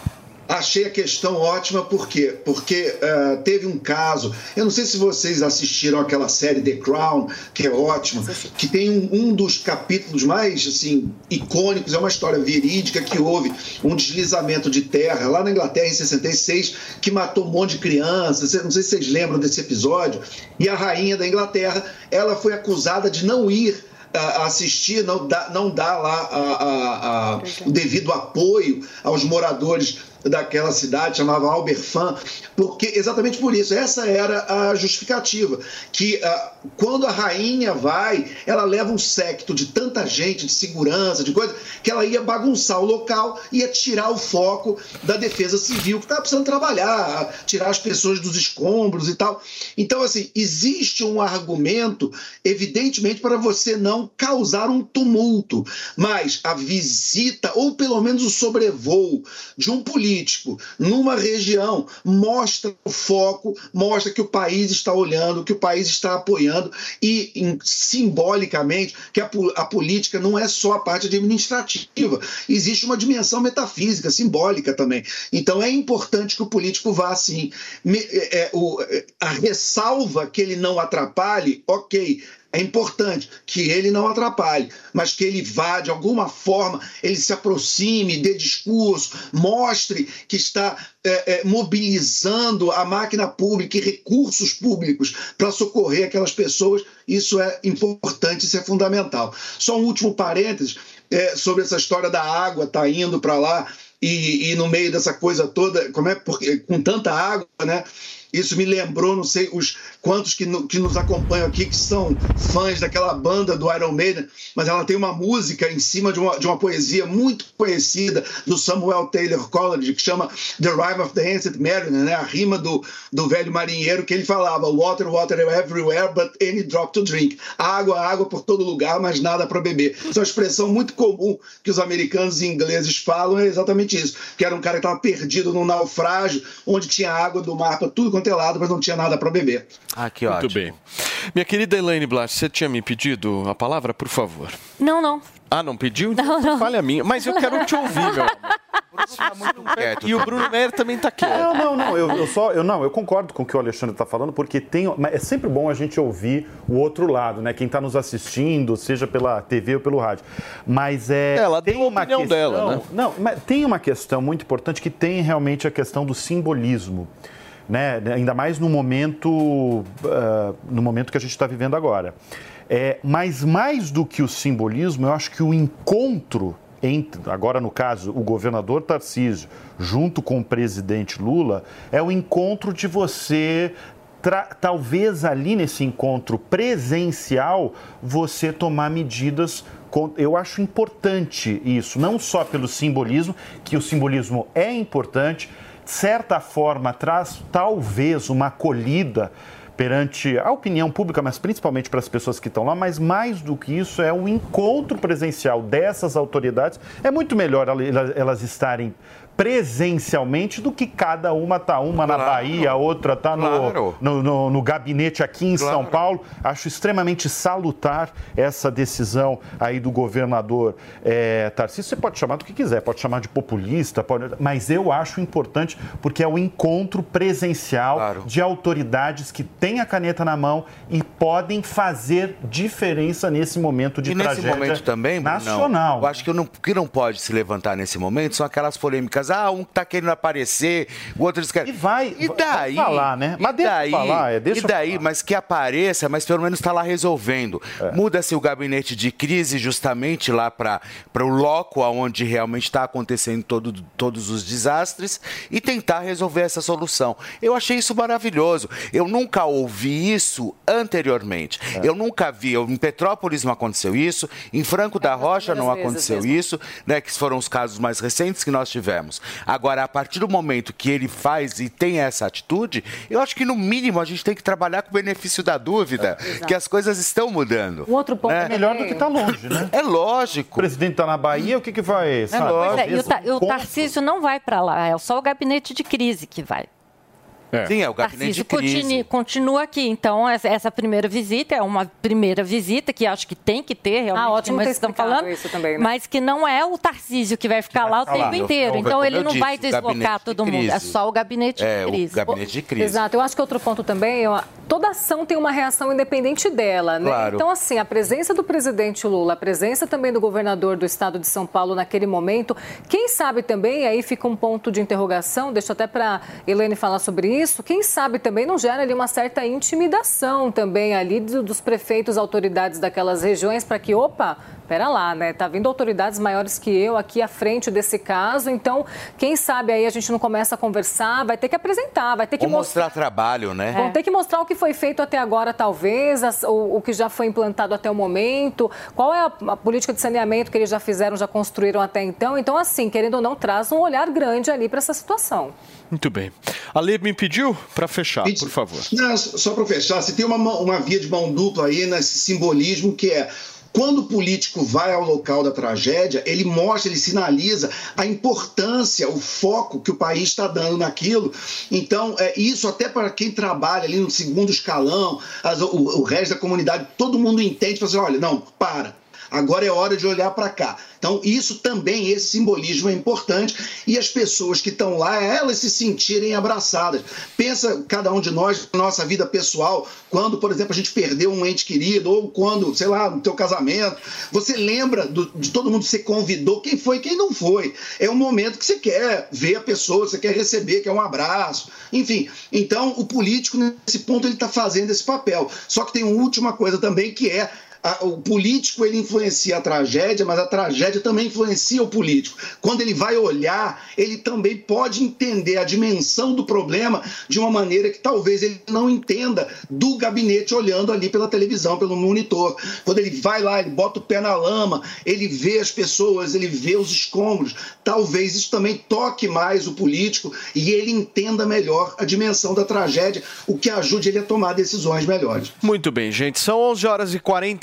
Achei a questão ótima, por quê? Porque uh, teve um caso, eu não sei se vocês assistiram aquela série The Crown, que é ótima, que tem um, um, dos capítulos mais assim, icônicos, é uma história verídica que houve um deslizamento de terra lá na Inglaterra em 66, que matou um monte de crianças, não sei se vocês lembram desse episódio, e a rainha da Inglaterra, ela foi acusada de não ir uh, assistir, não dá, não dá lá a, a, a, o devido apoio aos moradores daquela cidade, chamava Alberfan, porque exatamente por isso, essa era a justificativa, que uh, quando a rainha vai, ela leva um séquito de tanta gente, de segurança, de coisa, que ela ia bagunçar o local, ia tirar o foco da defesa civil, que estava precisando trabalhar, tirar as pessoas dos escombros e tal. Então, assim, existe um argumento, evidentemente, para você não causar um tumulto, mas a visita, ou pelo menos o sobrevoo de um político, político numa região mostra o foco, mostra que o país está olhando, que o país está apoiando e em, simbolicamente que a, a política não é só a parte administrativa, existe uma dimensão metafísica, simbólica também. Então é importante que o político vá assim. Me, é, é o, a ressalva que ele não atrapalhe, ok, é importante que ele não atrapalhe, mas que ele vá, de alguma forma, ele se aproxime, dê discurso, mostre que está é, é, mobilizando a máquina pública e recursos públicos para socorrer aquelas pessoas. Isso é importante, isso é fundamental. Só um último parênteses é, sobre essa história da água tá indo para lá e, e, no meio dessa coisa toda, como é porque com tanta água, né? Isso me lembrou, não sei os quantos que, no, que nos acompanham aqui que são fãs daquela banda do Iron Maiden, mas ela tem uma música em cima de uma, de uma poesia muito conhecida do Samuel Taylor Coleridge, que chama The Rime of the Ancient Mariner, né? a rima do, do velho marinheiro, que ele falava Water, water everywhere, but any drop to drink. Água, água por todo lugar, mas nada para beber. Isso é uma expressão muito comum que os americanos e ingleses falam, é exatamente isso. Que era um cara que estava perdido num naufrágio, onde tinha água do mar para tudo quanto é lado, mas não tinha nada para beber. Ah, que Muito ótimo. bem. Minha querida Elaine Blas, você tinha me pedido a palavra, por favor? Não, não. Ah, não pediu? Não, não. Falha minha. Mas eu quero te ouvir, meu. E o Bruno Meyer também está quieto. Não, não, não. Eu, eu só, eu não, eu concordo com o que o Alexandre está falando, porque tem, mas é sempre bom a gente ouvir o outro lado, né? Quem está nos assistindo, seja pela TV ou pelo rádio. Mas é. Ela tem deu a uma opinião questão, dela, né? Não, mas tem uma questão muito importante que tem realmente a questão do simbolismo. Né? Ainda mais no momento, uh, no momento que a gente está vivendo agora. É, mas mais do que o simbolismo, eu acho que o encontro entre, agora no caso, o governador Tarcísio, junto com o presidente Lula, é o encontro de você talvez ali nesse encontro presencial você tomar medidas. Eu acho importante isso, não só pelo simbolismo, que o simbolismo é importante, de certa forma traz talvez uma acolhida perante a opinião pública, mas principalmente para as pessoas que estão lá, mas mais do que isso é o encontro presencial dessas autoridades. É muito melhor elas estarem presencialmente do que cada uma tá uma claro. na Bahia, a outra tá claro. no, no, no, gabinete aqui em claro. São Paulo. Acho extremamente salutar essa decisão aí do governador é, Tarcísio. Você pode chamar do que quiser, pode chamar de populista, pode... mas eu acho importante porque é o encontro presencial de autoridades que têm a caneta na mão e podem fazer diferença nesse momento de e tragédia nesse momento também, nacional. Não, eu acho que o que não pode se levantar nesse momento são aquelas polêmicas ah, um tá querendo aparecer, o outro quer. E vai. E daí? falar, né? Mas deixa daí, falar, é, deixa E daí, mas que apareça, mas pelo menos está lá resolvendo. É. Muda-se o gabinete de crise justamente lá para o loco onde realmente está acontecendo todo, todos os desastres e tentar resolver essa solução. Eu achei isso maravilhoso. Eu nunca ouvi isso anteriormente. É. Eu nunca vi. Eu, em Petrópolis não aconteceu isso, em Franco da Rocha não aconteceu isso, né? Que foram os casos mais recentes que nós tivemos. Agora, a partir do momento que ele faz e tem essa atitude, eu acho que no mínimo a gente tem que trabalhar com o benefício da dúvida, É, que as coisas estão mudando. Um outro ponto né? é melhor do que tá longe, né? É lógico. O presidente está na Bahia, o que, que vai? sabe? Pois é, e o, Ta- o Tarcísio não vai para lá, é só o gabinete de crise que vai. Sim, é o gabinete de crise. continue- continua aqui. Então, essa, primeira visita é uma primeira visita que acho que tem que ter, realmente, Ah, ótimo vocês estão falando, isso também, né? mas que não é o Tarcísio que vai ficar lá o ficar lá. tempo inteiro. Não, Então, como ele eu não vai disse, o gabinete deslocar de todo mundo, é só o gabinete É, de o crise. gabinete de crise. Exato, eu acho que outro ponto também, ó, toda ação tem uma reação independente dela, né? Claro. Então, assim, a presença do presidente Lula, a presença também do governador do estado de São Paulo naquele momento, quem sabe também, aí fica um ponto de interrogação, deixa até para Helene falar sobre isso, quem sabe também não gera ali uma certa intimidação também ali do- dos prefeitos, autoridades daquelas regiões, para que, opa, pera lá, né? Tá vindo autoridades maiores que eu aqui à frente desse caso, então, quem sabe aí a gente não começa a conversar, vai ter que apresentar, vai ter que Ou mostrar. mostrar trabalho, né? Vão ter que mostrar o que foi feito até agora, talvez, as- o, o que já foi implantado até o momento, qual é a, a política de saneamento que eles já fizeram, já construíram até então. Então, assim, querendo ou não, traz um olhar grande ali para essa situação. Muito bem. A Lê me pediu para fechar, por favor. Não, só para fechar, você tem uma, uma via de mão dupla aí nesse simbolismo que é quando o político vai ao local da tragédia, ele mostra, ele sinaliza a importância, o foco que o país está dando naquilo. Então, é, isso até para quem trabalha ali no segundo escalão, as- o, o resto da comunidade, todo mundo entende, fala assim, olha, não, para. Agora é hora de olhar para cá. Então, isso também, esse simbolismo é importante. E as pessoas que estão lá, elas se sentirem abraçadas. Pensa, cada um de nós, nossa vida pessoal, quando, por exemplo, a gente perdeu um ente querido, ou quando, sei lá, no teu casamento, você lembra do- de todo mundo que você convidou, quem foi quem não foi. É um momento que você quer ver a pessoa, você quer receber, quer um abraço. Enfim, então o político, nesse ponto, ele está fazendo esse papel. Só que tem uma última coisa também, que é a- o político ele influencia a tragédia, mas a tragédia também influencia o político. Quando ele vai olhar, ele também pode entender a dimensão do problema de uma maneira que talvez ele não entenda do gabinete olhando ali pela televisão, pelo monitor. Quando ele vai lá, ele bota o pé na lama, ele vê as pessoas, ele vê os escombros. Talvez isso também toque mais o político e ele entenda melhor a dimensão da tragédia, o que ajude ele a tomar decisões melhores. Muito bem, gente. São 11 horas e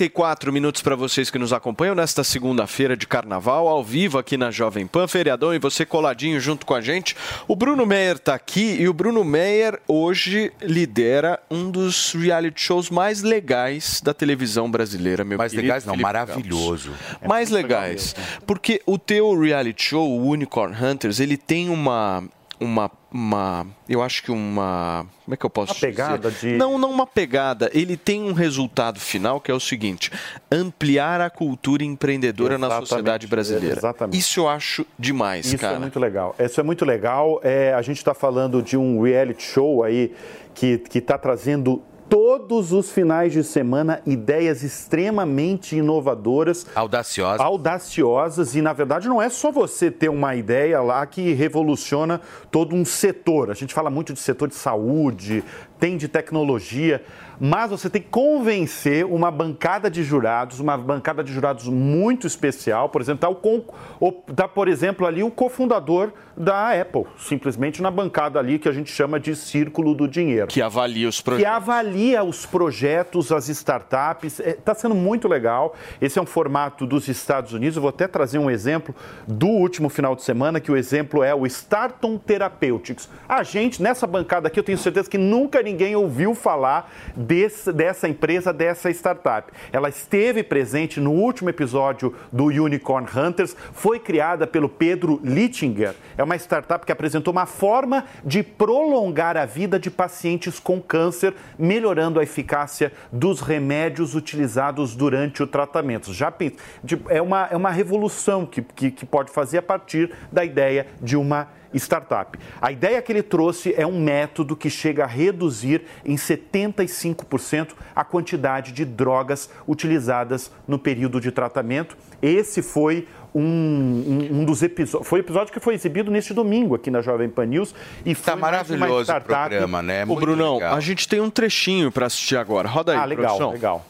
44 minutos para vocês que nos acompanham nesta segunda-feira de carnaval, ao vivo aqui na Jovem Pan, feriadão, e você coladinho junto com a gente. O Bruno Meyer está aqui e o Bruno Meyer hoje lidera um dos reality shows mais legais da televisão brasileira, meu Mais legais não, Felipe maravilhoso. Campos. mais legais. Porque o teu reality show, o Unicorn Hunters, ele tem uma. Uma, uma. Eu acho que uma. Como é que eu posso Uma pegada dizer? de- Não, não uma pegada. Ele tem um resultado final que é o seguinte: ampliar a cultura empreendedora na Exatamente, sociedade brasileira. exatamente. Isso eu acho demais, Isso cara. é muito legal. Isso é muito legal. É, a gente está falando de um reality show aí que está trazendo todos os finais de semana ideias extremamente inovadoras. Audaciosas. Audaciosas. E, na verdade, não é só você ter uma ideia lá que revoluciona todo um setor. A gente fala muito de setor de saúde, tem de tecnologia. Mas você tem que convencer uma bancada de jurados, uma bancada de jurados muito especial. Por exemplo, está, o, con- o- tá, por exemplo, ali o cofundador da Apple, simplesmente na bancada ali que a gente chama de Círculo do Dinheiro. Que avalia os Que projetos. avalia os projetos, as startups. Está sendo muito legal. Esse é um formato dos Estados Unidos. Eu vou até trazer um exemplo do último final de semana, que o exemplo é o Starton Therapeutics. A gente, nessa bancada aqui, eu tenho certeza que nunca ninguém ouviu falar desse- dessa empresa, dessa startup. Ela esteve presente no último episódio do Unicorn Hunters, foi criada pelo Pedro Littinger. É uma startup que apresentou uma forma de prolongar a vida de pacientes com câncer, melhorando a eficácia dos remédios utilizados durante o tratamento. Já pens- de- é uma, é uma revolução que, que, que pode fazer a partir da ideia de uma startup. A ideia que ele trouxe é um método que chega a reduzir em 75% a quantidade de drogas utilizadas no período de tratamento. Esse foi um, um- um dos episódios. Foi o episódio que foi exibido neste domingo aqui na Jovem Pan News. E foi Tá maravilhoso o programa, né? Ô, Muito Brunão, legal. a gente tem um trechinho para assistir agora. Roda aí, Ah, legal, produção. legal.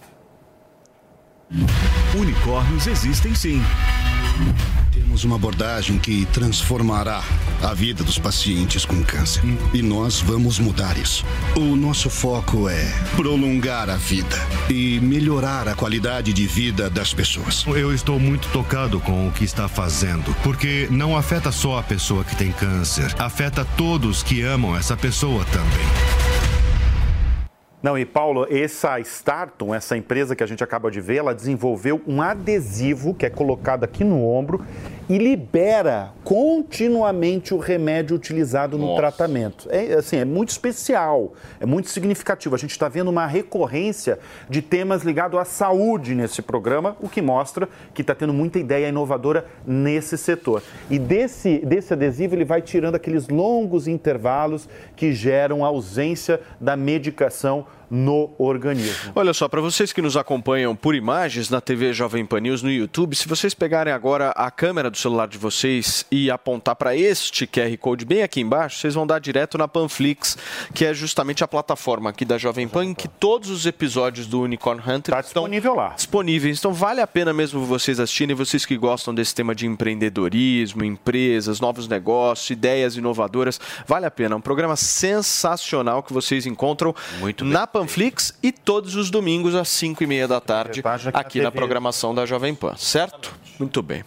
Unicórnios existem sim. Temos uma abordagem que transformará a vida dos pacientes com câncer. E nós vamos mudar isso. O nosso foco é prolongar a vida e melhorar a qualidade de vida das pessoas. Eu estou muito tocado com o que está fazendo, porque não afeta só a pessoa que tem câncer, afeta todos que amam essa pessoa também. Não, e Paulo, essa Starton, essa empresa que a gente acaba de ver, ela desenvolveu um adesivo que é colocado aqui no ombro e libera continuamente o remédio utilizado no Nossa. tratamento. É assim, é muito especial, é muito significativo. A gente está vendo uma recorrência de temas ligados à saúde nesse programa, o que mostra que está tendo muita ideia inovadora nesse setor. E desse, desse adesivo ele vai tirando aqueles longos intervalos que geram ausência da medicação no organismo. Olha só, para vocês que nos acompanham por imagens na TV Jovem Pan News no YouTube, se vocês pegarem agora a câmera do celular de vocês e apontar para este QR Code bem aqui embaixo, vocês vão dar direto na Panflix, que é justamente a plataforma aqui da Jovem Pan em que todos os episódios do Unicorn Hunter Tá estão disponível lá. disponíveis. Então vale a pena mesmo vocês assistirem, vocês que gostam desse tema de empreendedorismo, empresas, novos negócios, ideias inovadoras, vale a pena. É um programa sensacional que vocês encontram na Panflix e todos os domingos às 5 e meia da tarde aqui na programação da Jovem Pan, certo? Muito bem.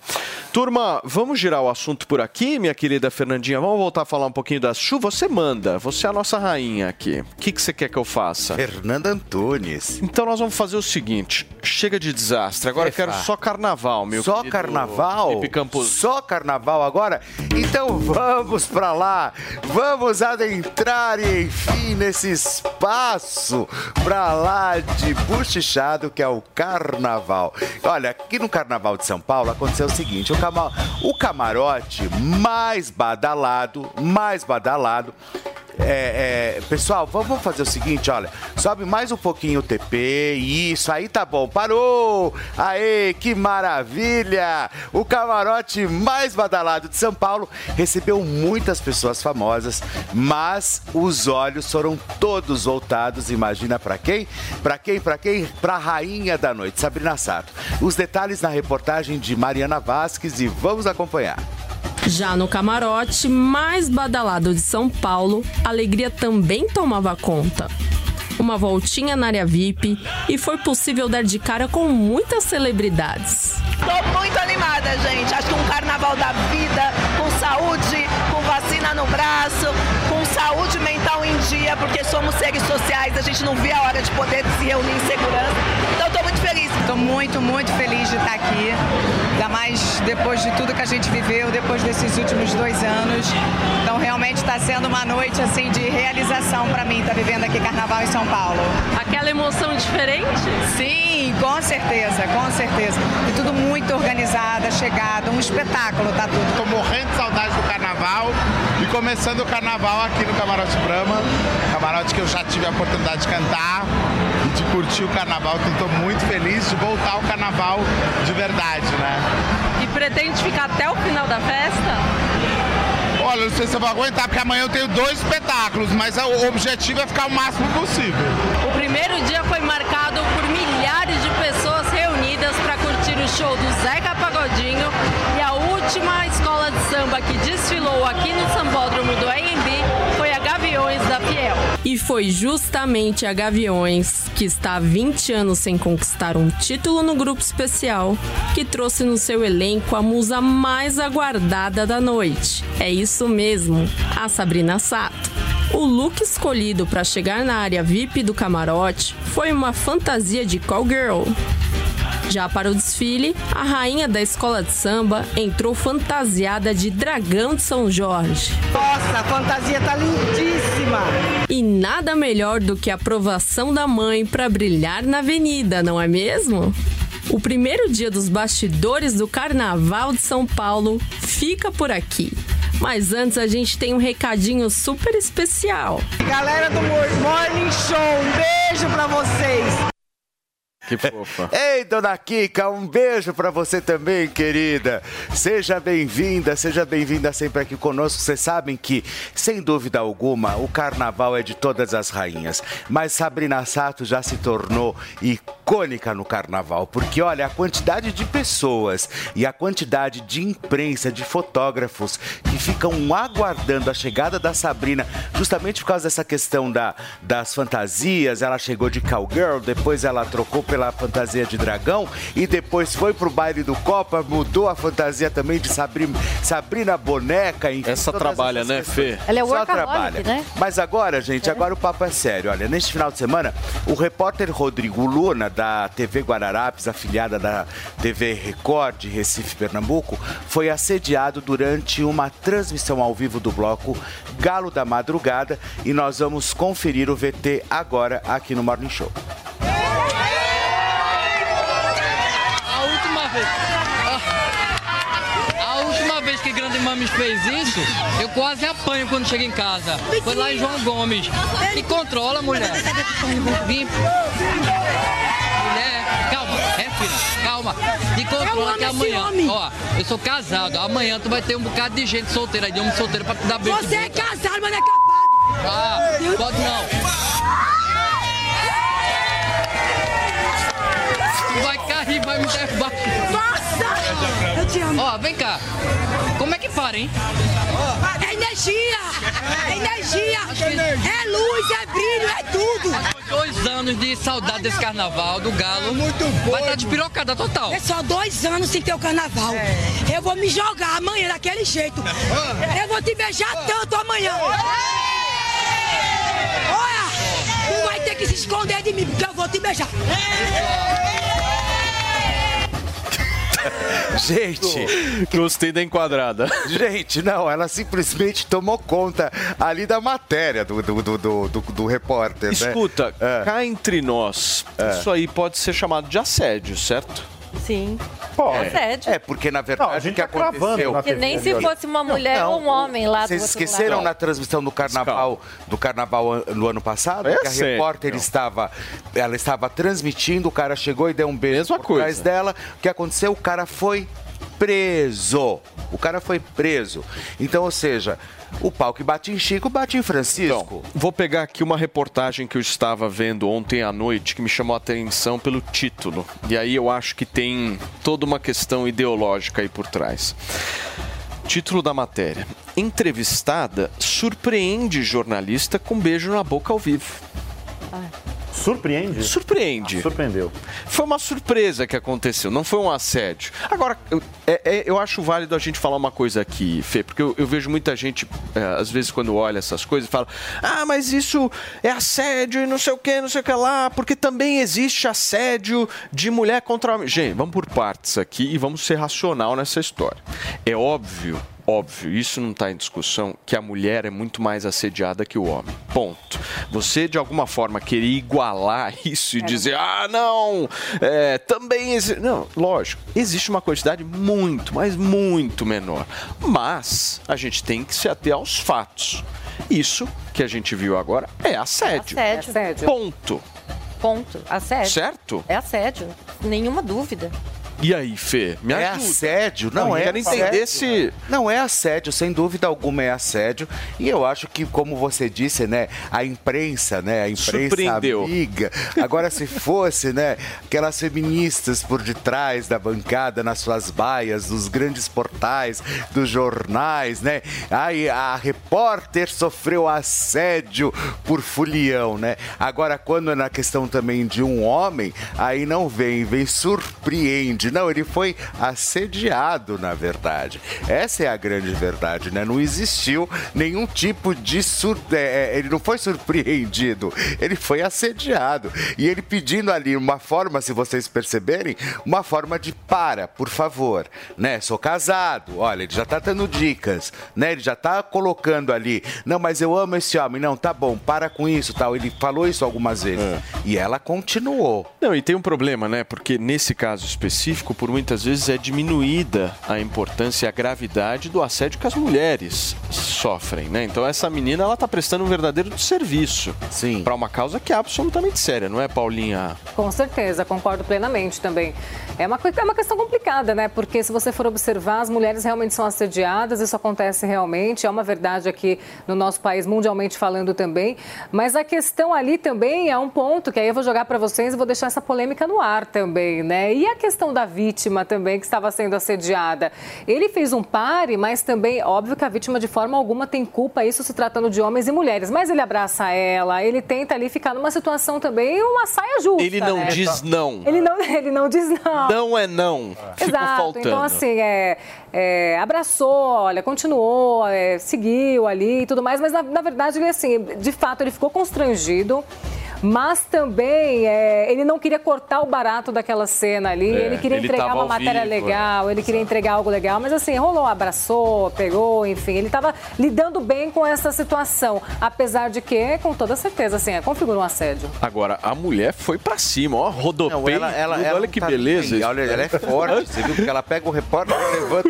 Turma, vamos girar o assunto por aqui, minha querida Fernandinha. Vamos voltar a falar um pouquinho da chuva. Você manda, você é a nossa rainha aqui. O que, que você quer que eu faça? Fernanda Antunes. Então nós vamos fazer o seguinte: chega de desastre. Agora eu quero Efa. só carnaval, meu Só carnaval? Felipe Campos. Só carnaval agora? Então vamos pra lá. Vamos adentrar, enfim, nesse espaço pra lá de buchichado que é o carnaval. Olha, aqui no carnaval de São Paulo aconteceu o seguinte: o, o camarote mais badalado, mais badalado. É, é, pessoal, vamos fazer o seguinte, olha, sobe mais um pouquinho o TP, isso, aí tá bom, parou! Aê, que maravilha! O camarote mais badalado de São Paulo recebeu muitas pessoas famosas, mas os olhos foram todos voltados, imagina pra quem? Pra quem? Pra quem? Pra rainha da noite, Sabrina Sato. Os detalhes na reportagem de Mariana Vasques e vamos acompanhar. Já no camarote mais badalado de São Paulo, a alegria também tomava conta. Uma voltinha na área VIP e foi possível dar de cara com muitas celebridades. Tô muito animada, gente. Acho que um carnaval da vida, com saúde, com vacina no braço, saúde mental em dia, porque somos seres sociais, a gente não vê a hora de poder se reunir em segurança. Então tô muito feliz. Estou muito, muito feliz de estar aqui. Ainda mais depois de tudo que a gente viveu, depois desses últimos dois anos. Então realmente está sendo uma noite assim de realização para mim, estar vivendo aqui Carnaval em São Paulo. Aquela emoção diferente? Sim, com certeza, com certeza. E tudo muito organizado, chegado, um espetáculo, tá tudo. Tô morrendo de saudade do carnaval começando o carnaval aqui no Camarote Brahma, camarote que eu já tive a oportunidade de cantar e de curtir o carnaval, então tô muito feliz de voltar ao carnaval de verdade, né? E pretende ficar até o final da festa? Olha, não sei se eu vou aguentar, porque amanhã eu tenho dois espetáculos, mas o objetivo é ficar o máximo possível. O primeiro dia foi marcado por milhares de pessoas reunidas para curtir o show do Zeca Pagodinho última escola de samba que desfilou aqui no Sambódromo do AMB foi a Gaviões da Fiel. E foi justamente a Gaviões, que está há 20 anos sem conquistar um título no grupo especial, que trouxe no seu elenco a musa mais aguardada da noite. É isso mesmo, a Sabrina Sato. O look escolhido para chegar na área VIP do camarote foi uma fantasia de cowgirl. Já para o desfile, a rainha da escola de samba entrou fantasiada de dragão de São Jorge. Nossa, a fantasia tá lindíssima. E nada melhor do que a aprovação da mãe para brilhar na avenida, não é mesmo? O primeiro dia dos bastidores do Carnaval de São Paulo fica por aqui. Mas antes a gente tem um recadinho super especial. Galera do Morning Show, um beijo pra vocês. Que fofa. Ei, dona Kika, um beijo pra você também, querida. Seja bem-vinda, seja bem-vinda sempre aqui conosco. Vocês sabem que, sem dúvida alguma, o carnaval é de todas as rainhas. Mas Sabrina Sato já se tornou icônica no carnaval, porque olha, a quantidade de pessoas e a quantidade de imprensa, de fotógrafos que ficam aguardando a chegada da Sabrina, justamente por causa dessa questão da, das fantasias. Ela chegou de cowgirl, depois ela trocou pela fantasia de dragão e depois foi pro baile do Copa, mudou a fantasia também de Sabrina, Sabrina Boneca. Enfim, Essa trabalha, essas né. Fê? Ela é Só trabalha. né? Mas agora, gente, agora o papo é sério. Olha, neste final de semana, o repórter Rodrigo Luna, da TV Guararapes, afiliada da TV Record de Recife, Pernambuco, foi assediado durante uma transmissão ao vivo do bloco Galo da Madrugada e nós vamos conferir o VT agora aqui no Morning Show. A última vez. A, última vez que Grande Mames fez isso, eu quase apanho quando chego em casa. Foi lá em João Gomes. Me controla, mulher. Vim. Mulher, calma, é filha, calma. Me controla que amanhã. Ó, eu sou casado. Amanhã tu vai ter um bocado de gente solteira aí, de homem solteiro pra te dar beijo. Você é casado, mas não é capaz. Ah, pode não. Cair, vai me derrubar. Nossa! Eu te amo. Ó, vem cá. Como é que para, hein? É energia! É energia! É luz, é brilho, é tudo! Dois anos de saudade desse carnaval, do galo. Vai estar despirocada total. É só dois anos sem ter o carnaval. Eu vou me jogar amanhã daquele jeito. Eu vou te beijar tanto amanhã. Olha! Tu vai ter que se esconder de mim, porque eu vou te beijar. Gente, gostei da enquadrada. Gente, não, ela simplesmente tomou conta ali da matéria do, do, do, do, do- do repórter. né? Escuta, cá entre nós, isso aí pode ser chamado de assédio, certo? Sim. Pode. Assédio. É, porque na verdade o que aconteceu... Que nem se fosse uma mulher ou um homem lá do Vocês outro esqueceram lado. na transmissão do carnaval do carnaval no ano passado? É que a sério. repórter estava. Ela estava transmitindo, o cara chegou e deu um beijo por trás dela. O que aconteceu? O cara foi preso. O cara foi preso. Então, ou seja, o pau que bate em Chico bate em Francisco. Vou pegar aqui uma reportagem que eu estava vendo ontem à noite que me chamou a atenção pelo título. E aí eu acho que tem toda uma questão ideológica aí por trás. Título da matéria: Entrevistada surpreende jornalista com beijo na boca ao vivo. Surpreende? Surpreende. Ah, surpreendeu. Foi uma surpresa que aconteceu, não foi um assédio. Agora, eu, é- é- eu acho válido a gente falar uma coisa aqui, Fê, porque eu, eu vejo muita gente, é, às vezes, quando olha essas coisas, fala: ah, mas isso é assédio e não sei o que, não sei o que lá, porque também existe assédio de mulher contra homem. Gente, vamos por partes aqui e vamos ser racional nessa história. É óbvio. Óbvio, isso não está em discussão, que a mulher é muito mais assediada que o homem. Ponto. Você, de alguma forma, querer igualar isso e dizer, ah, não, é, também existe. Não, lógico, existe uma quantidade muito, mas muito menor. Mas a gente tem que se ater aos fatos. Isso que a gente viu agora é assédio. Assédio. Ponto. Ponto. Assédio. Certo? É assédio. Nenhuma dúvida. E aí, Fê? Me é ajuda. assédio, não, Não, é. quero entender assédio. se- Não é assédio, sem dúvida alguma é assédio. E eu acho que, como você disse, né, a imprensa, né, a imprensa Surpreendeu. amiga. Agora, se fosse, né, aquelas feministas por detrás da bancada, nas suas baias, dos grandes portais, dos jornais, né? Aí a repórter sofreu assédio por fulião, né? Agora, quando é na questão também de um homem, aí não vem, vem surpreende. Não, ele foi assediado, na verdade. Essa é a grande verdade, né? Não existiu nenhum tipo de sur... é, é, ele não foi surpreendido, ele foi assediado. E ele pedindo ali uma forma, se vocês perceberem, uma forma de para, por favor, né? Sou casado, olha, ele já tá dando dicas, né? Ele já tá colocando ali, não, mas eu amo esse homem, não, tá bom, para com isso, tal. Ele falou isso algumas vezes. E ela continuou. Não, e tem um problema, né? Porque nesse caso específico, científico, por muitas vezes é diminuída a importância e a gravidade do assédio que as mulheres sofrem, né? Então essa menina ela tá prestando um verdadeiro serviço Sim. para uma causa que é absolutamente séria, não é, Paulinha? Com certeza, concordo plenamente também. É uma, é uma questão complicada, né? Porque se você for observar, as mulheres realmente são assediadas, isso acontece realmente, é uma verdade aqui no nosso país, mundialmente falando também. Mas a questão ali também é um ponto que aí eu vou jogar para vocês e vou deixar essa polêmica no ar também, né? E a questão da vítima também que estava sendo assediada. Ele fez um pare, mas também, óbvio que a vítima de forma alguma tem culpa, isso se tratando de homens e mulheres. Mas ele abraça ela, ele tenta ali ficar numa situação também, uma saia justa. Ele não né? diz não. Ele não, ele não diz não. Não é não. Ficou Exato. faltando. Então, assim, é, é, abraçou, olha, continuou, é, seguiu ali e tudo mais, mas na, na verdade, ele, assim, de fato, ele ficou constrangido. Mas também é, ele não queria cortar o barato daquela cena ali, É, ele queria ele entregar uma matéria vivo, legal, ele queria entregar algo legal, mas assim, rolou, abraçou, pegou, enfim, ele estava lidando bem com essa situação, apesar de que, com toda certeza, assim, é, configura um assédio. Agora, a mulher foi pra cima, ó, rodopeio. Não, ela, ela, olha que tá beleza. bem. Olha, ela é forte, você viu? Porque ela pega o repórter, ela levanta,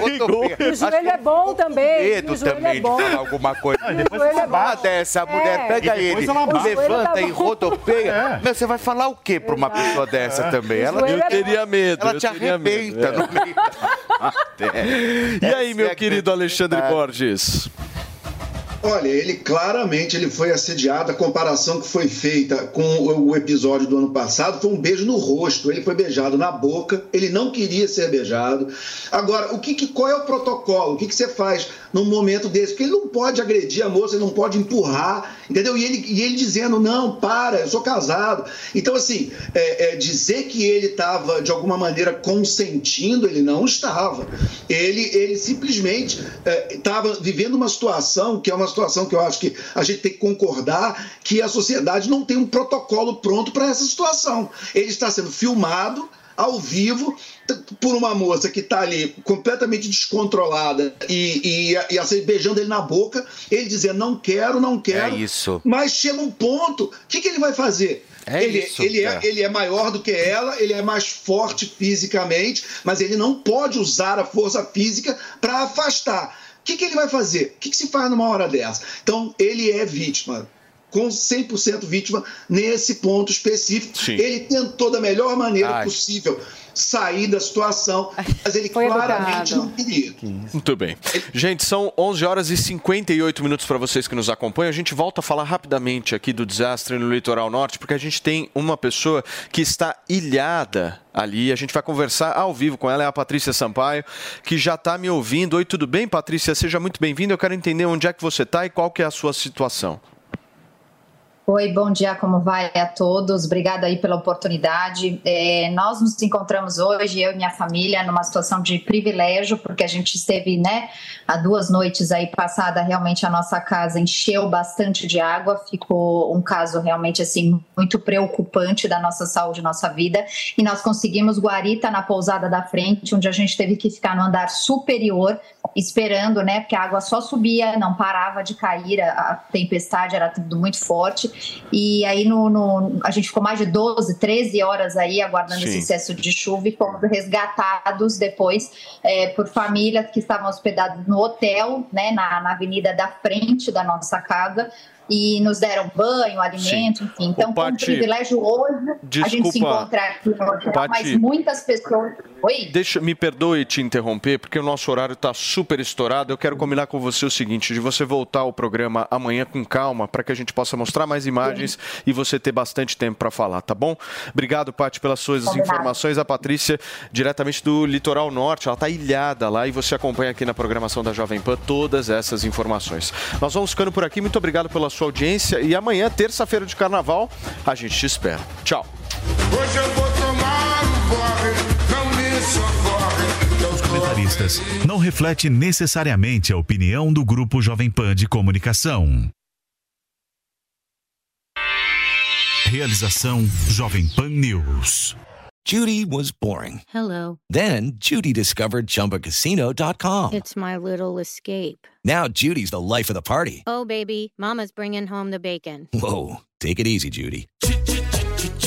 rodopeia. O joelho é bom também. medo o joelho também é bom. de falar alguma coisa. depois ela Uma bate. dessa, a mulher É. pega depois ele, levanta O joelho e rodopeia. Meu, você vai falar o quê pra uma pessoa dessa também? O Ela, é Eu teria medo. ela eu te teria medo, arrebenta é. no meio. E aí, meu é querido Alexandre. Borges? Olha, ele claramente ele foi assediado. A comparação que foi feita com o o episódio do ano passado foi um beijo no rosto. Ele foi beijado na boca. Ele não queria ser beijado. Agora, o que, que- qual é o protocolo? O que, que você faz num momento desse? Porque ele não pode agredir a moça, ele não pode empurrar, entendeu? E ele, e ele dizendo não, para, eu sou casado. Então, assim, é, é, dizer que ele estava de alguma maneira consentindo, ele não estava. Ele, ele simplesmente estava vivendo uma situação que é uma situação que eu acho que a gente tem que concordar que a sociedade não tem um protocolo pronto para essa situação. Ele está sendo filmado ao vivo por uma moça que está ali completamente descontrolada e, e, e assim, beijando ele na boca, ele dizendo não quero, não quero. É isso. Mas chega um ponto, o que, que ele vai fazer? É ele, isso, ele, é, é. ele é maior do que ela, ele é mais forte fisicamente, mas ele não pode usar a força física para afastar. O que, que ele vai fazer? O que, que se faz numa hora dessa? Então, ele é vítima. Com 100% vítima nesse ponto específico. Sim. Ele tentou da melhor maneira Ai. possível sair da situação, mas ele Foi claramente educado. não queria. Muito bem. Gente, são 11 horas e 58 minutos para vocês que nos acompanham. A gente volta a falar rapidamente aqui do desastre no litoral norte, porque a gente tem uma pessoa que está ilhada ali. A gente vai conversar ao vivo com ela, é a Patrícia Sampaio, que já está me ouvindo. Oi, tudo bem, Patrícia? Seja muito bem-vinda. Eu quero entender onde é que você está e qual que é a sua situação. Oi, bom dia, como vai a todos? Obrigada aí pela oportunidade. É, nós nos encontramos hoje, eu e minha família, numa situação de privilégio, porque a gente esteve, né, há duas noites aí passada, realmente a nossa casa encheu bastante de água, ficou um caso realmente, assim, muito preocupante da nossa saúde, nossa vida, e nós conseguimos guarita na pousada da frente, onde a gente teve que ficar no andar superior, esperando, né, porque a água só subia, não parava de cair, a, a tempestade era tudo muito forte, e aí no, no- a gente ficou mais de 12, 13 horas aí aguardando Sim. esse excesso de chuva e fomos resgatados depois é, por famílias que estavam hospedadas no hotel, né, na, na avenida da frente da nossa casa, e nos deram banho, alimento, enfim. Então, Ô, foi um privilégio hoje a gente se desculpa, encontrar aqui no hotel, Paty. mas muitas pessoas... Oi? Deixa, me perdoe te interromper, porque o nosso horário está super estourado. Eu quero combinar com você o seguinte: de você voltar ao programa amanhã com calma, para que a gente possa mostrar mais imagens e você ter bastante tempo para falar, tá bom? Obrigado, Paty, pelas suas Combinado. informações. A Patrícia, diretamente do Litoral Norte, ela está ilhada lá e você acompanha aqui na programação da Jovem Pan todas essas informações. Nós vamos ficando por aqui. Muito obrigado pela sua audiência e amanhã, terça-feira de carnaval, a gente te espera. Tchau. Comentaristas não reflete necessariamente a opinião do Grupo Jovem Pan de Comunicação. Realização Jovem Pan News. Judy was boring. Hello. Then Judy discovered ChumbaCasino.com. It's my little escape. Now Judy's the life of the party. Oh, baby, Mama's bringing home the bacon. Whoa, take it easy, Judy.